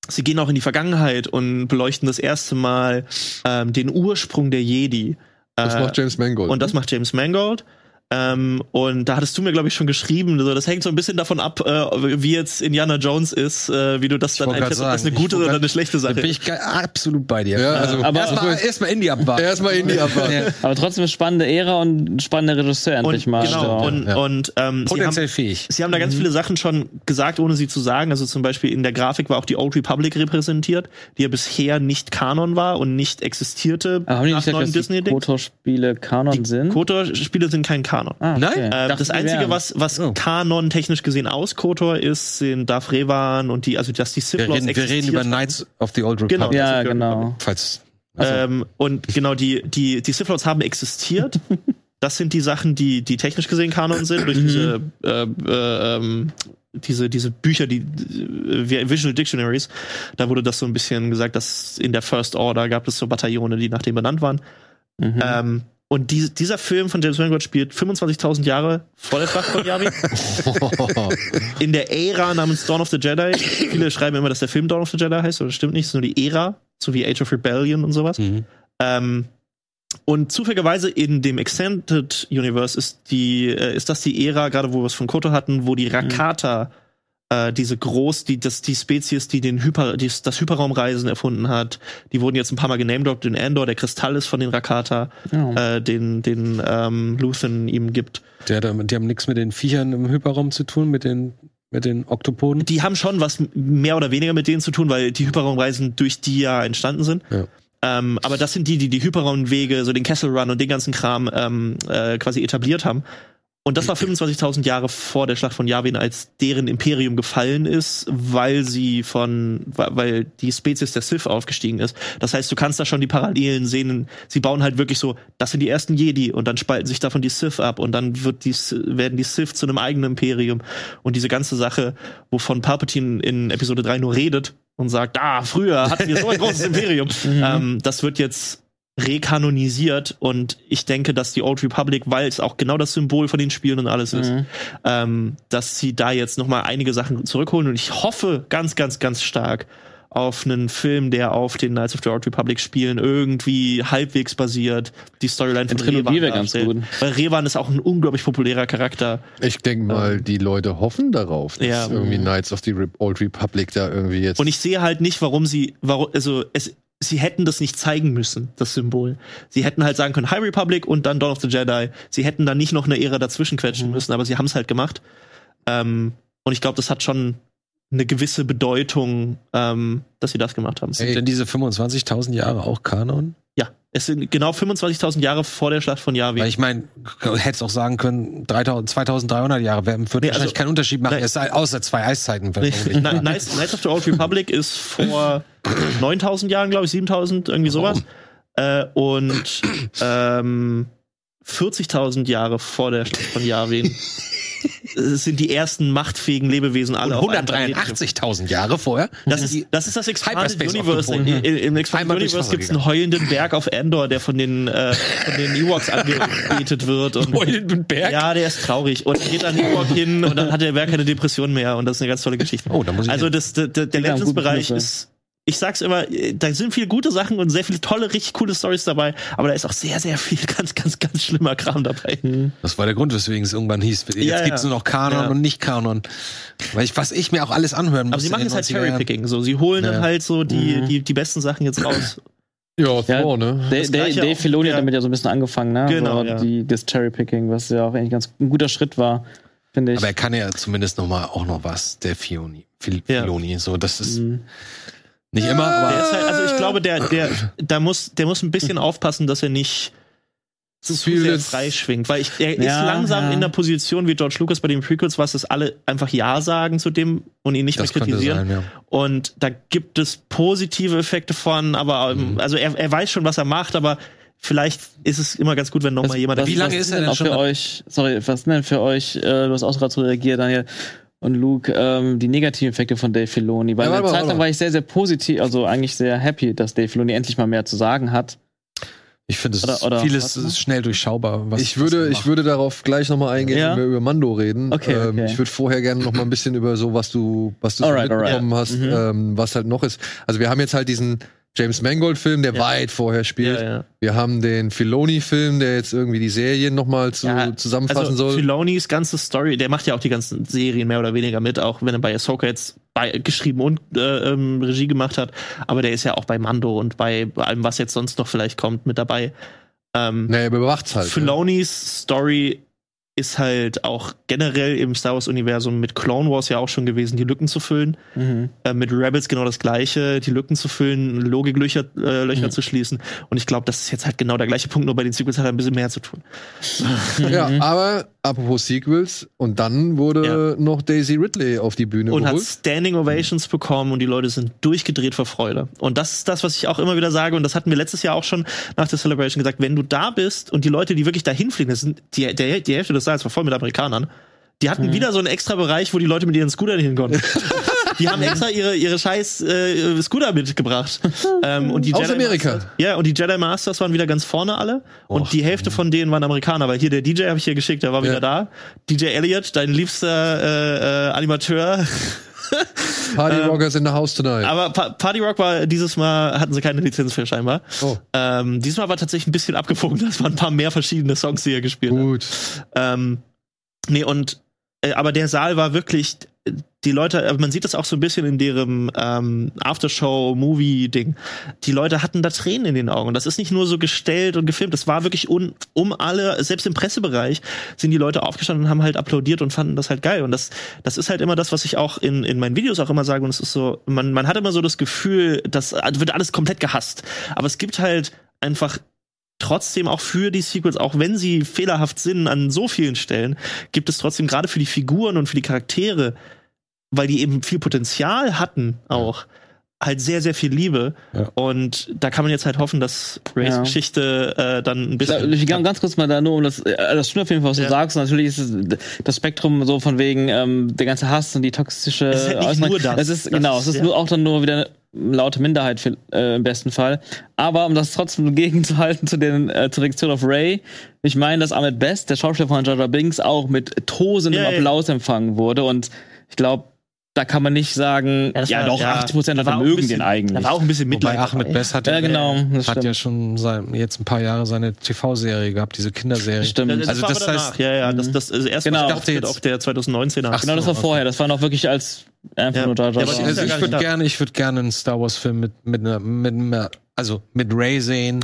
sie gehen auch in die Vergangenheit und beleuchten das erste Mal ähm, den Ursprung der Jedi. Das Äh, macht James Mangold. und das macht James Mangold. Ähm, und da hattest du mir, glaube ich, schon geschrieben, so, das hängt so ein bisschen davon ab, äh, wie jetzt Indiana Jones ist, äh, wie du das dann wollte grad einschätzt, ob das eine gute ich oder eine schlechte da Sache bin ist. ich ge- absolut bei dir. Ja, also- Aber- erstmal erst Indie abwarten. Erstmal Indie abwarten. Aber trotzdem eine spannende Ära und ein spannender Regisseur endlich Und, mal. genau, So. und, Ja. und ähm, sie haben, Potenziell fähig. Sie haben da ganz viele Sachen schon gesagt, ohne sie zu sagen. Also zum Beispiel in der Grafik war auch die Old Republic repräsentiert, die ja bisher nicht Kanon war und nicht existierte Aber haben die nach nicht gesagt, neuen dass die. KOTOR-Spiele Kanon sind? KOTOR-Spiele sind kein Kanon. Ah, okay. Nein? Ähm, das Einzige, was, was Oh. Kanon technisch gesehen aus KOTOR ist, sind Darth Revan und die, also dass die Sith Wir Lords reden, wir reden über. Knights of the Old Genau. Republic. Ja, das ist genau. Falls. Also, Ähm, und genau, die, die, die Sith Lords haben existiert. *laughs* das sind die Sachen, die, die technisch gesehen Kanon sind, durch diese, äh, äh, ähm, diese, diese Bücher, die äh, Visual Dictionaries. Da wurde das so ein bisschen gesagt, dass in der First Order gab es so Bataillone, die nach dem benannt waren. Mhm. Ähm, und die, dieser Film von James Mangold spielt 25.000 Jahre vor der Schlacht von Yavin. *laughs* in der Ära namens Dawn of the Jedi. Viele schreiben immer, dass der Film Dawn of the Jedi heißt, aber das stimmt nicht. Es ist nur die Ära, so wie Age of Rebellion und sowas. mhm. Ähm, und zufälligerweise in dem Extended Universe ist die, äh, ist das die Ära, gerade wo wir es von Koto hatten, wo die Rakata, äh, diese groß, die, das, die Spezies, die den Hyper, die, das Hyperraumreisen erfunden hat, die wurden jetzt ein paar Mal genamedroppt in Endor, der Kristall ist von den Rakata, Ja. äh, den, den ähm, Luthen ihm gibt. Der, die haben nichts mit den Viechern im Hyperraum zu tun, mit den, mit den Oktopoden. Die haben schon was mehr oder weniger mit denen zu tun, weil die Hyperraumreisen durch die ja entstanden sind. Ja. Ähm, aber das sind die, die die Hyperraumwege, so den Kessel Run und den ganzen Kram ähm, äh, quasi etabliert haben. Und das war 25.000 Jahre vor der Schlacht von Yavin, als deren Imperium gefallen ist, weil sie von, weil die Spezies der Sith aufgestiegen ist. Das heißt, du kannst da schon die Parallelen sehen. Sie bauen halt wirklich so, das sind die ersten Jedi und dann spalten sich davon die Sith ab und dann wird die, werden die Sith zu einem eigenen Imperium. Und diese ganze Sache, wovon Palpatine in Episode 3 nur redet und sagt, ah, früher hatten wir so ein großes Imperium. *laughs* ähm, das wird jetzt rekanonisiert und ich denke, dass die Old Republic, weil es auch genau das Symbol von den Spielen und alles ist, Mhm. ähm, dass sie da jetzt noch mal einige Sachen zurückholen und ich hoffe ganz, ganz, ganz stark auf einen Film, der auf den Knights of the Old Republic Spielen irgendwie halbwegs basiert, die Storyline von Trilogie Revan wäre ganz gut. Weil Revan ist auch ein unglaublich populärer Charakter. Ich denke mal, die Leute hoffen darauf, dass Ja. irgendwie Knights of the Re Old Republic da irgendwie jetzt. Und ich sehe halt nicht, warum sie, warum, also es, sie hätten das nicht zeigen müssen, das Symbol. Sie hätten halt sagen können, High Republic und dann Dawn of the Jedi. Sie hätten dann nicht noch eine Ära dazwischen quetschen müssen, aber sie haben es halt gemacht. Ähm, und ich glaube, das hat schon eine gewisse Bedeutung, ähm, dass sie das gemacht haben. Sind denn diese 25.000 Jahre auch Kanon? Ja. Es sind genau 25.000 Jahre vor der Schlacht von Yavin. Ich meine, hättest auch sagen können, 3000, 2300 Jahre, wird Nee, wahrscheinlich also- keinen Unterschied machen, Nein. es sei, außer zwei Eiszeiten. Nee, *laughs* Knights of the Old Republic ist vor 9000 Jahren, glaube ich, 7000, irgendwie sowas. Äh, und ähm, 40.000 Jahre vor der Schlacht von Yavin *laughs* sind die ersten machtfähigen Lebewesen alle auf einem Planeten. 183.000 Jahre vorher. Das ist, das ist das Expanded Universe. Boden. In, Im Expanded Universe gibt es einen heulenden Berg auf Endor, der von den, äh, von den Ewoks angebetet wird. Und, *laughs* Heulenden Berg? Ja, der ist traurig. Und geht dann Ewok hin und dann hat der Berg keine Depression mehr. Und das ist eine ganz tolle Geschichte. Oh, da muss ich Also hin. das, der, Legends-Bereich ist, ich sag's immer, äh, da sind viele gute Sachen und sehr viele tolle, richtig coole Stories dabei, aber da ist auch sehr, sehr viel *laughs* ganz, ganz, ganz schlimmer Kram dabei. Das war der Grund, weswegen es irgendwann hieß, jetzt Ja, gibt's ja. nur noch Kanon Ja. und nicht Kanon. Weil ich, was ich mir auch alles anhören muss. Aber sie machen jetzt halt 90er Jahren. Cherry-Picking. So, sie holen Ja. dann halt so die, Mhm. die, die besten Sachen jetzt raus. Ja, Ja, Thor, ne? Dave, Das Dave, gleiche Dave auch Filoni hat damit ja so ein bisschen angefangen, ne? Genau, so, ja. die, das Cherrypicking, was ja auch eigentlich ganz ein guter Schritt war, finde ich. Aber er kann ja zumindest noch mal auch noch was, der Fioni. Fil Ja. Filoni. So, das ist Mhm. Nicht immer, aber. Der ist halt, also ich glaube, der, der, da muss, der muss ein bisschen aufpassen, dass er nicht zu viel sehr jetzt- frei schwingt, weil ich, er ist Ja, langsam ja. in der Position wie George Lucas bei den Prequels, was es alle einfach Ja sagen zu dem und ihn nicht das mehr kritisieren. sein, ja. Und da gibt es positive Effekte von, aber ähm, Mhm. also er, er weiß schon, was er macht, aber vielleicht ist es immer ganz gut, wenn nochmal Was- jemand. Wie lange ist er denn denn für euch, sorry, was denn für euch, äh, du hast auch gerade so reagiert, Daniel und Luke, ähm, die negativen Effekte von Dave Filoni? Weil Ja, eine warte mal, Zeit warte lang war ich sehr, sehr positiv, also eigentlich sehr happy, dass Dave Filoni endlich mal mehr zu sagen hat. Ich finde, vieles ist schnell durchschaubar. Was, ich würde, ich würde darauf gleich nochmal eingehen, Ja? wenn wir über Mando reden. Okay, Ähm, okay. ich würde vorher gerne noch mal ein bisschen über so, was du, was du so Alright, mitbekommen alright. hast, Mhm. ähm, was halt noch ist. Also wir haben jetzt halt diesen James Mangold-Film, der Ja. weit vorher spielt. ja, ja. Wir haben den Filoni-Film, der jetzt irgendwie die Serien nochmal zu, Ja, zusammenfassen also soll. Filonis ganze Story, der macht ja auch die ganzen Serien mehr oder weniger mit, auch wenn er bei Ahsoka jetzt bei, geschrieben und äh, ähm, Regie gemacht hat. Aber der ist ja auch bei Mando und bei allem, was jetzt sonst noch vielleicht kommt, mit dabei. Ähm, naja, er bewacht's halt. Filonis Story ist halt auch generell im Star Wars-Universum mit Clone Wars ja auch schon gewesen, die Lücken zu füllen. Mhm. Äh, mit Rebels genau das gleiche, die Lücken zu füllen, Logiklöcher äh, Löcher Mhm. zu schließen. Und ich glaube, das ist jetzt halt genau der gleiche Punkt, nur bei den Sequels hat er ein bisschen mehr zu tun. *laughs* Ja, Mhm. aber apropos Sequels, und dann wurde noch Daisy Ridley auf die Bühne und hat geholt. Standing Ovations bekommen und die Leute sind durchgedreht vor Freude. Und das ist das, was ich auch immer wieder sage und das hatten wir letztes Jahr auch schon nach der Celebration gesagt, wenn du da bist und die Leute, die wirklich dahin fliegen, das sind die, der, die Hälfte des Saals war voll mit Amerikanern, die hatten wieder so einen extra Bereich, wo die Leute mit ihren Scootern hin konnten. *laughs* Die haben extra ihre, ihre scheiß äh, Scooter mitgebracht. *laughs* ähm, und die Aus Jedi Amerika. Masters, ja, und die Jedi Masters waren wieder ganz vorne alle. Und Och. die Hälfte von denen waren Amerikaner, weil hier der DJ habe ich hier geschickt, der war Ja. wieder da. DJ Elliott, dein liebster äh, äh, Animateur. *laughs* Party Rockers in the House tonight. Aber pa Party Rock war dieses Mal, hatten sie keine Lizenz für scheinbar. Oh. Ähm, diesmal war tatsächlich ein bisschen abgewogen. *laughs* Das waren ein paar mehr verschiedene Songs, die er gespielt hat. Gut. Ähm, nee, und äh, aber der Saal war wirklich, die Leute, äh, man sieht das auch so ein bisschen in deren ähm, Aftershow-Movie-Ding. Die Leute hatten da Tränen in den Augen. Und das ist nicht nur so gestellt und gefilmt, das war wirklich un, um alle, selbst im Pressebereich sind die Leute aufgestanden und haben halt applaudiert und fanden das halt geil. Und das, das ist halt immer das, was ich auch in, in meinen Videos auch immer sage. Und es ist so, man, man hat immer so das Gefühl, das wird alles komplett gehasst. Aber es gibt halt einfach trotzdem auch für die Sequels, auch wenn sie fehlerhaft sind an so vielen Stellen, gibt es trotzdem gerade für die Figuren und für die Charaktere, weil die eben viel Potenzial hatten auch, halt sehr, sehr viel Liebe. Ja. Und da kann man jetzt halt hoffen, dass Rays Ja. Geschichte äh, dann ein bisschen. ich ganz, ganz kurz mal da nur um das, äh, das stimmt auf jeden Fall, was Ja. du sagst. Natürlich ist es das Spektrum so von wegen ähm, der ganze Hass und die toxische. Es ist halt nicht nur das. Es ist Das genau, ist- es ist ja. nur auch dann nur wieder eine laute Minderheit für, äh, im besten Fall. Aber um das trotzdem *laughs* gegenzuhalten zu den äh, zur Reaktion auf Ray, ich meine, dass Ahmed Best, der Schauspieler von Jar Jar Binks, auch mit tosendem Ja, ja. Applaus empfangen wurde und ich glaube, da kann man nicht sagen, ja, war- doch, ja, 80 Prozent da ein mögen bisschen- den eigentlich. Da war auch ein bisschen Mitleid. Wobei Ahmed dabei. Best hat ja, ja, genau, das hat stimmt. ja schon sein, jetzt ein paar Jahre seine TV-Serie gehabt, diese Kinderserie. Stimmt. Das Also war das danach. heißt- ja, ja, das, das also erst Genau. mal jetzt- auf der 2019er. Ach Genau, das war okay. vorher. Das war noch wirklich als einfach Ja. nur Ja, die Also ja ich würde da. gerne, ich würde gerne einen Star Wars Film mit mit einer mit einer, also mit Ray sehen,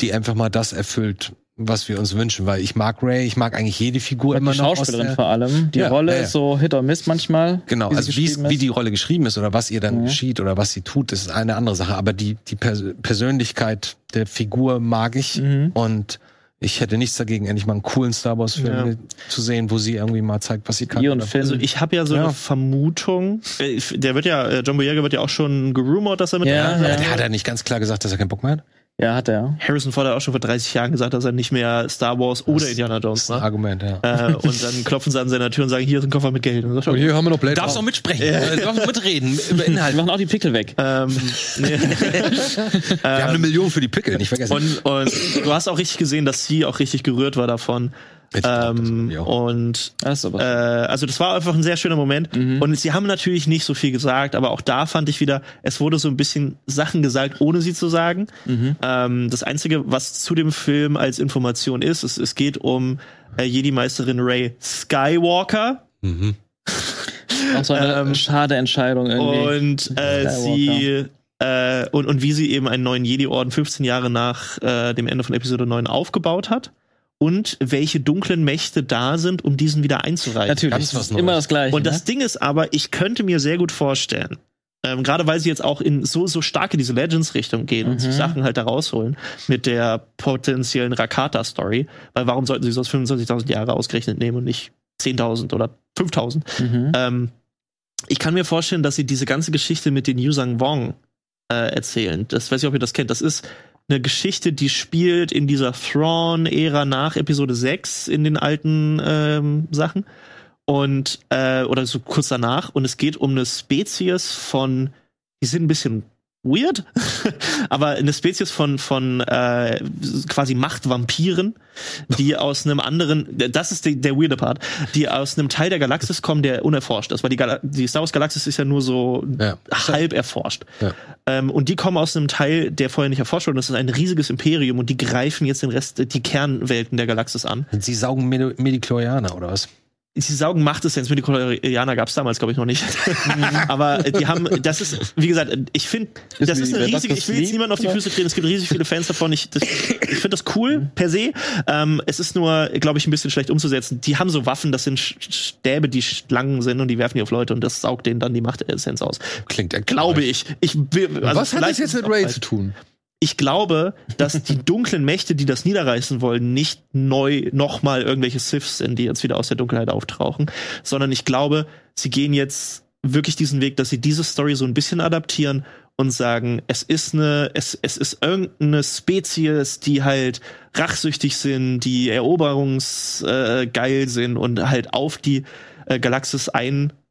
die einfach mal das erfüllt, was wir uns wünschen, weil ich mag Ray, ich mag eigentlich jede Figur Die immer noch. aus Schauspielerin der- vor allem. Die Ja, Rolle ja, ja. ist so Hit or Miss manchmal. Genau, wie also wie, wie die Rolle geschrieben ist oder was ihr dann Mhm. geschieht oder was sie tut, ist eine andere Sache. Aber die, die Pers Persönlichkeit der Figur mag ich Mhm. und ich hätte nichts dagegen, endlich mal einen coolen Star Wars-Film Ja. zu sehen, wo sie irgendwie mal zeigt, was sie kann. Ihr und Oder- Finn. Also ich habe ja so Ja. eine Vermutung. äh, Der wird ja, äh, John Boyega wird ja auch schon gerumort, dass er mit Ja, dabei ja. ist. Der hat ja nicht ganz klar gesagt, dass er keinen Bock mehr hat. Ja, hat er. Harrison Ford hat auch schon vor 30 Jahren gesagt, dass er nicht mehr Star Wars oder Das- Indiana Das Jones ist ein macht. Argument, ja. Äh, und dann klopfen sie an seiner Tür und sagen, hier ist ein Koffer mit Geld. Und, sagt Und hier haben wir noch Blade Darfst auch mitsprechen, äh, darfst mitreden über Die Inhalte. machen auch die Pickel weg. ähm, *laughs* nee. Wir haben eine Million für die Pickel, nicht vergessen. und, und du hast auch richtig gesehen, dass sie auch richtig gerührt war davon. Ich glaub, das Ähm, auch. und Das ist aber Äh, also das war einfach ein sehr schöner Moment. Mhm. Und sie haben natürlich nicht so viel gesagt, aber auch da fand ich wieder, es wurde so ein bisschen Sachen gesagt, ohne sie zu sagen. Mhm. Ähm, das Einzige, was zu dem Film als Information ist, es, es geht um äh, Jedi-Meisterin Ray Skywalker. Mhm. *laughs* auch so eine ähm, schade Entscheidung irgendwie. Und äh, sie äh, und, und wie sie eben einen neuen Jedi-Orden 15 Jahre nach äh, dem Ende von Episode 9 aufgebaut hat. Und welche dunklen Mächte da sind, um diesen wieder einzureichen. Natürlich, ganz was immer das Gleiche. Und das ne? Ding ist aber, ich könnte mir sehr gut vorstellen, ähm, gerade weil sie jetzt auch in so, so stark in diese Legends-Richtung gehen und Mhm. sich Sachen halt da rausholen mit der potenziellen Rakata-Story, weil warum sollten sie sonst 25.000 Jahre ausgerechnet nehmen und nicht 10.000 oder 5.000? Mhm. Ähm, ich kann mir vorstellen, dass sie diese ganze Geschichte mit den Yusang Wong äh, erzählen. Das weiß ich, ob ihr das kennt. Das ist eine Geschichte, die spielt in dieser Thrawn-Ära nach Episode 6 in den alten ähm, Sachen. Und, äh, oder so kurz danach. Und es geht um eine Spezies von, die sind ein bisschen weird, *laughs* aber eine Spezies von, von äh, quasi Machtvampiren, die aus einem anderen, das ist die, der weirde Part, die aus einem Teil der Galaxis kommen, der unerforscht ist, weil die, Gal die Star Wars Galaxis ist ja nur so Ja. halb erforscht. Ja. Ähm, und die kommen aus einem Teil, der vorher nicht erforscht wurde. Das ist ein riesiges Imperium und die greifen jetzt den Rest, die Kernwelten der Galaxis an. Sie saugen Medi Medichlorianer oder was? Sie saugen Machtessenz mit Koreaner gab es damals, glaube ich, noch nicht. *laughs* Aber äh, die haben, das ist, wie gesagt, ich finde, das ist eine riesige, ich will jetzt niemanden auf die? Füße treten, es gibt riesig viele Fans davon. Ich, das- ich finde das cool, per se. Ähm, es ist nur, glaube ich, ein bisschen schlecht umzusetzen. Die haben so Waffen, das sind Stäbe, die Schlangen sind und die werfen die auf Leute und das saugt denen dann die Machtessenz aus. Klingt Glaube ich. ich also Was hat das jetzt mit Ray zu tun? Ich glaube, dass die *laughs* dunklen Mächte, die das niederreißen wollen, nicht neu nochmal irgendwelche Siths sind, die jetzt wieder aus der Dunkelheit auftauchen, sondern ich glaube, sie gehen jetzt wirklich diesen Weg, dass sie diese Story so ein bisschen adaptieren und sagen, es ist eine, es, es ist irgendeine Spezies, die halt rachsüchtig sind, die eroberungsgeil äh, sind und halt auf die äh, Galaxis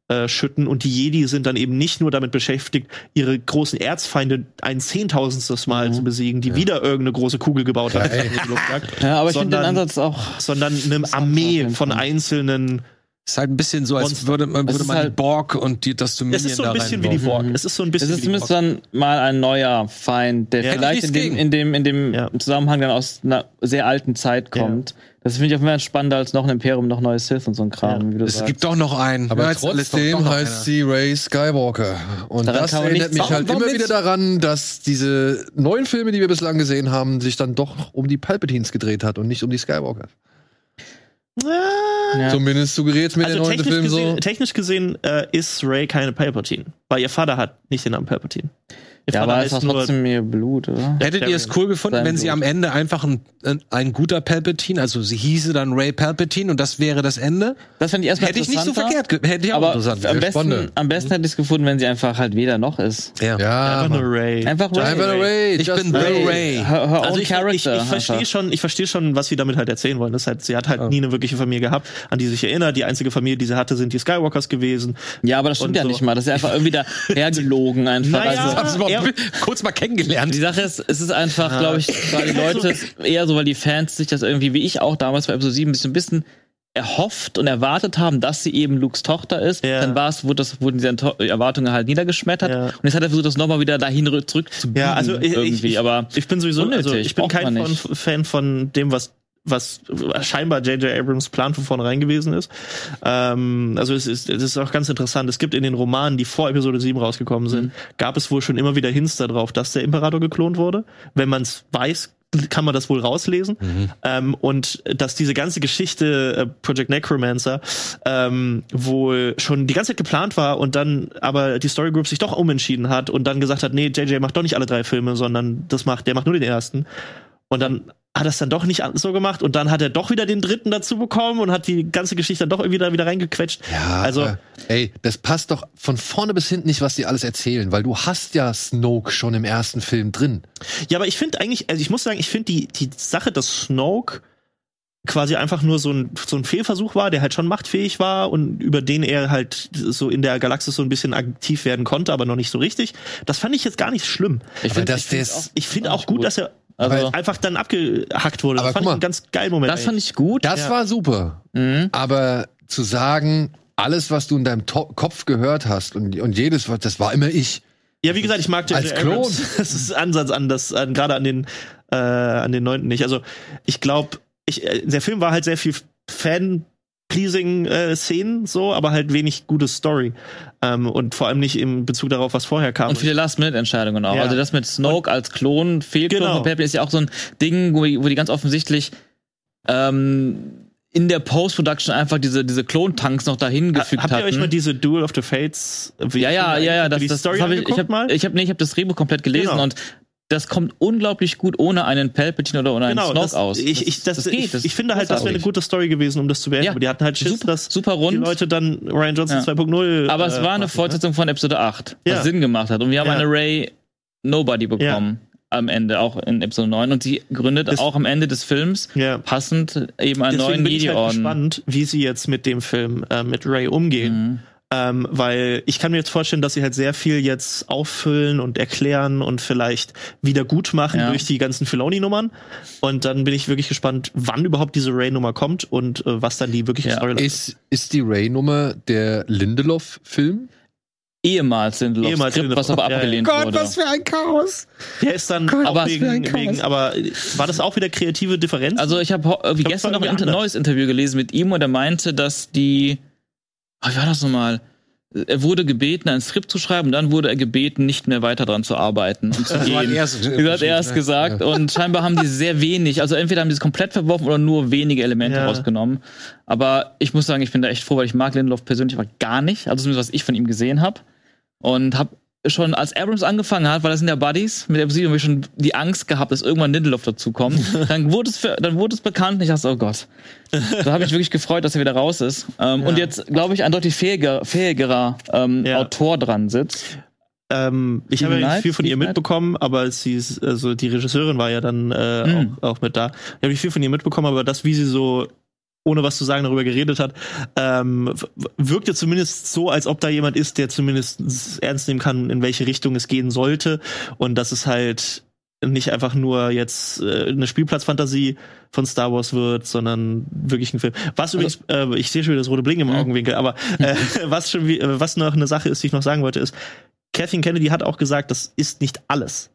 einschütten und die Jedi sind dann eben nicht nur damit beschäftigt, ihre großen Erzfeinde ein zehntausendstes Mal Mhm. zu besiegen, die wieder irgendeine große Kugel gebaut haben, *laughs* ja, aber ich finde den sondern- Ansatz auch. sondern eine Armee von einzelnen. Ist halt ein bisschen so, als Monster. würde man, Es würde ist man die halt- Borg und die, das Dominion Es ist so ein bisschen wie die. Borg. Es ist so ein Es bisschen ist wie die zumindest dann mal ein neuer Feind, der Ja. vielleicht in dem, in dem, in dem Ja. Zusammenhang dann aus einer sehr alten Zeit kommt. Das finde ich auf jeden Fall spannender als noch ein Imperium, noch neue Sith und so ein Kram, Ja. wie du Es sagst. gibt doch noch einen. Aber Ja, trotzdem heißt sie Ray Skywalker. Und Daran das erinnert mich halt Warum immer wieder daran, dass diese neuen Filme, die wir bislang gesehen haben, sich dann doch um die Palpatines gedreht hat und nicht um die Skywalker. Ja. Zumindest suggeriert mir Also der neunte technisch Film gesehen, so. technisch gesehen äh, ist Ray keine Palpatine, weil ihr Vater hat nicht den Namen Palpatine. Ihr ja, aber es heißt war trotzdem ihr Blut, oder? Hättet ihr es cool gefunden, Sein wenn sie Blut. am Ende einfach ein, ein, guter Palpatine, also sie hieße dann Ray Palpatine und das wäre das Ende? Das fände ich erstmal Hätte ich nicht so verkehrt, hätte ich auch Aber interessant. am besten, am besten hätte ich es gefunden, wenn sie einfach halt weder noch ist. ja. Ja, einfach nur. Ray. Einfach Ray. Einfach nur Ray. Ich bin The Ray. Her, her Also own ich, ich, ich, character. verstehe schon, ich verstehe schon, was sie damit halt erzählen wollen. Das halt, sie hat halt Ja. nie eine wirkliche Familie gehabt, an die sie sich erinnert. Die einzige Familie, die sie hatte, sind die Skywalkers gewesen. Ja, aber das stimmt Und ja so. nicht mal. Das ist einfach irgendwie da *laughs* hergelogen einfach. Naja, Also, Haben sie mal er- kurz mal kennengelernt. die Sache ist, es ist einfach, glaube ich, weil die *laughs* Leute eher so, weil die Fans sich das irgendwie, wie ich auch damals bei Episode 7, sich so ein bisschen erhofft und erwartet haben, dass sie eben Lukes Tochter ist. Ja. Dann war es, wurde das, wurden diese Erwartungen halt niedergeschmettert. Ja. Und jetzt hat er versucht, das nochmal wieder dahin rü- zurückzubiegen. Ja, also ich, irgendwie. ich, aber ich bin sowieso, unnötig, also ich bin kein. Fan von dem, was was scheinbar J.J. Abrams Plan von vornherein gewesen ist. Ähm, also es ist, es ist auch ganz interessant. Es gibt in den Romanen, die vor Episode 7 rausgekommen sind, Mhm. gab es wohl schon immer wieder Hints darauf, dass der Imperator geklont wurde. Wenn man es weiß, kann man das wohl rauslesen. Ähm, und dass diese ganze Geschichte äh, Project Necromancer ähm, wohl schon die ganze Zeit geplant war und dann aber die Story Group sich doch umentschieden hat und dann gesagt hat, nee, JJ macht doch nicht alle drei Filme, sondern das macht, der macht nur den ersten. Und dann hat es dann doch nicht so gemacht und dann hat er doch wieder den dritten dazu bekommen und hat die ganze Geschichte dann doch irgendwie da wieder reingequetscht. Ja, also äh, ey, das passt doch von vorne bis hinten nicht, was die alles erzählen, weil du hast ja Snoke schon im ersten Film drin. Ja, aber ich finde eigentlich, also ich muss sagen, ich finde die, die Sache, dass Snoke quasi einfach nur so ein, so ein Fehlversuch war, der halt schon machtfähig war und über den er halt so in der Galaxis so ein bisschen aktiv werden konnte, aber noch nicht so richtig. Das fand ich jetzt gar nicht schlimm. Ich finde das- das- Ich finde Auch auch gut, gut. dass er Also- einfach dann abgehackt wurde. Das fand guck ich einen mal, ganz geilen Moment. das fand ich gut. Das Ja. war super. Mhm. Aber zu sagen, alles, was du in deinem to Kopf gehört hast und, und jedes, was- das war immer ich. Ja, wie gesagt, ich mag Als J.J. Klon. Abrams. *laughs* Das ist Ansatz an das, an, gerade an den, äh, an den neunten nicht. Also ich glaube, ich, äh, der Film war halt sehr viel Fan. Pleasing äh, Szenen so, aber halt wenig gute Story ähm, und vor allem nicht im Bezug darauf, was vorher kam. Und viele Last-Minute-Entscheidungen auch. Ja. Also das mit Snoke als Klon, Fehlklon Genau. von Palpatine ist ja auch so ein Ding, wo, wo die ganz offensichtlich ähm, in der Post-Production einfach diese, diese Klontanks noch dahin gefügt Habt ihr euch mal diese Duel of the Fates? ja, ja, ja, ja, das, die das, Story das hab ich, ich habe mal? ich hab, nee, ich hab das Drehbuch komplett gelesen Genau. und das kommt unglaublich gut ohne einen Palpatine oder ohne einen genau, Snoke das, aus. Ich, ich, das, geht. ich, Das ich finde halt, das wäre eine gute Story gewesen, um das zu beenden. Ja. Aber die hatten halt Schiss, Super- dass super rund. die Leute dann Ryan Johnson Ja. 2.0 Aber es äh, war eine machen, Fortsetzung von Episode 8, was Ja. Sinn gemacht hat. Und wir haben Ja. eine Ray Nobody bekommen am Ende, auch in Episode 9. Und sie gründet Das- auch am Ende des Films Ne? Ja. passend eben einen Deswegen neuen bin ich halt gespannt, wie sie jetzt mit dem Film äh, mit Ray umgehen. Mhm. Ähm, weil ich kann mir jetzt vorstellen, dass sie halt sehr viel jetzt auffüllen und erklären und vielleicht wieder gut machen Ja. durch die ganzen Filoni-Nummern. Und dann bin ich wirklich gespannt, wann überhaupt diese Ray-Nummer kommt und äh, was dann die wirkliche Ja. Storyline Ist, ist die Ray-Nummer der Lindelof-Film? Ehemals Lindelof Ehemals Skript, was Lindelof, aber ja, ja. abgelehnt Gott, wurde. was für ein Chaos. Der ist dann aber für ein wegen, wegen, aber war das auch wieder kreative Differenz? Also ich habe wie glaub, gestern noch ein inter- neues Interview gelesen mit ihm und er meinte, dass die, oh, wie war das nochmal? Er wurde gebeten, ein Skript zu schreiben und dann wurde er gebeten, nicht mehr weiter dran zu arbeiten und zu *laughs* hat gehen. er es- Wie hat er es gesagt? Und scheinbar haben die sehr wenig, also entweder haben die es komplett verworfen oder nur wenige Elemente Ja. rausgenommen. Aber ich muss sagen, ich bin da echt froh, weil ich mag Lindelof persönlich aber gar nicht. Also zumindest was ich von ihm gesehen habe. Und habe schon als Abrams angefangen hat, weil das sind ja Buddies, mit der Musik habe ich schon die Angst gehabt, dass irgendwann Lindelof dazukommt. *laughs* dann wurde es für, dann wurde es bekannt und ich dachte, oh Gott. Da habe ich wirklich gefreut, dass er wieder raus ist. Ähm, Und jetzt, glaube ich, ein deutlich fähiger, fähigerer ähm, Ja. Autor dran sitzt. Ähm, ich habe ja nicht viel von ihr mitbekommen, aber sie ist, also die Regisseurin war ja dann äh, Mhm. auch, auch mit da. Ich habe nicht viel von ihr mitbekommen, aber das, wie sie so ohne was zu sagen darüber geredet hat, ähm, wirkte zumindest so, als ob da jemand ist, der zumindest ernst nehmen kann, in welche Richtung es gehen sollte und dass es halt nicht einfach nur jetzt äh, eine Spielplatzfantasie von Star Wars wird, sondern wirklich ein Film. Was übrigens, äh, ich sehe schon wieder das rote Bling im Mhm. Augenwinkel, aber äh, *laughs* *laughs* was schon wie, was noch eine Sache ist, die ich noch sagen wollte, ist, Kathleen Kennedy hat auch gesagt, das ist nicht alles.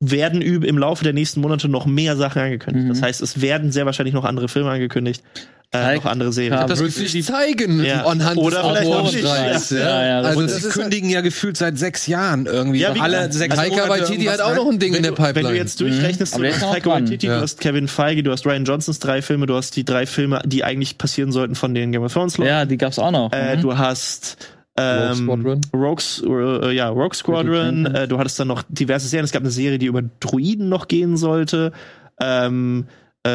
Werden im Laufe der nächsten Monate noch mehr Sachen angekündigt. Mhm. Das heißt, es werden sehr wahrscheinlich noch andere Filme angekündigt, äh, noch andere Serien. Ja, Das wird sich zeigen Ja. anhand Oder des vielleicht auch nicht, Autorenstreiks. ja. Ja, ja, das also sie halt, kündigen ja gefühlt seit sechs Jahren irgendwie. Ja, alle sechs Taika Monate Waititi hat auch noch ein Ding in der wenn, wenn Pipeline. du jetzt durchrechnest, Aber du hast Taika. Waititi, Ja. du hast Kevin Feige, du hast Ryan Johnsons drei Filme, du hast die drei Filme, die eigentlich passieren sollten von den Game of Thrones Leuten. Ja, die gab's auch noch. Äh, Mhm. du hast Rogue Squadron. Rogues, äh, ja, Rogue Squadron. Äh, du hattest dann noch diverse Serien. Es gab eine Serie, die über Druiden noch gehen sollte. Ähm,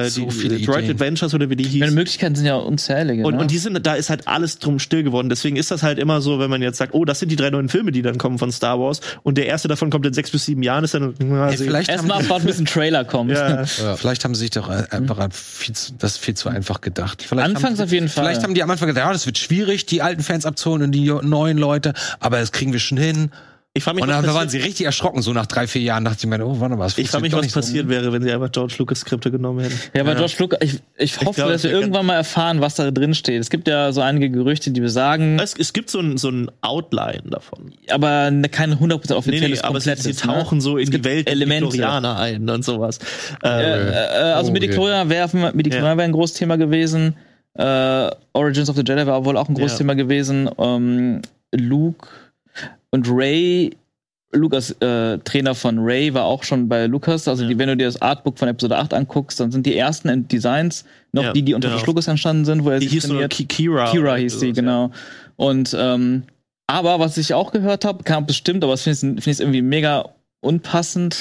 äh, So die viele Droid Ideen. Adventures oder wie die hieß. Meine Möglichkeiten sind ja unzählige. Und, ne? und die sind, da ist halt alles drum still geworden. Deswegen ist das halt immer so, wenn man jetzt sagt, oh, das sind die drei neuen Filme, die dann kommen von Star Wars. Und der erste davon kommt in sechs bis sieben Jahren, ist dann, na, Hey, vielleicht, Erstmal abwarten, bis ein Trailer kommt. ja, *laughs* vielleicht haben sie sich doch äh, einfach an viel zu, das viel zu einfach gedacht. Vielleicht Anfangs haben, auf jeden Fall. Vielleicht haben die am Anfang gedacht, ja, das wird schwierig, die alten Fans abzuholen und die neuen Leute, aber das kriegen wir schon hin. Ich frage mich, Und was dann waren sie richtig erschrocken, so nach drei, vier Jahren dachte ich mir, oh, warte mal, was ich frage mich, was passiert wäre, wenn sie einfach George Lucas Skripte genommen hätten. Ja, aber George Lucas, ich, ich hoffe, glaube, dass wir wir irgendwann mal erfahren, was da drin steht. Es gibt ja so einige Gerüchte, die besagen, Es, es gibt so ein, so ein Outline davon. aber ne- kein 100% Nee, offizielles nee, aber sie, sie tauchen so in die Welt Elemente. Ein und sowas. Ne? Äh, Äh, äh, also Oh, Midichlorianer wäre Midichlorianer Ja. wäre ein großes Thema gewesen. Äh, Origins of the Jedi war wohl auch ein großes Ja. Thema gewesen. Ähm, Luke und Ray, Lukas äh, Trainer von Ray war auch schon bei Lucas. Also Ja. die, wenn du dir das Artbook von Episode 8 anguckst, dann sind die ersten Designs noch Ja, die, die unter genau. Lucas entstanden sind, wo er die sich hieß trainiert. Ki- Kira. Kira hieß sie, genau. Und ähm, aber was ich auch gehört habe, kam bestimmt, aber das finde ich, find ich irgendwie mega unpassend,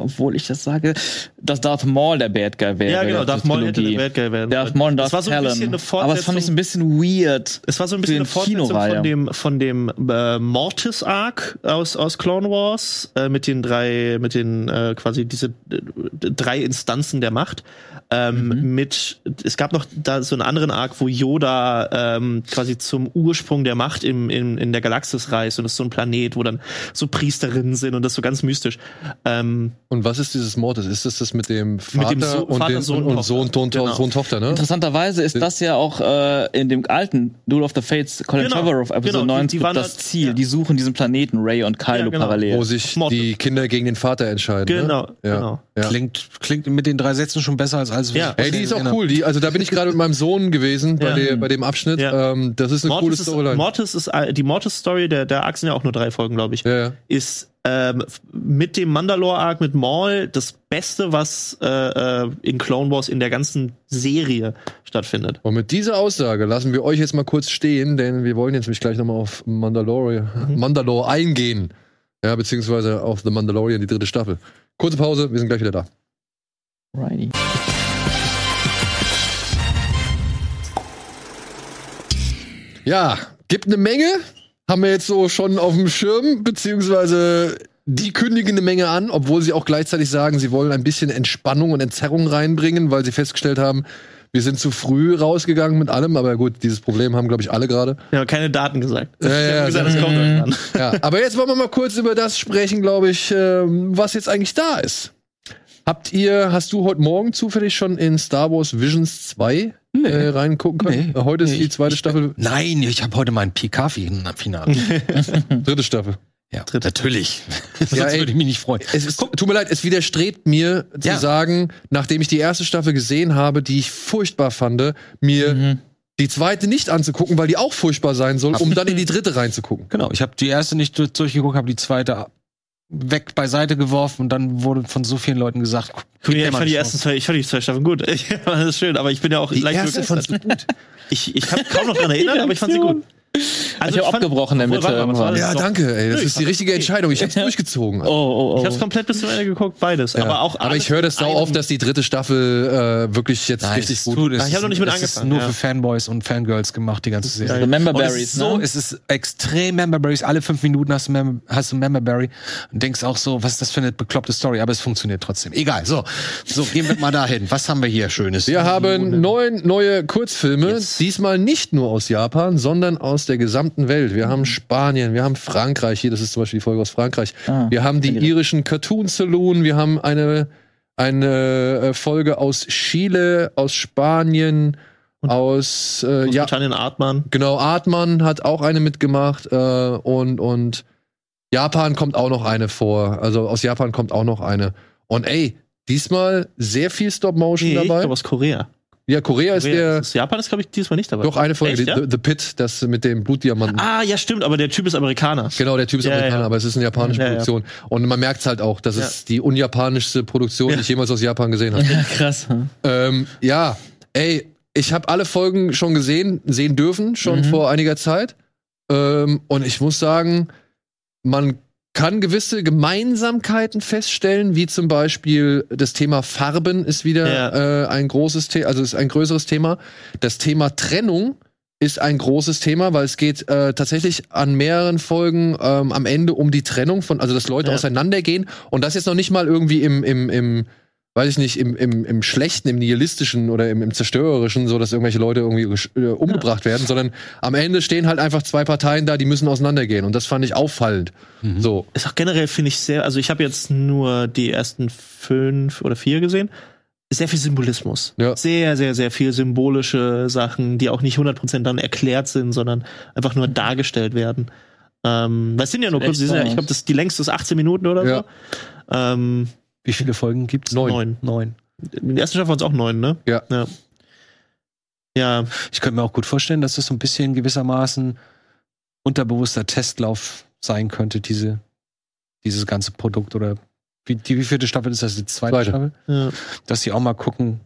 obwohl ich das sage, dass Darth Maul der Bad Guy wäre. Ja, genau, Darth Maul hätte der Bad Guy werden. Darth Maul und Darth das war so ein bisschen eine aber das fand ich so ein bisschen weird. Es war so ein bisschen eine Fortsetzung von dem, von dem äh, Mortis Arc aus, aus Clone Wars äh, mit den drei, mit den äh, quasi diese äh, drei Instanzen der Macht. Ähm, Mhm. Mit es gab noch da so einen anderen Arc, wo Yoda ähm, quasi zum Ursprung der Macht im, in, in der Galaxis reist und das ist so ein Planet, wo dann so Priesterinnen sind und das ist so ganz mystisch. Ähm, Und was ist dieses Mortis? Ist das das mit dem Vater, dem So- und, Vater, den, Sohn, und Tochter. Sohn, Ton, Genau. Sohn, Tochter, ne? Interessanterweise ist das ja auch äh, in dem alten Duel of the Fates, Colin Genau, Trevorrow Episode genau, die- 9 die waren das da- Ziel. ja. Die suchen diesen Planeten, Ray und Kylo Ja, genau. parallel. Wo sich Mortis. die Kinder gegen den Vater entscheiden. Genau, ne? ja. genau. Ja. Klingt, klingt mit den drei Sätzen schon besser als alles. was Ja. ich Ey, die ist auch cool. Die, also da bin ich gerade mit meinem Sohn gewesen bei, Ja. der, bei dem Abschnitt. Ja. Ähm, das ist eine coole Mortis ist, Storyline. Mortis ist äh, die Mortis-Story, der, der sind ja auch nur drei Folgen, glaube ich. ist ähm, mit dem Mandalore-Arc mit Maul das Beste, was äh, äh, in Clone Wars in der ganzen Serie stattfindet. Und mit dieser Aussage lassen wir euch jetzt mal kurz stehen, denn wir wollen jetzt nämlich gleich nochmal auf Mandalorian, Mhm. Mandalore eingehen. Ja, beziehungsweise auf The Mandalorian, die dritte Staffel. Kurze Pause, wir sind gleich wieder da. Righty. Ja, gibt eine Menge. Haben wir jetzt so schon auf dem Schirm, beziehungsweise die kündigen eine Menge an, obwohl sie auch gleichzeitig sagen, sie wollen ein bisschen Entspannung und Entzerrung reinbringen, weil sie festgestellt haben, wir sind zu früh rausgegangen mit allem. Aber gut, dieses Problem haben, glaube ich, alle gerade. Wir haben keine Daten gesagt. Ja, ja, ja, haben gesagt, ja. das kommt irgendwann. Ja, aber jetzt wollen wir mal kurz über das sprechen, glaube ich, ähm, was jetzt eigentlich da ist. Habt ihr, hast du heute Morgen zufällig schon in Star Wars Visions 2 äh, reingucken können? Nee. Heute ist Nee, die ich- zweite Staffel, Nein, ich habe heute mein PK-Finale. *laughs* dritte Staffel. ja, natürlich. *laughs* Sonst Ja, ey. würde ich mich nicht freuen. Es ist, tut mir leid, es widerstrebt mir zu Ja. sagen, nachdem ich die erste Staffel gesehen habe, die ich furchtbar fand, mir die zweite nicht anzugucken, weil die auch furchtbar sein soll, um dann in die dritte reinzugucken. Genau, ich habe die erste nicht durch- durchgeguckt, habe die zweite weg beiseite geworfen und dann wurde von so vielen Leuten gesagt, gib Ja, ich mal fand die ersten zwei, ich fand die zwei Staffeln gut. *laughs* Ich, das ist schön, aber ich bin ja auch Die leicht erste fandst du gut. Ich, ich kann kaum noch dran erinnern, aber ich fand sie gut. Also ich habe abgebrochen das? Ja, danke, ey. Das ist die ich richtige Entscheidung. Ich hab's durchgezogen. Oh, oh, oh. Ich hab's komplett bis zum Ende geguckt, beides. Ja. Aber auch aber ich höre das sau oft, dass die dritte Staffel äh, wirklich jetzt Nein, richtig gut ist ich hab noch nicht mit es ist angefangen, nur ja. für Fanboys und Fangirls gemacht, die ganze Serie. The Member Berries, ist so, ne? es ist extrem Member Berries. Alle fünf Minuten hast du, Mem hast du Member Berry und denkst auch so, was ist das für eine bekloppte Story? Aber es funktioniert trotzdem. Egal. So, so gehen wir mal dahin. Was haben wir hier Schönes? Wir haben neun neue Kurzfilme, Yes. diesmal nicht nur aus Japan, sondern aus der gesamten Welt. Wir haben Spanien, wir haben Frankreich, hier, das ist zum Beispiel die Folge aus Frankreich. Ah, wir haben die ich. irischen Cartoon Saloon, wir haben eine, eine äh, Folge aus Chile, aus Spanien, aus, äh, ja, Großbritannien Artmann. genau, Artmann hat auch eine mitgemacht äh, und, und Japan kommt auch noch eine vor. Also aus Japan kommt auch noch eine. Und ey, diesmal sehr viel Stop-Motion Nee, ich dabei. glaube aus Korea. Ja, Korea ist Korea. der. Das ist- Japan ist, glaube ich, diesmal nicht dabei. Doch eine Folge, Echt, die, ja? The, The Pit, das mit dem Blutdiamanten. Ah, ja, stimmt, aber der Typ ist Amerikaner. Genau, der Typ ist Ja, Amerikaner, ja. aber es ist eine japanische Ja, ja. Produktion. Und man merkt es halt auch, das ist die unjapanischste Produktion, die ich jemals aus Japan gesehen habe. *laughs* Ja, krass. hm. ähm, ja, ey, ich habe alle Folgen schon gesehen, sehen dürfen, schon Mhm. vor einiger Zeit. Ähm, und ich muss sagen, man kann gewisse Gemeinsamkeiten feststellen, wie zum Beispiel das Thema Farben ist wieder äh, ein großes Thema, also ist ein größeres Thema. Das Thema Trennung ist ein großes Thema, weil es geht äh, tatsächlich an mehreren Folgen ähm, am Ende um die Trennung von, also dass Leute Ja. auseinandergehen und das jetzt noch nicht mal irgendwie im, im, im weiß ich nicht, im, im, im Schlechten, im Nihilistischen oder im, im Zerstörerischen, so dass irgendwelche Leute irgendwie äh, umgebracht werden, sondern am Ende stehen halt einfach zwei Parteien da, die müssen auseinandergehen. Und das fand ich auffallend. So. Ist auch generell, finde ich, sehr, also ich habe jetzt nur die ersten fünf oder vier gesehen. Sehr viel Symbolismus. Ja. Sehr, sehr, sehr viel symbolische Sachen, die auch nicht 100% dann erklärt sind, sondern einfach nur dargestellt werden. Ähm, weil es sind ja nur kurz, ja, ich glaube, das die längste ist 18 Minuten oder Ja. so. Ähm, Wie viele Folgen gibt's? Neun. neun. Neun. In der ersten Staffel waren es auch neun, ne? Ja. Ja. Ja, Ich könnte mir auch gut vorstellen, dass das so ein bisschen gewissermaßen unterbewusster Testlauf sein könnte, diese, dieses ganze Produkt oder wie, die wie vierte Staffel ist das? Die zweite, Zweite. Staffel? ja. Dass sie auch mal gucken,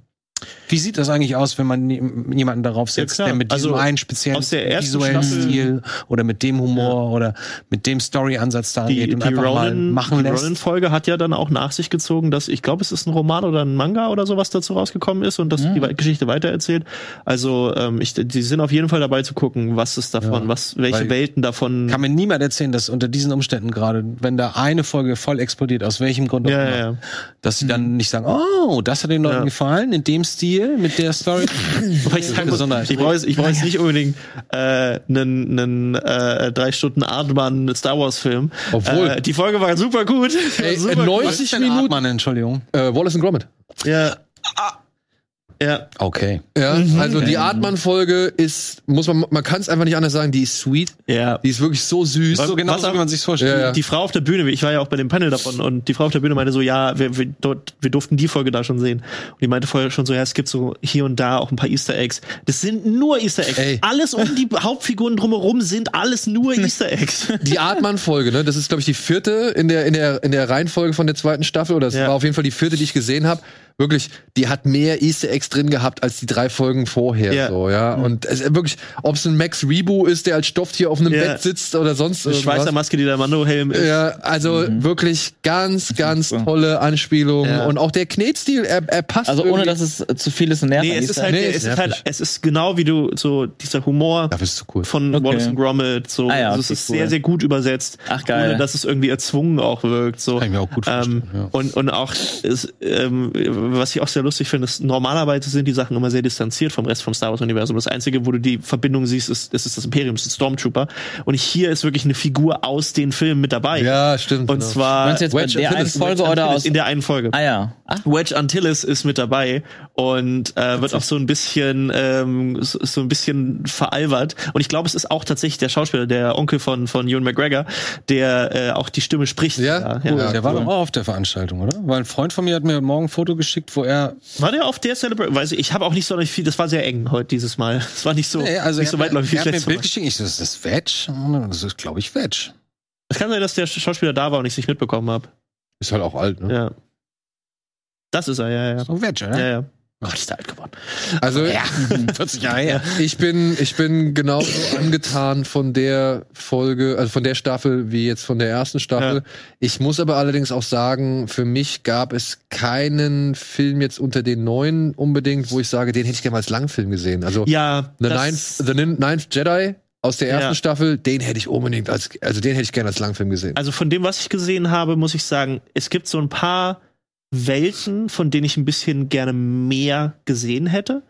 wie sieht das eigentlich aus, wenn man jemanden darauf Ja, setzt, klar. der mit diesem Also, einen speziellen visuellen Staffel- Stil oder mit dem Humor oder mit dem Story-Ansatz da die, angeht und die einfach mal Ronin, machen die lässt? Ronin-Folge hat ja dann auch nach sich gezogen, dass ich glaube, es ist ein Roman oder ein Manga oder sowas dazu rausgekommen ist und das Mhm. die Geschichte weitererzählt. Also ähm, ich, die sind auf jeden Fall dabei zu gucken, was ist davon, Ja. was, welche Welten davon. Kann mir niemand erzählen, dass unter diesen Umständen gerade, wenn da eine Folge voll explodiert, aus welchem Grund auch ja, immer, ja, ja. dass sie dann nicht sagen, oh, das hat den Leuten Ja. gefallen, in dem Stil, mit der Story. *laughs* Ich Besonderheit. ich brauche jetzt, ich brauche jetzt nicht unbedingt äh, einen, einen äh, drei Stunden Artman Star Wars Film. Obwohl- äh, die Folge war super gut. Ey, super äh, gut. 90 Was ist denn Minuten- Artmann, Entschuldigung. Äh, Wallace and Gromit. Ja. Ja. Okay. Ja, also die Artmann-Folge ist, muss man, man kann es einfach nicht anders sagen, die ist sweet. Ja. Die ist wirklich so süß. Was- So genau was wie man sich's vorstellt. Ja, ja. Die Frau auf der Bühne, ich war ja auch bei dem Panel davon und die Frau auf der Bühne meinte so, ja, wir, wir, dort, wir durften die Folge da schon sehen. Und die meinte vorher schon so, ja, es gibt so hier und da auch ein paar Easter Eggs. Das sind nur Easter Eggs. Ey. Alles um die Hauptfiguren drumherum sind alles nur *laughs* Easter Eggs. Die Artmann-Folge, ne? Das ist, glaube ich, die vierte in der, in der, in der Reihenfolge von der zweiten Staffel. Oder es Ja. war auf jeden Fall die vierte, die ich gesehen habe. Wirklich, die hat mehr Easter Eggs drin gehabt als die drei Folgen vorher. Ja. So, ja. Und es ist wirklich, ob es ein Max Rebo ist, der als Stofftier auf einem Ja. Bett sitzt oder sonst Die Schweizer irgendwas. Maske, die der Mando-Helm ist. Ja, also wirklich ganz, ganz tolle Anspielungen. Ja. Und auch der Knetstil, er, er passt. Also ohne, irgendwie. dass es zu viel ist und nervt. Nee, es ist halt, Nee, es ist halt, es ist genau wie du, so dieser Humor es cool. von Okay. Wallace Gromit, so, Ah ja, also es ist cool. sehr, sehr gut übersetzt. Ach, geil. Ohne, dass es irgendwie erzwungen auch wirkt, so. Kann ich mir auch gut vorstellen, Ähm, ja. und, und auch, ist, ähm, was ich auch sehr lustig finde, ist, normalerweise sind die Sachen immer sehr distanziert vom Rest vom Star Wars-Universum. Das Einzige, wo du die Verbindung siehst, ist, ist, ist das Imperium, ist ein Stormtrooper. Und hier ist wirklich eine Figur aus den Filmen mit dabei. Ja, stimmt. Und genau. zwar Meinst du jetzt bei Wedge der einen Antilles. Folge Wedge oder Antilles aus. in der einen Folge. Ah ja. Ach, Wedge Antilles ist mit dabei und äh, wird auch so ein bisschen ähm, so, so ein bisschen veralbert und ich glaube es ist auch tatsächlich der Schauspieler der Onkel von von Ewan McGregor der äh, auch die Stimme spricht Ja? ja. Ja. Der war cool. doch auch auf der Veranstaltung, oder? Weil ein Freund von mir hat mir Morgen ein Foto geschickt, wo er war der auf der Celebration weiß ich ich habe auch nicht so viel das war sehr eng heute dieses Mal *laughs* es war nicht so Nee, also nicht so weitläufig er das hat mir ein Bild geschickt. Ich so, ist das? Und Das ist, glaube ich, Veg. es kann sein dass der Schauspieler da war und ich es nicht mitbekommen habe Ist halt auch alt, ne? ja das ist er ja ja So Veg, oder? ja ja Gott, ist der alt geworden. Also, 40 *laughs* Jahre her. ich bin, ich bin genauso *laughs* angetan von der Folge, also von der Staffel wie jetzt von der ersten Staffel. Ja. Ich muss aber allerdings auch sagen, für mich gab es keinen Film jetzt unter den neuen unbedingt, wo ich sage, den hätte ich gerne mal als Langfilm gesehen. Also Ja, The, Ninth, The Nin- Ninth Jedi aus der ersten Ja. Staffel, den hätte ich unbedingt als, also den hätte ich gerne als Langfilm gesehen. Also von dem, was ich gesehen habe, muss ich sagen, es gibt so ein paar Welten, von denen ich ein bisschen gerne mehr gesehen hätte.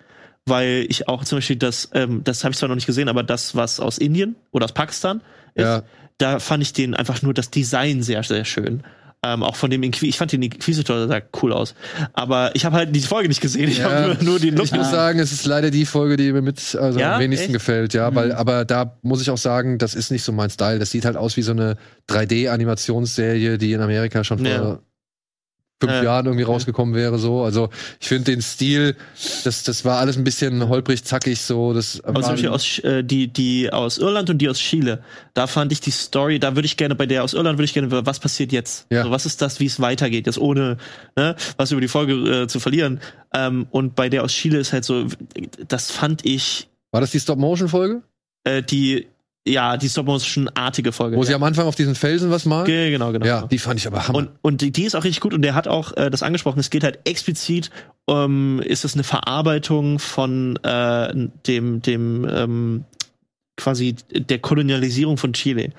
Weil ich auch zum Beispiel das, ähm, das habe ich zwar noch nicht gesehen, aber das, was aus Indien oder aus Pakistan ist, Ja. da fand ich den einfach nur das Design sehr, sehr schön. Ähm, auch von dem Inquis ich fand den Inquisitor sah cool aus. Aber ich habe halt die Folge nicht gesehen. Ich Ja. habe nur, nur den Look Ich muss sagen, es ist leider die Folge, die mir mit also Ja? am wenigsten Echt? gefällt, ja, weil aber da muss ich auch sagen, das ist nicht so mein Style. Das sieht halt aus wie so eine 3D-Animationsserie, die in Amerika schon vor Ja. Fünf Ja. Jahren irgendwie rausgekommen wäre. So, also ich finde den Stil, das das war alles ein bisschen holprig, zackig so. Das zum Beispiel aus, äh, die, die aus Irland und die aus Chile, da fand ich die Story, da würde ich gerne, bei der aus Irland würde ich gerne, was passiert jetzt? Ja. So, was ist das, wie es weitergeht, jetzt ohne ne, was über die Folge äh, zu verlieren. Ähm, und bei der aus Chile ist halt so, das fand ich, war das die Stop-Motion-Folge, äh, die, ja, die Stop-Motion-artige Folge. wo ja. sie am Anfang auf diesen Felsen was malen? Ge- genau, genau. Ja, die fand ich aber hammer. Und, und die, die ist auch richtig gut und der hat auch äh, das angesprochen. Es geht halt explizit, ähm, ist es eine Verarbeitung von äh, dem, dem ähm, quasi der Kolonialisierung von Chile. Ähm,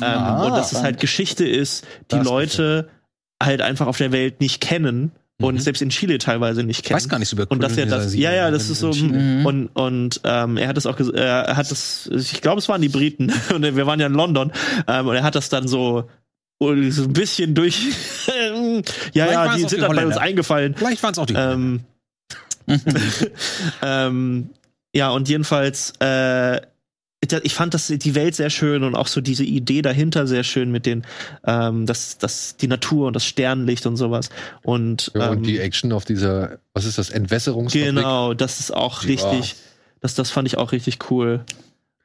Ah, und dass es halt. Geschichte ist, die Das Leute halt einfach auf der Welt nicht kennen. Und selbst in Chile teilweise nicht Ich kennt. weiß gar nicht so über Und dass er das, ja, ja, das ist so. Mhm. und, und ähm, er hat das auch, er hat das, ich glaube, es waren die Briten, *laughs* und wir waren ja in London, ähm, und er hat das dann so, so ein bisschen durch, *laughs* ja, ja, die sind dann bei uns eingefallen. Vielleicht waren es auch die. Ähm, *laughs* ähm, ja, und jedenfalls, äh, ich fand das die Welt sehr schön und auch so diese Idee dahinter sehr schön mit den, ähm, das, das, die Natur und das Sternlicht und sowas. Und, Ja, ähm, und die Action auf dieser, was ist das, Entwässerungsfabrik? genau, das ist auch richtig, das, das fand ich auch richtig cool.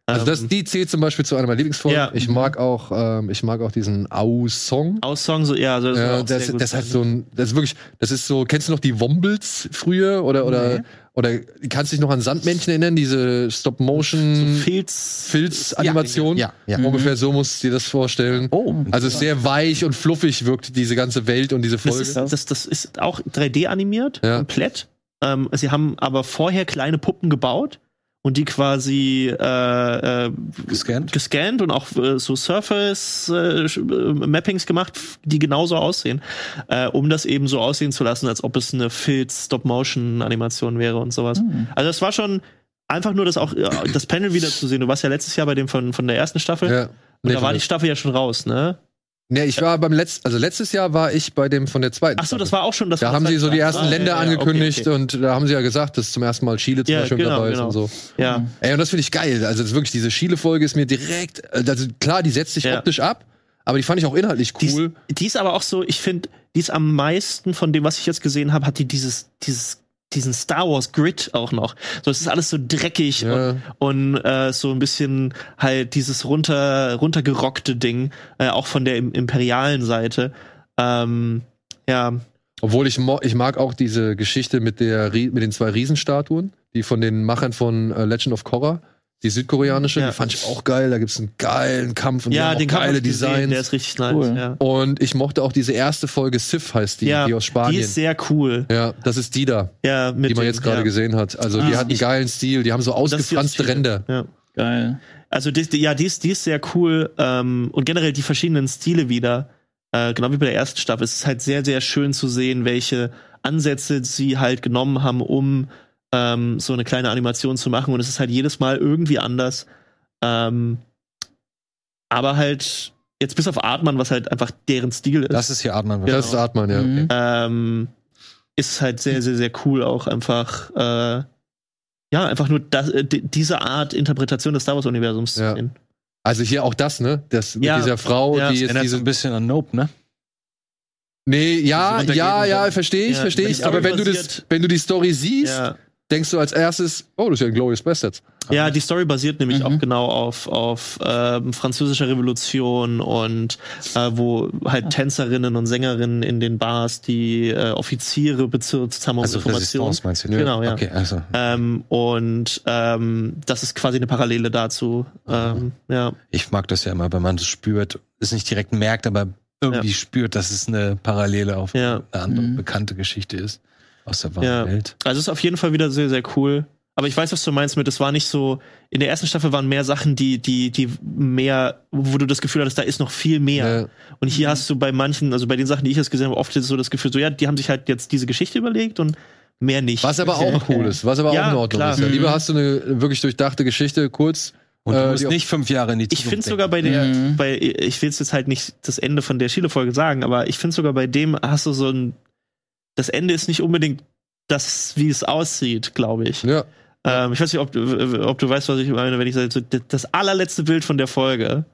Also das, Ähm, die zählt zum Beispiel zu einer meiner Lieblingsfolgen. Ja. Ich mag auch, ähm, ich mag auch diesen Au-Song. aus Song so, ja, also das, Ja, das, gut. das hat so ein, das ist wirklich, das ist so, kennst du noch die Wombles früher oder oder Nee. oder kannst dich noch an Sandmännchen erinnern, diese Stop-Motion Filz, Filz-Animation? Ja, ja. Ungefähr so musst du dir das vorstellen. Oh, Also sehr weich und fluffig wirkt diese ganze Welt und diese Das Folge. ist, das, das ist auch 3D animiert, Ja. komplett. Ähm, sie haben aber vorher kleine Puppen gebaut und die quasi äh, äh, gescannt. gescannt und auch äh, so Surface-Mappings gemacht, die genauso aussehen, äh, um das eben so aussehen zu lassen, als ob es eine Filz-Stop-Motion-Animation wäre und sowas. Also das war schon einfach nur das auch äh, das Panel wiederzusehen. Du warst ja letztes Jahr bei dem von, von der ersten Staffel. ja. Und Nee, da war die Staffel ja schon raus, ne? Nee, ich war beim letzten, also letztes Jahr war ich bei dem von der zweiten. Ach so, das war auch schon das. Da haben sie so die ersten Ah, Länder ja, okay, angekündigt okay. und da haben sie ja gesagt, dass zum ersten Mal Chile zum Ja, Beispiel genau, dabei ist genau. und so. Ja. Ey, und das finde ich geil. Also das ist wirklich diese Chile-Folge ist mir direkt, also klar, die setzt sich Ja. optisch ab, aber die fand ich auch inhaltlich Die cool. ist, die ist aber auch so, ich finde, die ist am meisten von dem, was ich jetzt gesehen habe, hat die dieses, dieses, diesen Star Wars Grid auch noch. So, es ist alles so dreckig Ja. und, und äh, so ein bisschen halt dieses runter, runtergerockte Ding, äh, auch von der im, imperialen Seite. Ähm, ja, Obwohl ich, ich mag auch diese Geschichte mit der mit den zwei Riesenstatuen, die von den Machern von äh, Legend of Korra, die südkoreanische, Ja. die fand ich auch geil. Da gibt's einen geilen Kampf und die ja, den geile man gesehen, der Designs. ist richtig nice. Cool. Ja. Und ich mochte auch diese erste Folge Sif heißt die, ja, die aus Spanien. Die ist sehr cool. ja, das ist die da, Ja, mit die man jetzt gerade ja. gesehen hat. Also die Ah, hat einen ich- geilen Stil, die haben so die ausgefranste. Ränder. Ja. Geil. Also die, die, ja, die ist, die ist sehr cool ähm, und generell die verschiedenen Stile wieder, äh, genau wie bei der ersten Staffel. Es ist halt sehr, sehr schön zu sehen, welche Ansätze sie halt genommen haben, um ähm, so eine kleine Animation zu machen. Und es ist halt jedes Mal irgendwie anders. Ähm, aber halt jetzt bis auf Artman, was halt einfach deren Stil ist, Das ist hier Artman. Das ist Artman, ja. Mhm. ähm, ist halt sehr, sehr, sehr cool auch einfach. Äh, ja, einfach nur das, äh, di- diese Art Interpretation des Star Wars Universums Ja. zu sehen. Also hier auch das, ne? Das mit Ja. dieser Frau, Ja. die jetzt so diese ein bisschen an Nope, ne? Nee, ja, ja, ja, verstehe ich, Ja, verstehe ich. Aber Story wenn du das, wenn du die Story siehst, Ja. Denkst du als erstes, oh, das ist ja ein Glorious Bastards. Ja, die Story basiert nämlich Mhm. auch genau auf, auf ähm, französischer Revolution und äh, wo halt Tänzerinnen und Sängerinnen in den Bars die äh, Offiziere bezirzt haben um Also Informationen. Meinst du? Genau, ja. Okay, also. Ähm, und ähm, das ist quasi eine Parallele dazu. Ähm, ja. Ich mag das ja immer, wenn man es spürt, es nicht direkt merkt, aber irgendwie spürt, dass es eine Parallele auf Ja. eine andere Mhm. bekannte Geschichte ist aus der wahren Ja. Welt. Also es ist auf jeden Fall wieder sehr, sehr cool. Aber ich weiß, was du meinst mit, es war nicht so, in der ersten Staffel waren mehr Sachen, die, die, die mehr, wo du das Gefühl hattest, da ist noch viel mehr. Ja. Und hier hast du bei manchen, also bei den Sachen, die ich jetzt gesehen habe, oft so das Gefühl, so ja, die haben sich halt jetzt diese Geschichte überlegt und mehr nicht. Was aber auch cool ist, was aber Ja, auch in Ordnung klar. ist. Ja, Mhm. lieber hast du eine wirklich durchdachte Geschichte, kurz. Und du Äh, musst nicht fünf Jahre in die ich Zukunft finde sogar bei der, Mhm. bei, ich will jetzt halt nicht das Ende von der Schiele-Folge sagen, aber ich finde sogar bei dem hast du so ein, das Ende ist nicht unbedingt das, wie es aussieht, glaube ich. Ja. Ähm, ich weiß nicht, ob, du- ob du weißt, was ich meine, wenn ich sage, das allerletzte Bild von der Folge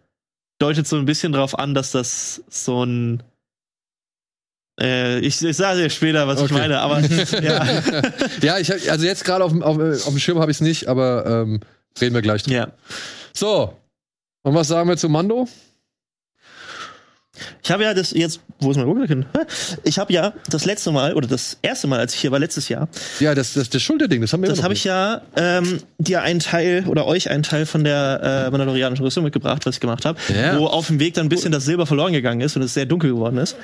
deutet so ein bisschen darauf an, dass das so ein äh, ich, ich sage dir später, was ich Okay. meine, aber *laughs* ja. ja, ich hab, also jetzt gerade auf, dem- auf, auf dem Schirm habe ich es nicht, aber ähm, reden wir gleich drüber. ja. So. Und was sagen wir zu Mando? Ich habe ja das jetzt, wo ist mein Rucksack Ich habe ja das letzte Mal oder das erste Mal, als ich hier war, letztes Jahr, Ja, das, das, das Schulterding, das haben wir das habe ich ja ähm, dir einen Teil oder euch einen Teil von der äh, Mandalorianischen Rüstung mitgebracht, was ich gemacht habe, Ja. wo auf dem Weg dann ein bisschen das Silber verloren gegangen ist und es sehr dunkel geworden ist.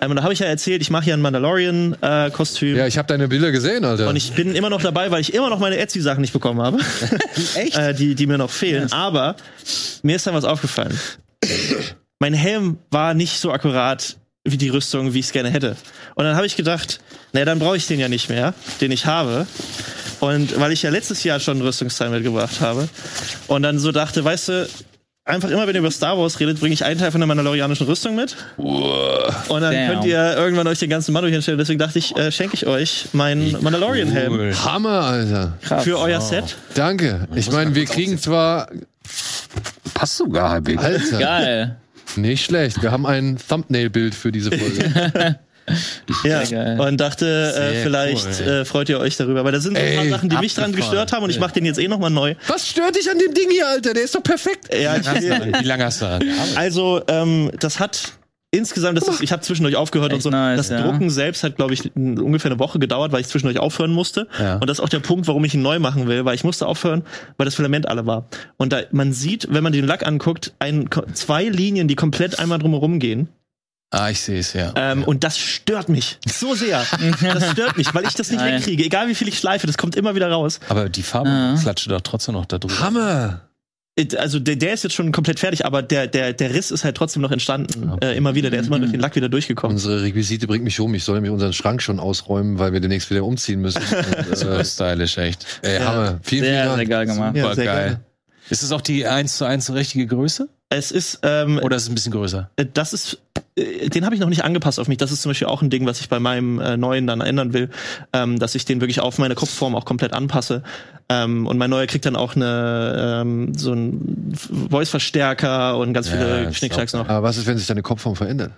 Ähm, und da habe ich ja erzählt, ich mache hier ein Mandalorian-Kostüm. Ja, ich habe deine Bilder gesehen, Alter. Und ich bin immer noch dabei, weil ich immer noch meine Etsy-Sachen nicht bekommen habe. *laughs* Echt? äh, die, die mir noch fehlen. Aber mir ist dann was aufgefallen. *coughs* mein Helm war nicht so akkurat, wie die Rüstung, wie ich es gerne hätte. Und dann habe ich gedacht, naja, dann brauche ich den ja nicht mehr, den ich habe. Und weil ich ja letztes Jahr schon Rüstungsteil mitgebracht habe und dann so dachte, weißt du, einfach immer, wenn ihr über Star Wars redet, bringe ich einen Teil von der mandalorianischen Rüstung mit. Und dann Damn. könnt ihr irgendwann euch den ganzen Mando hinstellen. Deswegen dachte ich, äh, schenke ich euch meinen Mandalorian-Helm Cool. Hammer, Alter. für euer Set. Danke. Ich meine, wir kriegen zwar. Passt sogar halbwegs. Alter, Geil. Nicht schlecht. Wir haben ein Thumbnail-Bild für diese Folge. *laughs* Ja, geil. und dachte, äh, vielleicht cool, äh, freut ihr euch darüber. Weil da sind so ein paar Ey, Sachen, die mich dran gestört haben und ich mache den jetzt eh nochmal neu. Was stört dich an dem Ding hier, Alter? Der ist doch perfekt. Ja, ich, Wie lange hast du daran gearbeitet? also, ähm, das hat insgesamt, das ist, ich habe zwischendurch aufgehört und Echt so. nice, das ja. Drucken selbst hat, glaube ich, ungefähr eine Woche gedauert, weil ich zwischendurch aufhören musste. Ja. Und das ist auch der Punkt, warum ich ihn neu machen will, weil ich musste aufhören, weil das Filament alle war. Und da, man sieht, wenn man den Lack anguckt, ein, zwei Linien, die komplett einmal drumherum gehen. Ah, ich sehe es, ja. Ähm, und das stört mich so sehr. *laughs* Das stört mich, weil ich das nicht Nein. wegkriege. Egal wie viel ich schleife, das kommt immer wieder raus. Aber die Farbe Ja. klatscht doch trotzdem noch da drüber. Hammer. Also der, der ist jetzt schon komplett fertig, aber der, der, der Riss ist halt trotzdem noch entstanden. Okay. Äh, immer wieder. Der ist immer durch den Lack wieder durchgekommen. Unsere Requisite bringt mich um. Ich soll nämlich unseren Schrank schon ausräumen, weil wir demnächst wieder umziehen müssen. *laughs* Und, Super äh, stylisch, echt. ey, Ja. Hammer. Vielen, vielen Sehr, Dank. sehr geil gemacht. Ja, Super sehr geil. geil. Ist es auch die 1 zu 1 richtige Größe? Es ist, ähm, Oder ist es ein bisschen größer? Äh, Das ist, äh, den habe ich noch nicht angepasst auf mich. Das ist zum Beispiel auch ein Ding, was ich bei meinem äh, neuen dann ändern will, ähm, dass ich den wirklich auf meine Kopfform auch komplett anpasse. Ähm, und mein neuer kriegt dann auch eine ähm, so ein Voice-Verstärker und ganz Ja, viele Schnickschnacks noch. Aber was ist, wenn sich deine Kopfform verändert?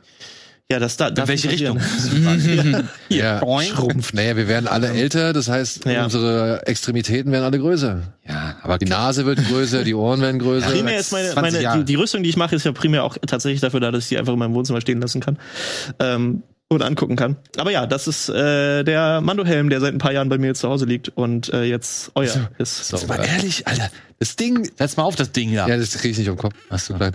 Ja, das da. In welche Richtung? *laughs* Ja, schrumpft. Naja, wir werden alle älter, das heißt, Ja. unsere Extremitäten werden alle größer. Ja, aber Die Nase wird größer, die Ohren werden größer. Primär ist meine, 20 meine die, die Rüstung, die ich mache, ist ja primär auch tatsächlich dafür da, dass ich die einfach in meinem Wohnzimmer stehen lassen kann. Ähm, oder angucken kann. Aber ja, das ist äh, der Mando-Helm, der seit ein paar Jahren bei mir jetzt zu Hause liegt und äh, jetzt euer ist. So, Aber ehrlich, Alter, das Ding. Setz mal auf das Ding da. Ja, das kriege ich nicht auf den Kopf. Achso. Nein.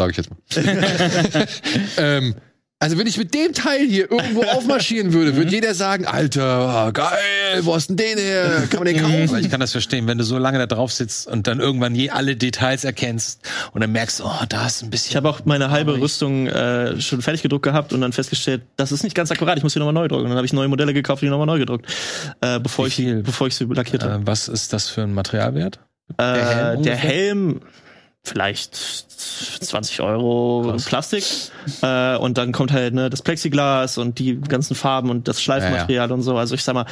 Sag ich jetzt mal. *laughs* ähm, also wenn ich mit dem Teil hier irgendwo aufmarschieren würde, würde jeder sagen, Alter, ah, geil, wo hast denn den her? Kann man den Aber kaufen? ich kann das verstehen, wenn du so lange da drauf sitzt und dann irgendwann je alle Details erkennst und dann merkst, oh, da ist ein bisschen. Ich habe auch meine halbe ich- Rüstung äh, schon fertig gedruckt gehabt und dann festgestellt, das ist nicht ganz akkurat, ich muss die nochmal neu drucken. Und dann habe ich neue Modelle gekauft, die nochmal neu gedruckt, äh, bevor, ich, bevor ich sie lackiert habe. äh, was ist das für ein Materialwert? Äh, Helm der? Helm, vielleicht 20 Euro Krass. Plastik. Äh, und dann kommt halt ne, das Plexiglas und die ganzen Farben und das Schleifmaterial und so. Also ich sag mal,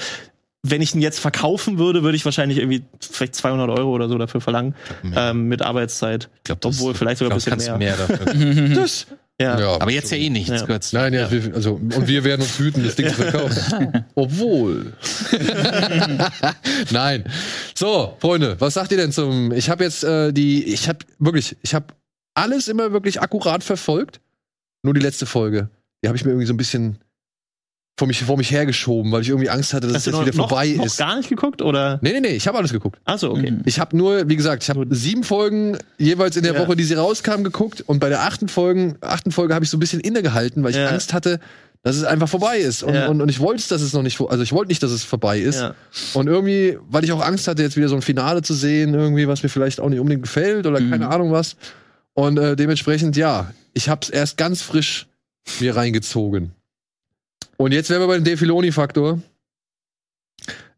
wenn ich ihn jetzt verkaufen würde, würde ich wahrscheinlich irgendwie vielleicht 200 Euro oder so dafür verlangen, ähm, mit Arbeitszeit. Ich glaub, das- Obwohl, vielleicht sogar ein glaub, bisschen kannst mehr. mehr dafür. *laughs* *laughs* Das? Ja. Aber jetzt ja eh nicht. Jetzt Ja. gehört's- Nein, ja, wir- also und wir werden uns hüten, das Ding zu verkaufen. *laughs* Obwohl. *laughs* Nein. So, Freunde, was sagt ihr denn zum? Ich habe jetzt äh, die, ich habe wirklich, ich habe alles immer wirklich akkurat verfolgt. Nur die letzte Folge, die habe ich mir irgendwie so ein bisschen vor mich, vor mich hergeschoben, weil ich irgendwie Angst hatte, dass Hast es du jetzt noch, wieder vorbei noch, noch ist. gar nicht geguckt oder? Nee, nee, nee, ich habe alles geguckt. Achso, okay. Ich habe nur, wie gesagt, ich habe sieben Folgen jeweils in der Ja. Woche, die sie rauskamen, geguckt. Und bei der achten, Folgen, achten Folge habe ich so ein bisschen innegehalten, weil ich Ja. Angst hatte, dass es einfach vorbei ist. Und, Ja. und, und ich wollte, dass es noch nicht, also ich wollte nicht, dass es vorbei ist. Und irgendwie, weil ich auch Angst hatte, jetzt wieder so ein Finale zu sehen, irgendwie, was mir vielleicht auch nicht unbedingt gefällt oder Mhm. keine Ahnung was. Und äh, dementsprechend, ja, ich habe es erst ganz frisch mir reingezogen. Und jetzt wären wir bei dem Dave Filoni-Faktor.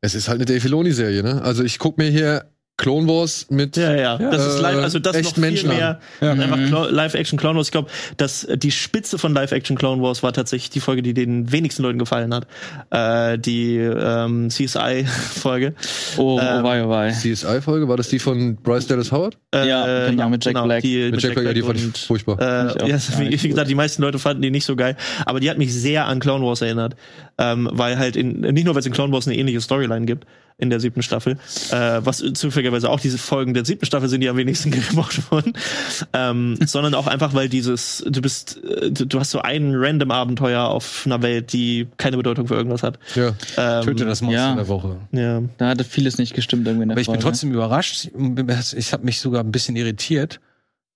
Es ist halt eine Dave Filoni-Serie, ne? Also ich guck mir hier Clone Wars mit Ja, ja. Das ist Äh, live, also das echt noch viel Menschen mehr an. einfach Mhm. Live-Action Clone Wars. Ich glaube, dass äh, die Spitze von Live-Action Clone Wars war tatsächlich die Folge, die den wenigsten Leuten gefallen hat. Äh, die ähm, CSI-Folge. *laughs* Oh, Ähm, oh, wei, oh, wei. CSI-Folge. War das die von Bryce Dallas Howard? Äh, Ja, genau, mit Jack Black. Die, Mit Jack Black, ja, die fand ich furchtbar. Äh, Ich ja, *laughs* Ja, wie, wie gesagt, die meisten Leute fanden die nicht so geil, aber die hat mich sehr an Clone Wars erinnert, ähm, weil halt in, nicht nur weil es in Clone Wars eine ähnliche Storyline gibt in der siebten Staffel, äh, was zufälligerweise auch diese Folgen der siebten Staffel sind, die am wenigsten *laughs* gemocht wurden, ähm, sondern auch einfach, weil dieses, du bist, äh, du, du hast so ein random Abenteuer auf einer Welt, die keine Bedeutung für irgendwas hat. Ja. Ähm, Töte das Monster ja. der Woche. Ja. Da hatte vieles nicht gestimmt irgendwie in der Aber ich bin Folge. trotzdem überrascht. Ich habe mich sogar ein bisschen irritiert,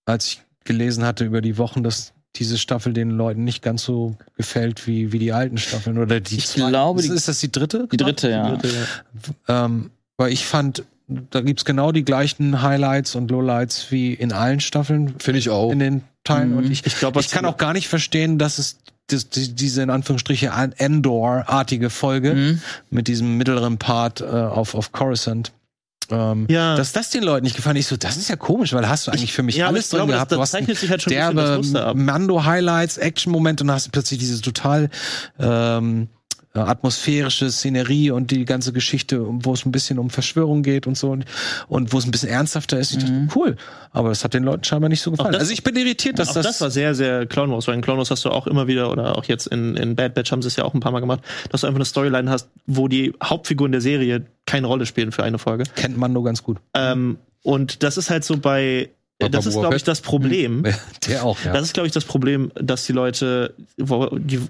als ich gelesen hatte über die Wochen, dass diese Staffel den Leuten nicht ganz so gefällt wie, wie die alten Staffeln. Oder die Ich zweite. glaube, ist, die- ist das die dritte? Die dritte, ja. Dritte, ja. Ähm, weil ich fand, da gibt's genau die gleichen Highlights und Lowlights wie in allen Staffeln Finde ich auch. in den teilen. Mhm. Und ich, Ich glaube, ich kann auch gar nicht verstehen, dass es das, die, diese in Anführungsstriche Endor-artige Folge Mhm. mit diesem mittleren Part äh, auf, auf Coruscant. Ähm, Ja. Dass das den Leuten nicht gefallen ist, so, das ist ja komisch, weil hast du eigentlich für mich ja, aber alles ich drin glaube, das, gehabt. Du das hast zeichnet sich halt schon das derbe. Mando-Highlights, Action-Momente und dann hast du plötzlich diese total ähm, äh, atmosphärische Szenerie und die ganze Geschichte, wo es ein bisschen um Verschwörung geht und so und, und wo es ein bisschen ernsthafter ist. Ich dachte, cool. Aber das hat den Leuten scheinbar nicht so gefallen. das- also ich bin irritiert, dass auch das, das, war sehr, sehr Clone Wars, weil in Clone Wars hast du auch immer wieder, oder auch jetzt in, in Bad Batch haben sie es ja auch ein paar Mal gemacht, dass du einfach eine Storyline hast, wo die Hauptfiguren der Serie keine Rolle spielen für eine Folge. kennt Mando ganz gut. Ähm, und das ist halt so bei, Bei das ist, glaube ich, das Problem. *laughs* Der auch, ja. Das ist, glaube ich, das Problem, dass die Leute, die,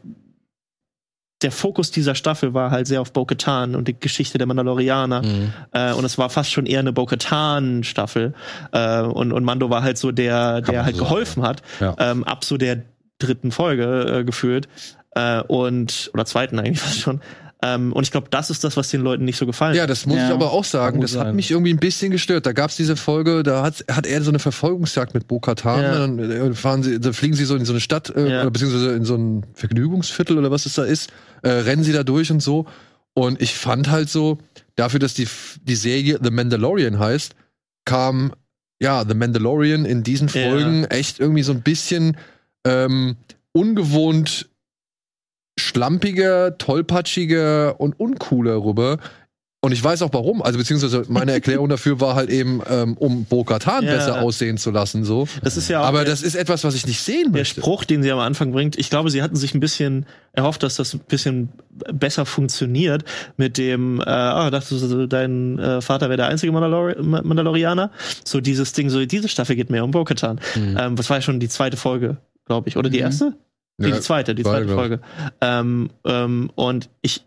der Fokus dieser Staffel war halt sehr auf Bo-Katan und die Geschichte der Mandalorianer. Mhm. Äh, und es war fast schon eher eine Bo-Katan-Staffel. Äh, und, und Mando war halt so der, Kann der halt so sagen, geholfen hat, Ja. ähm, ab so der dritten Folge äh, gefühlt. Äh, und, oder zweiten eigentlich *laughs* fast schon. Ähm, und ich glaube, das ist das, was den Leuten nicht so gefallen Ja, das muss Ja. ich aber auch sagen. Das hat sein. mich irgendwie ein bisschen gestört. Da gab es diese Folge, da hat, hat er so eine Verfolgungsjagd mit Bo-Katan. Ja. Dann äh, fahren sie, da fliegen sie so in so eine Stadt, äh, Ja. oder beziehungsweise in so ein Vergnügungsviertel oder was es da ist, äh, rennen sie da durch und so. Und ich fand halt so, dafür, dass die, die Serie The Mandalorian heißt, kam ja The Mandalorian in diesen Ja. Folgen echt irgendwie so ein bisschen ähm, ungewohnt schlampiger, tollpatschiger und uncooler rüber. Und ich weiß auch warum. Also beziehungsweise meine *laughs* Erklärung dafür war halt eben, ähm, um Bo-Katan Ja. besser aussehen zu lassen. So. Das ist ja auch Aber der- das ist etwas, was ich nicht sehen der möchte. Spruch, den sie am Anfang bringt, ich glaube, sie hatten sich ein bisschen erhofft, dass das ein bisschen besser funktioniert mit dem, äh, ah, dachtest du, dein äh, Vater wäre der einzige Mandalori Ma- Mandalorianer? So dieses Ding, so diese Staffel geht mehr um Bo-Katan. Mhm. Ähm, was war ja schon die zweite Folge, glaube ich, oder die Mhm. erste? Ja, die zweite, die zweite glaub Folge. Ähm, ähm, und ich,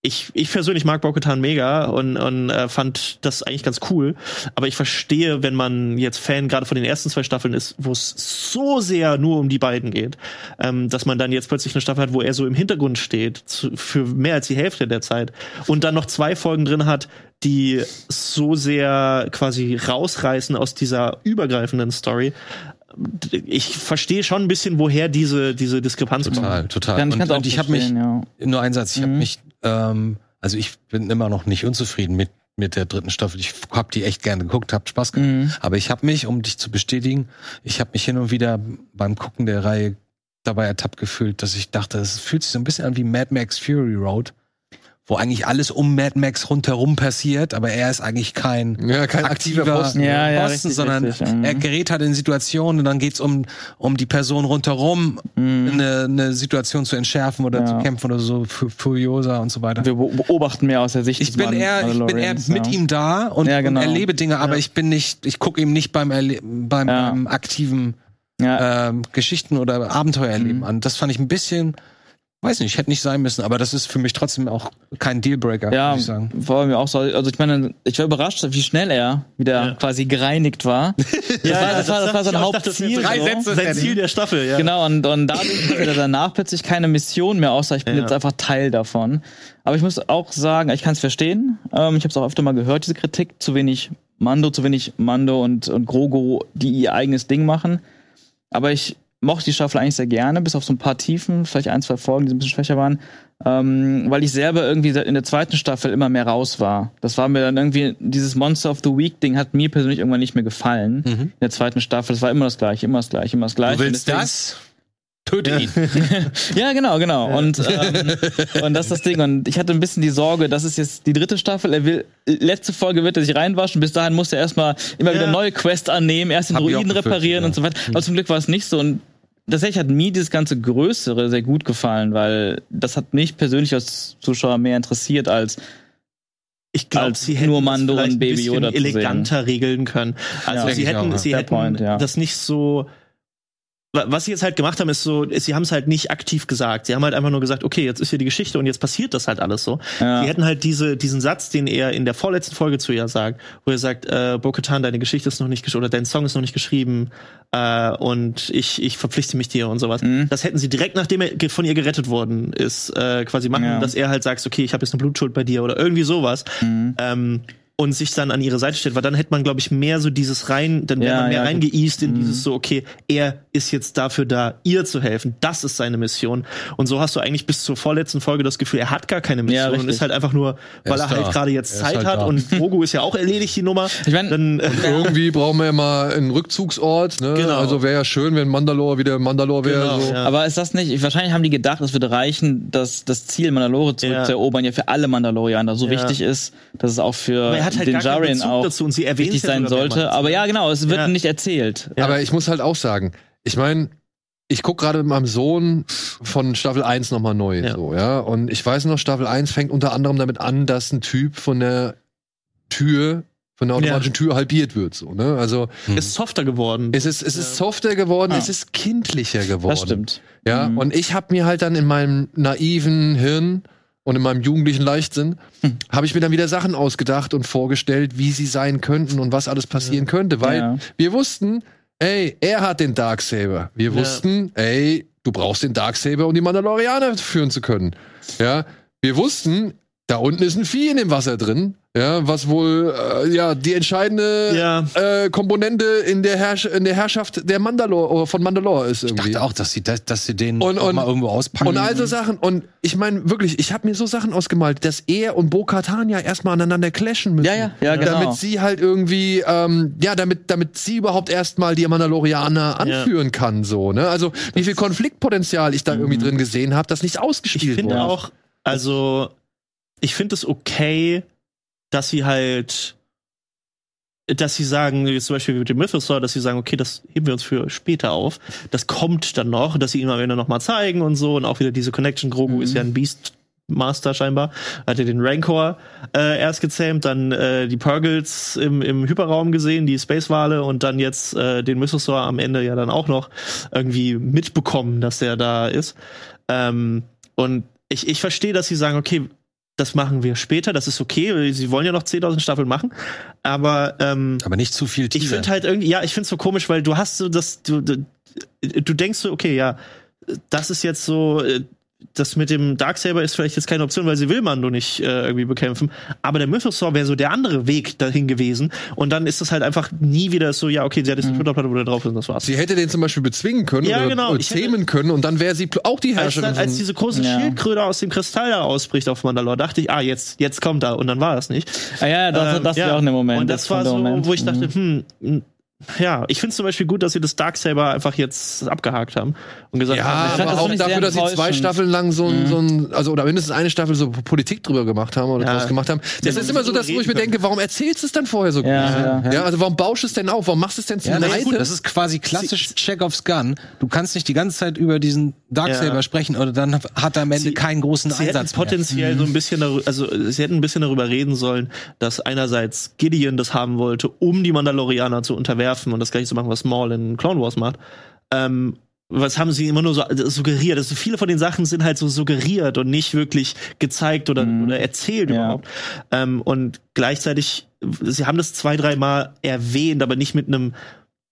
ich, ich persönlich mag Bo-Katan mega und, und äh, fand das eigentlich ganz cool. Aber ich verstehe, wenn man jetzt Fan gerade von den ersten zwei Staffeln ist, wo es so sehr nur um die beiden geht, ähm, dass man dann jetzt plötzlich eine Staffel hat, wo er so im Hintergrund steht, zu, für mehr als die Hälfte der Zeit. Und dann noch zwei Folgen drin hat, die so sehr quasi rausreißen aus dieser übergreifenden Story. Ich verstehe schon ein bisschen, woher diese, diese Diskrepanz Total, kommt. total. Kann, und, und ich habe mich, ja. nur ein Satz, ich habe Mhm. mich, ähm, also ich bin immer noch nicht unzufrieden mit, mit der dritten Staffel. Ich habe die echt gerne geguckt, habt Spaß gehabt. Mhm. Aber ich habe mich, um dich zu bestätigen, ich habe mich hin und wieder beim Gucken der Reihe dabei ertappt gefühlt, dass ich dachte, es fühlt sich so ein bisschen an wie Mad Max Fury Road, wo eigentlich alles um Mad Max rundherum passiert, aber er ist eigentlich kein Ja, kein aktiver Posten. Ja, ja, Posten, richtig, sondern richtig, er gerät halt in Situationen und dann geht's um, um die Person rundherum, Mhm. eine, eine Situation zu entschärfen oder Ja. zu kämpfen oder so, fu- furioser und so weiter. Wir be- beobachten mehr aus der Sicht Ich des bin eher, ich bin eher mit ja. ihm da und, Ja, genau. und erlebe Dinge, aber Ja. ich bin nicht, ich gucke ihm nicht beim, Erle beim, Ja. beim aktiven Ja, ähm, Geschichten oder Abenteuererleben Mhm. an. Das fand ich ein bisschen, weiß nicht, hätte nicht sein müssen, aber das ist für mich trotzdem auch kein Dealbreaker, ja, würde ich sagen. vor allem auch so. Also ich meine, ich war überrascht, wie schnell er wieder Ja. quasi gereinigt war. *laughs* Das war, das war, das war sein ich auch, dachte, das Hauptziel. Drei so. Sätze. Sein Ziel der Staffel, ja. Genau, und, und dadurch hatte er danach plötzlich keine Mission mehr, außer ich bin Ja. jetzt einfach Teil davon. Aber ich muss auch sagen, ich kann es verstehen. Ähm, ich habe es auch öfter mal gehört, diese Kritik. Zu wenig Mando, zu wenig Mando und, und Grogo, die ihr eigenes Ding machen. Aber ich mochte die Staffel eigentlich sehr gerne, bis auf so ein paar Tiefen, vielleicht ein, zwei Folgen, die ein bisschen schwächer waren. Ähm, weil ich selber irgendwie in der zweiten Staffel immer mehr raus war. Das war mir dann irgendwie, dieses Monster of the Week Ding hat mir persönlich irgendwann nicht mehr gefallen. In der zweiten Staffel. Das war immer das gleiche, immer das gleiche, immer das gleiche. Du willst deswegen- das? Töte ihn. *laughs* ja, genau, genau. Und, ähm, und das ist das Ding. Und ich hatte ein bisschen die Sorge, das ist jetzt die dritte Staffel. Er will, letzte Folge wird er sich reinwaschen. Bis dahin muss er erstmal immer Ja. wieder neue Quests annehmen, erst den Hab befürchtet, reparieren ja. und so weiter. Aber zum Glück war es nicht so. Und tatsächlich hat mir dieses ganze Größere sehr gut gefallen, weil das hat mich persönlich als Zuschauer mehr interessiert als Ich glaube, als sie hätten nur Mando das vielleicht und Baby ein bisschen eleganter regeln können. Also Ja. sie hätten, auch, sie hätten point, ja. das nicht so. Wa- Was sie jetzt halt gemacht haben, ist so, ist, sie haben es halt nicht aktiv gesagt. Sie haben halt einfach nur gesagt, okay, jetzt ist hier die Geschichte und jetzt passiert das halt alles so. Ja. Sie hätten halt diese, diesen Satz, den er in der vorletzten Folge zu ihr sagt, wo er sagt, äh, Bo-Katan, deine Geschichte ist noch nicht geschrieben oder dein Song ist noch nicht geschrieben äh, und ich, ich verpflichte mich dir und sowas. Mhm. Das hätten sie direkt, nachdem er von ihr gerettet worden ist, äh, quasi machen, Ja. dass er halt sagt, okay, ich habe jetzt eine Blutschuld bei dir oder irgendwie sowas. Mhm. Ähm, und sich dann an ihre Seite stellt, weil dann hätte man, glaube ich, mehr so dieses rein, dann wäre Ja, man mehr ja. reingeeast in Mhm. dieses so, okay, er ist jetzt dafür da, ihr zu helfen. Das ist seine Mission. Und so hast du eigentlich bis zur vorletzten Folge das Gefühl, er hat gar keine Mission Ja, und ist halt einfach nur, Er weil ist er halt gerade jetzt Er Zeit halt hat da. und Grogu ist ja auch erledigt, die Nummer. Ich mein- dann, äh, Irgendwie brauchen wir ja mal einen Rückzugsort. Ne? Genau. Also wäre ja schön, wenn Mandalore wieder Mandalore wäre. Genau, so. ja. Aber ist das nicht, wahrscheinlich haben die gedacht, es würde reichen, dass das Ziel, Mandalore zurückzuerobern, ja. für alle Mandalorianer so Ja. wichtig ist, dass es auch für Aber er hat halt den gar keinen Jarian Bezug auch dazu und sie erwähnen wichtig ja sein sollte. Aber ja, genau, es wird Ja. nicht erzählt. Ja. Aber ich muss halt auch sagen, ich meine, ich gucke gerade mit meinem Sohn von Staffel 1 nochmal neu. Ja. So, ja? Und ich weiß noch, Staffel 1 fängt unter anderem damit an, dass ein Typ von der Tür, von der automatischen Tür halbiert wird. So, ne? Also ist softer geworden. es ist, es ist softer geworden, Ah. es ist kindlicher geworden. Das stimmt. Ja, Mhm. und ich habe mir halt dann in meinem naiven Hirn und in meinem jugendlichen Leichtsinn Hm. habe ich mir dann wieder Sachen ausgedacht und vorgestellt, wie sie sein könnten und was alles passieren könnte, weil Ja. wir wussten, ey, er hat den Darksaber. Wir Ja. wussten, ey, du brauchst den Darksaber, um die Mandalorianer führen zu können. Ja, wir wussten, da unten ist ein Vieh in dem Wasser drin, ja, was wohl äh, ja die entscheidende Ja. äh, Komponente in der, Herrsch in der Herrschaft der Mandalore oder von Mandalore ist Ich irgendwie. dachte auch, dass sie, dass, dass sie den Und- und- mal irgendwo auspacken. Und all so Sachen. Und ich meine wirklich, ich habe mir so Sachen ausgemalt, dass er und Bo-Katan ja erstmal aneinander clashen müssen. Ja, ja, ja, genau. Damit sie halt irgendwie, ähm, ja, damit, damit sie überhaupt erstmal die Mandalorianer anführen kann, so, ne? Also, wie viel Konfliktpotenzial ich da irgendwie drin gesehen habe, das nicht Ich ausgespielt finde wurde. auch, also ich finde es okay, dass sie halt, dass sie sagen, jetzt zum Beispiel mit dem Mythosaur, dass sie sagen, okay, das heben wir uns für später auf. Das kommt dann noch, dass sie ihm am Ende noch mal zeigen und so und auch wieder diese Connection. Grogu ist ja ein Beastmaster scheinbar, hat er den Rancor äh, erst gezähmt, dann äh, die Purgles im, im Hyperraum gesehen, die Spacewale und dann jetzt äh, den Mythosaur am Ende ja dann auch noch irgendwie mitbekommen, dass der da ist. Ähm, und ich, ich verstehe, dass sie sagen, okay, das machen wir später, das ist okay. Sie wollen ja noch 10.000 Staffeln machen, aber ähm, aber nicht zu viel ich Teaser. finde halt irgendwie, ja, ich finde es so komisch, weil du hast so das, du, du, du denkst so, okay, ja, das ist jetzt so, äh, das mit dem Darksaber ist vielleicht jetzt keine Option, weil sie will Mando nicht äh, irgendwie bekämpfen. Aber der Mythosaur wäre so der andere Weg dahin gewesen. Und dann ist es halt einfach nie wieder so, ja, okay, sie hat jetzt eine Schulterplatte, wo der drauf ist und das war's. Sie hätte den zum Beispiel bezwingen können Ja, oder, genau. oder zähmen können und dann wäre sie auch die Als, Herrscherin. als von- diese große Ja. Schildkröte aus dem Kristall da ausbricht auf Mandalore, dachte ich, ah, jetzt, jetzt kommt er. Und dann war das nicht. Ah, ja, das, Ähm, das ja. war auch ein Moment. Und das war kommt so, Moment. wo ich dachte, Mhm. hm, ja, ich finde es zum Beispiel gut, dass sie das Darksaber einfach jetzt abgehakt haben und gesagt ja, haben, fand aber das auch dafür, dass sie zwei. Staffeln lang so ein, so ein, also oder mindestens eine Staffel so Politik drüber gemacht haben oder Ja. draus gemacht haben. Das hätten ist immer so, dass wo ich mir denke, warum erzählst du es dann vorher so Ja, gut? ja, ja. also warum bauschst du es denn auf? Warum machst du es denn zum Ja, ja, das, ist gut, das ist quasi klassisch Check aufs Gun. Du kannst nicht die ganze Zeit über diesen Darksaber Ja. sprechen oder dann hat er am Ende Sie- keinen großen Sie hätten Einsatz mehr. potenziell so ein bisschen darüber, also sie hätten ein bisschen darüber reden sollen, dass einerseits Gideon das haben wollte, um die Mandalorianer zu unterwerfen und das gleiche zu machen, was Maul in Clone Wars macht. Ähm, was haben sie immer nur so suggeriert? Also viele von den Sachen sind halt so suggeriert und nicht wirklich gezeigt oder, oder erzählt Ja. überhaupt. Ähm, und gleichzeitig, sie haben das zwei, dreimal erwähnt, aber nicht mit einem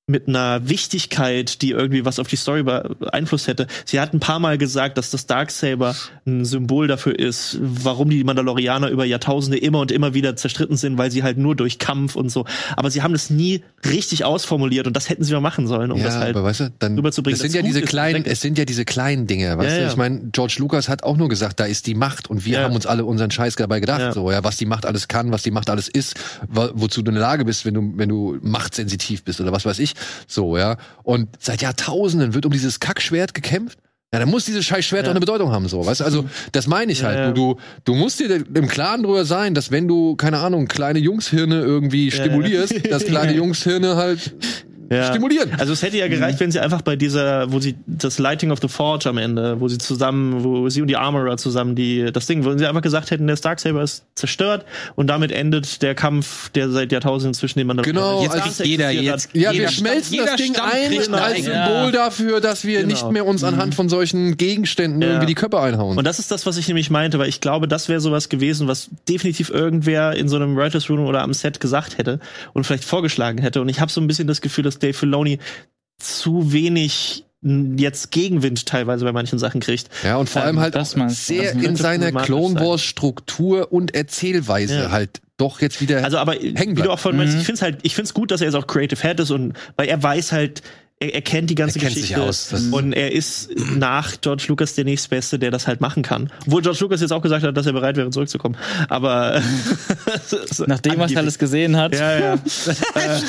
mit einer Wichtigkeit, die irgendwie was auf die Story beeinflusst hätte. Sie hat ein paar Mal gesagt, dass das Darksaber ein Symbol dafür ist, warum die Mandalorianer über Jahrtausende immer und immer wieder zerstritten sind, weil sie halt nur durch Kampf und so. Aber sie haben das nie richtig ausformuliert und das hätten sie mal machen sollen, um ja, das halt. aber weißt du, dann rüberzubringen, es sind ja diese kleinen, es sind ja diese kleinen Dinge, weißt Ja, du? ja. Ich meine, George Lucas hat auch nur gesagt, da ist die Macht und wir haben uns alle unseren Scheiß dabei gedacht, so ja, was die Macht alles kann, was die Macht alles ist, wo, wozu du in der Lage bist, wenn du wenn du machtsensitiv bist oder was weiß ich, so ja. Und seit Jahrtausenden wird um dieses Kackschwert gekämpft. Ja, dann muss dieses scheiß Schwert Ja. doch eine Bedeutung haben, so, weißt du? Also, das meine ich halt. Ja, ja. Du, du, musst dir im Klaren drüber sein, dass wenn du, keine Ahnung, kleine Jungshirne irgendwie Ja, ja. stimulierst, *laughs* dass kleine Jungshirne halt *laughs* Ja. stimulieren. Also es hätte ja gereicht, wenn sie einfach bei dieser, wo sie das Lighting of the Forge am Ende, wo sie zusammen, wo sie und die Armorer zusammen die das Ding, wo sie einfach gesagt hätten, der Darksaber ist zerstört und damit endet der Kampf, der seit Jahrtausenden zwischen den Mandalorianern Genau, jetzt also ganz jeder jetzt- hat. Ja, Jeder wir schmelzen Stamm- jeder das Ding Stamm ein kriegt als Symbol Ja. dafür, dass wir Genau. nicht mehr uns anhand von solchen Gegenständen Ja. irgendwie die Köpfe einhauen. Und das ist das, was ich nämlich meinte, weil ich glaube, das wäre sowas gewesen, was definitiv irgendwer in so einem Writers Room oder am Set gesagt hätte und vielleicht vorgeschlagen hätte. Und ich habe so ein bisschen das Gefühl, dass Dave Filoni zu wenig jetzt Gegenwind teilweise bei manchen Sachen kriegt. ja, und vor Ähm, allem halt das auch meinst du. sehr Das in seiner Clone. Wars Struktur und Erzählweise Ja. halt doch jetzt wieder Also, aber hängen wie du bleibt. auch meinst, Mhm. ich finde es halt, ich finde es gut, dass er jetzt auch Creative Head ist und weil er weiß halt, er, er kennt die ganze Er kennt sich Geschichte aus, und er ist nach George Lucas der nächstbeste, der das halt machen kann. Obwohl George Lucas jetzt auch gesagt hat, dass er bereit wäre, zurückzukommen. Aber *laughs* so Nachdem was er alles gesehen hat. Ja, ja. *laughs*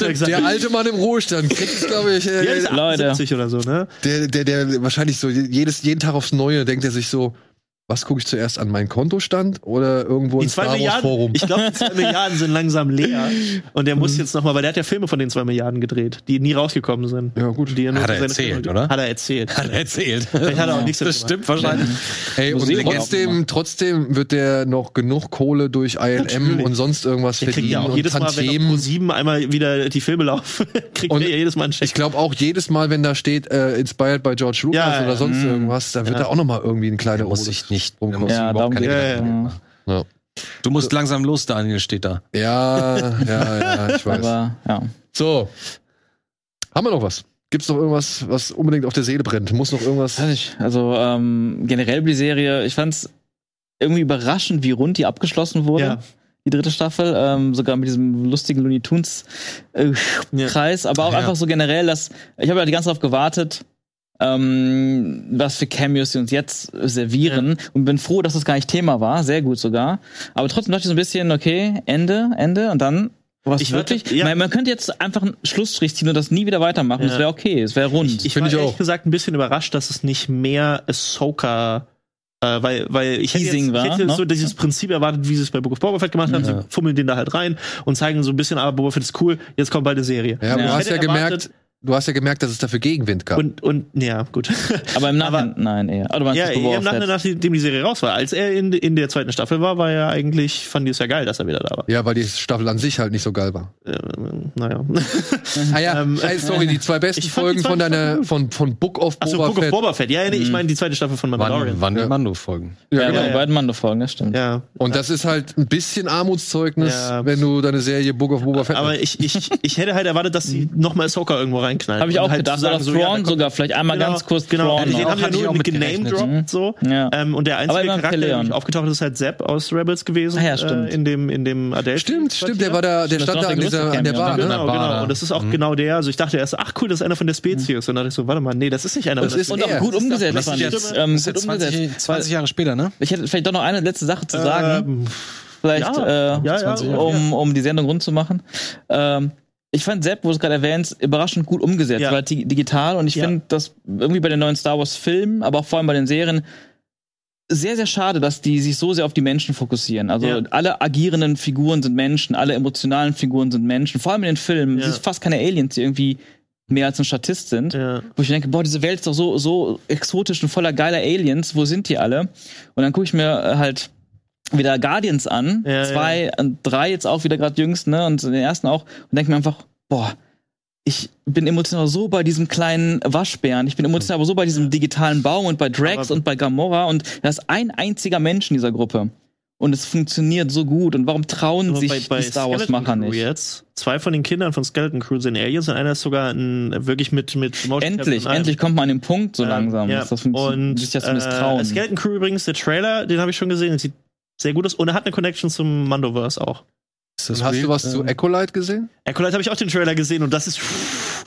äh, der alte Mann im Ruhestand kriegt glaube ich. Äh, ja, ist Leute. 78 oder so, ne? der, der, der wahrscheinlich so jedes, jeden Tag aufs Neue denkt er sich so, was gucke ich zuerst an meinen Kontostand oder irgendwo ins Star Wars Forum? ich glaube, die zwei *laughs* Milliarden sind langsam leer. *laughs* Und der muss jetzt nochmal, weil der hat ja Filme von den zwei Milliarden gedreht, die nie rausgekommen sind. Ja, gut. Die nur Hat für er seine erzählt, Filme- oder? Hat er erzählt. Hat er erzählt. Vielleicht hat er auch nichts Das stimmt wahrscheinlich. Ey, und trotzdem, trotzdem wird der noch genug Kohle durch ILM Natürlich. und sonst irgendwas Der kriegt verdienen ja auch und jedes Mal, wenn Tantiemen. 7 einmal wieder die Filme laufen, *laughs* kriegt Und er ja jedes Mal einen Check. Ich glaube auch jedes Mal, wenn da steht, äh, inspired by George Lucas Ja, oder sonst ja. irgendwas, da wird Ja. da auch noch mal irgendwie ein kleiner Der muss nicht, muss sich Ja, darum. Gedanken Ja. Du musst langsam los, Daniel, steht da. ja, ja, ja, ich weiß. Aber ja. So. Haben wir noch was? Gibt's noch irgendwas, was unbedingt auf der Seele brennt? Muss noch irgendwas? Also ähm, generell die Serie, ich fand's irgendwie überraschend, wie rund die abgeschlossen wurde. Ja. Die dritte Staffel, ähm, sogar mit diesem lustigen Looney Tunes äh, Ja. Kreis, aber auch Ja. einfach so generell, dass ich habe ja die ganze Zeit darauf gewartet, ähm, was für Cameos sie uns jetzt servieren und bin froh, dass das gar nicht Thema war, sehr gut sogar. Aber trotzdem dachte ich so ein bisschen, okay, Ende, Ende und dann was Ich wirklich. ja. Man, man könnte jetzt einfach einen Schlussstrich ziehen und das nie wieder weitermachen. Ja. Das wäre okay, es wäre rund. Ich, ich Find war ich ehrlich auch. gesagt ein bisschen überrascht, dass es nicht mehr Ahsoka äh, weil, weil ich hätte, jetzt, ich war, hätte ne? so dieses Prinzip erwartet, wie sie es bei Book of Boba Fett gemacht haben. Ja. Sie fummeln den da halt rein und zeigen so ein bisschen, aber Boba Fett ist cool, jetzt kommt bald eine Serie. Ja, aber Ja. du hast ja hätte gemerkt, erwartet- du hast ja gemerkt, dass es dafür Gegenwind gab. Und, und ja, gut. Aber im *laughs* Aber- Nachhinein, nein, eher. Oh, ja, im Nachhinein, nachdem die Serie raus war. Als er in, in der zweiten Staffel war, war er eigentlich, fand die es ja geil, dass er wieder da war. ja, weil die Staffel an sich halt nicht so geil war. Ähm, naja. *laughs* Ah ja, Ähm, sorry, die zwei besten Folgen von deiner, von, von Book of Achso, Boba Book of Fett. Boba Fett. Ja, nee, Mhm. ich meine die zweite Staffel von Wann, Mandalorian. wann die Ja. Mando-Folgen? Ja, Ja, genau. bei beiden Mando-Folgen, das stimmt. Ja. Und das ist halt ein bisschen Armutszeugnis, Ja. wenn du deine Serie Book of Boba Fett Aber ich, ich, ich hätte halt erwartet, dass sie nochmal Ahsoka irgendwo reinknallen. Habe ich auch halt gedacht. sagen Oder so, Thrawn ja, sogar, vielleicht einmal Genau, ganz kurz genau. Thrawn. Den noch. haben wir nur auch mit mit gename gerechnet. dropped so. Ja. Ähm, und der einzige Charakter, der aufgetaucht ist, ist halt Sepp aus Rebels gewesen. Ah ja, stimmt. Äh, in dem, in dem Adele. Stimmt, stimmt, der war da, der stand da auch an, der dieser, an der Bar, ne? ne? Genau, Bar genau. Und das ist auch Mhm. genau der. Also ich dachte erst, ach cool, das ist einer von der Spezies. Und dann dachte ich so, warte mal, nee, das ist nicht einer Das von der ist Und auch gut Das ist umgesetzt, das ist jetzt- Ähm, Das ist gut jetzt 20, umgesetzt. 20 Jahre später, ne? Ich hätte vielleicht doch noch eine letzte Sache zu sagen. Ähm, vielleicht, ja, äh, ja, ja, 20 Jahre. um, um die Sendung rund zu machen. Ähm, ich fand Sepp, wo du es gerade erwähnt, überraschend gut umgesetzt, Ja. weil di- digital und ich Ja. finde das irgendwie bei den neuen Star Wars Filmen, aber auch vor allem bei den Serien sehr, sehr schade, dass die sich so sehr auf die Menschen fokussieren. Also Ja. alle agierenden Figuren sind Menschen, alle emotionalen Figuren sind Menschen. Vor allem in den Filmen. Es sind fast keine Aliens, die irgendwie mehr als ein Statist sind. ja. Wo ich denke, boah, diese Welt ist doch so, so exotisch und voller geiler Aliens. Wo sind die alle? Und dann gucke ich mir äh, halt wieder Guardians an. Ja, zwei und drei jetzt auch wieder gerade jüngst, ne? Und den ersten auch. Und denke mir einfach, boah, ich bin emotional so bei diesem kleinen Waschbären. Ich bin emotional aber so bei diesem digitalen Baum und bei Drax Aber- und bei Gamora. Und da ist ein einziger Mensch in dieser Gruppe. Und es funktioniert so gut. Und warum trauen sich bei, bei die Star Wars-Macher nicht? jetzt, zwei von den Kindern von Skeleton Crew sind Aliens und einer ist sogar ein, wirklich mit, mit Motion Endlich, endlich kommt man an den Punkt so Ähm, langsam. Ja. dass das funktioniert. und sich das äh. Skeleton Crew übrigens, der Trailer, den habe ich schon gesehen, sieht sehr gut aus und er hat eine Connection zum Mandoverse auch. Ist das hast du was zu Ähm, Acolyte gesehen? Acolyte habe ich auch den Trailer gesehen und das ist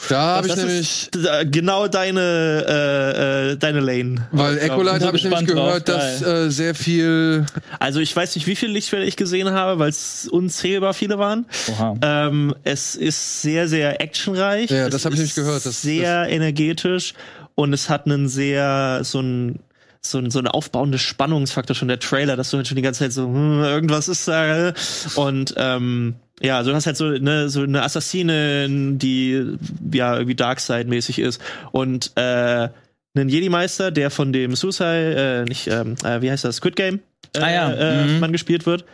Da habe ich das nämlich, ist äh, genau deine äh, äh, deine Lane. weil bin habe ich nämlich gespannt drauf, gehört, dass äh, sehr viel, Also ich weiß nicht, wie viele Lichtschwerter ich gesehen habe, weil es unzählbar viele waren. Oha. Ähm, es ist sehr, sehr actionreich. Ja, das hab ich ist nämlich gehört, das- sehr energetisch und es hat einen sehr so ein so ein, so eine aufbauende Spannungsfaktor schon der Trailer, dass du halt schon die ganze Zeit so hm, irgendwas ist da und ähm, ja, also du hast halt so eine so eine Assassine, die ja irgendwie Darkseid mäßig ist und äh, einen Jedi-Meister, der von dem Suicide, äh, nicht, ähm, äh, wie heißt das, Squid Game, äh, Ah ja, äh, mhm. Mann gespielt wird.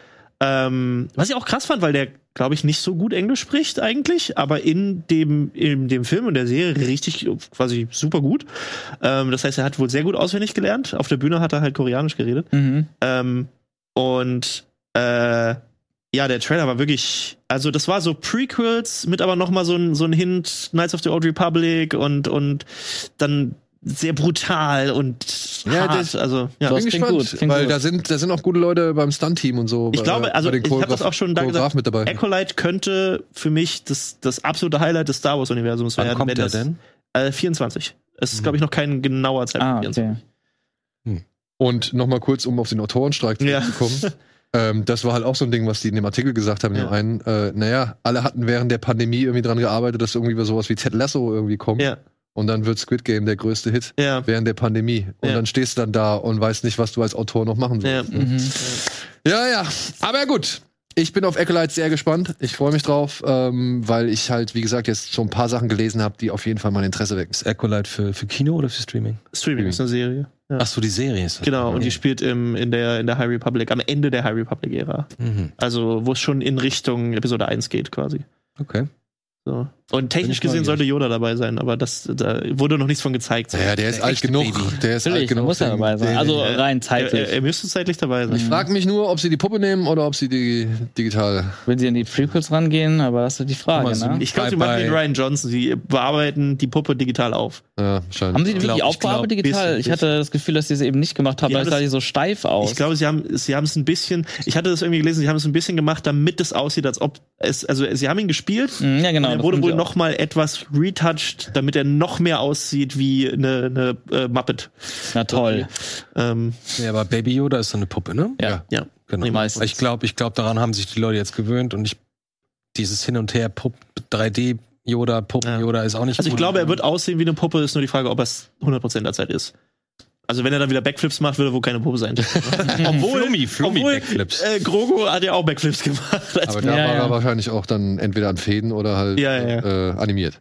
Ähm, was ich auch krass fand, weil der, glaube ich, nicht so gut Englisch spricht eigentlich, aber in dem, in dem Film und der Serie richtig quasi super gut. Ähm, das heißt, er hat wohl sehr gut auswendig gelernt. Auf der Bühne hat er halt Koreanisch geredet. Mhm. Ähm, und äh, ja, der Trailer war wirklich, also das war so Prequels mit aber noch mal so ein, so ein Hint Knights of the Old Republic und und dann sehr brutal und Ja, hart. das- also, ja. Das Bin klingt gespannt, gut, klingt weil gut. da sind, da sind auch gute Leute beim Stunt-Team und so. Ich bei- glaube, also ich habe das auch schon da gesagt. mit dabei. Acolyte könnte für mich das, das absolute Highlight des Star Wars Universums Wann werden. kommt wenn der das, denn? Äh, 24. Es ist, glaube ich, noch kein genauer Zeitpunkt. Ah, 24. okay. Und nochmal kurz, um auf den Autorenstreik Ja. zurückzukommen. *laughs* ähm, das war halt auch so ein Ding, was die in dem Artikel gesagt haben. In dem Ja. einen, äh, naja, alle hatten während der Pandemie irgendwie dran gearbeitet, dass irgendwie sowas wie Ted Lasso irgendwie kommt. Ja, Und dann wird Squid Game der größte Hit ja. während der Pandemie. Und Ja. dann stehst du dann da und weißt nicht, was du als Autor noch machen Ja. sollst. ne? Mhm. Ja, ja. Aber gut. Ich bin auf Acolyte sehr gespannt. Ich freue mich drauf, ähm, weil ich halt, wie gesagt, jetzt schon ein paar Sachen gelesen habe, die auf jeden Fall mein Interesse wecken. Ist Acolyte für, für Kino oder für Streaming? Streaming ist eine Serie. Ja. Ach so, die Serie ist das. Genau, und die Okay. spielt im, in, der, in der High Republic, am Ende der High Republic-Ära. Mhm. Also, wo es schon in Richtung Episode 1 geht, quasi. Okay. So. Und technisch gesehen sollte Yoda dabei sein, aber das, da wurde noch nichts von gezeigt. Ja, der ist Der alt echte genug. Baby. Der ist alt Natürlich, da genug. muss er dabei sein. Also rein zeitlich. er, er müsste zeitlich dabei sein. ich frage mich nur, ob sie die Puppe nehmen oder ob sie die digital. Wenn sie an die Prequels rangehen, aber das ist die Frage, mal, ne? so- Ich glaube, sie machen den Ryan Johnson. Sie bearbeiten die Puppe digital auf. Ja, wahrscheinlich. Haben sie die glaub- glaub, aufgearbeitet digital? bisschen, Ich hatte das Gefühl, dass sie es eben nicht gemacht haben, Die weil es sah die so steif aus. Ich glaube, sie haben, sie haben es ein bisschen, ich hatte das irgendwie gelesen, sie haben es ein bisschen gemacht, damit es aussieht, als ob es, also sie haben ihn gespielt. Mhm, ja, genau. er wurde wohl auch. noch mal etwas retouched, damit er noch mehr aussieht wie eine, eine äh, Muppet. Na toll. Ähm, Ja, aber Baby Yoda ist so eine Puppe, ne? Ja. ja. Genau. Die meisten. Ich glaube, ich glaube, daran haben sich die Leute jetzt gewöhnt und ich dieses Hin und Her Pupp 3D Yoda, Puppen Ja. Yoda ist auch nicht Also ich glaube, er wird aussehen wie eine Puppe, ist nur die Frage, ob es 100% der Zeit ist. Also wenn er dann wieder Backflips macht, wird er wohl keine Puppe sein. *laughs* obwohl, Flummi, Flummi obwohl Backflips. Äh, Grogu hat ja auch Backflips gemacht. Aber da Ja, war ja. er wahrscheinlich auch dann entweder an Fäden oder halt Ja, ja, Äh, animiert.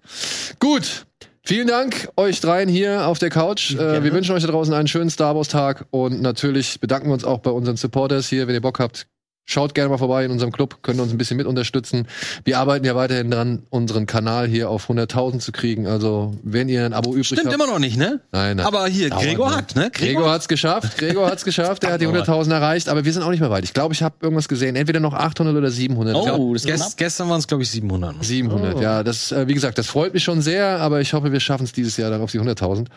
Gut. Vielen Dank euch dreien hier auf der Couch. Äh, wir wünschen euch da draußen einen schönen Star Wars Tag und natürlich bedanken wir uns auch bei unseren Supporters hier. Wenn ihr Bock habt, schaut gerne mal vorbei in unserem Club, könnt uns ein bisschen mit unterstützen. Wir arbeiten ja weiterhin dran, unseren Kanal hier auf 100.000 zu kriegen. Also, wenn ihr ein Abo übrig Stimmt habt. immer noch nicht, ne? Nein, nein. Aber hier, Gregor noch. hat, ne? Gregor hat's geschafft. Gregor hat's geschafft. Er hat die *laughs* 100.000 erreicht, aber wir sind auch nicht mehr weit. Ich glaube, ich habe irgendwas gesehen. Entweder noch 800 oder 700. Ich glaub, Oh, das Gest, gestern waren es, glaube ich, 700. 700, ja. Das, äh, wie gesagt, das freut mich schon sehr, aber ich hoffe, wir schaffen es dieses Jahr dann auf die 100.000.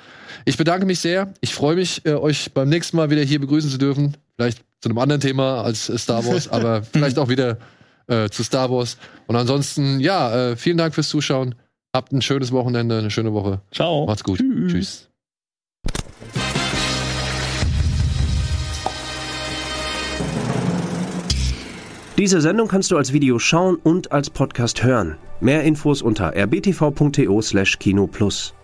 Ich bedanke mich sehr. Ich freue mich, äh, euch beim nächsten Mal wieder hier begrüßen zu dürfen. Vielleicht zu einem anderen Thema als äh, Star Wars, *laughs* aber vielleicht auch wieder äh, zu Star Wars. Und ansonsten, ja, äh, vielen Dank fürs Zuschauen. Habt ein schönes Wochenende, eine schöne Woche. Ciao. Macht's gut. Tschüss. Diese Sendung kannst du als Video schauen und als Podcast hören. Mehr Infos unter rbtv.to/kinoplus.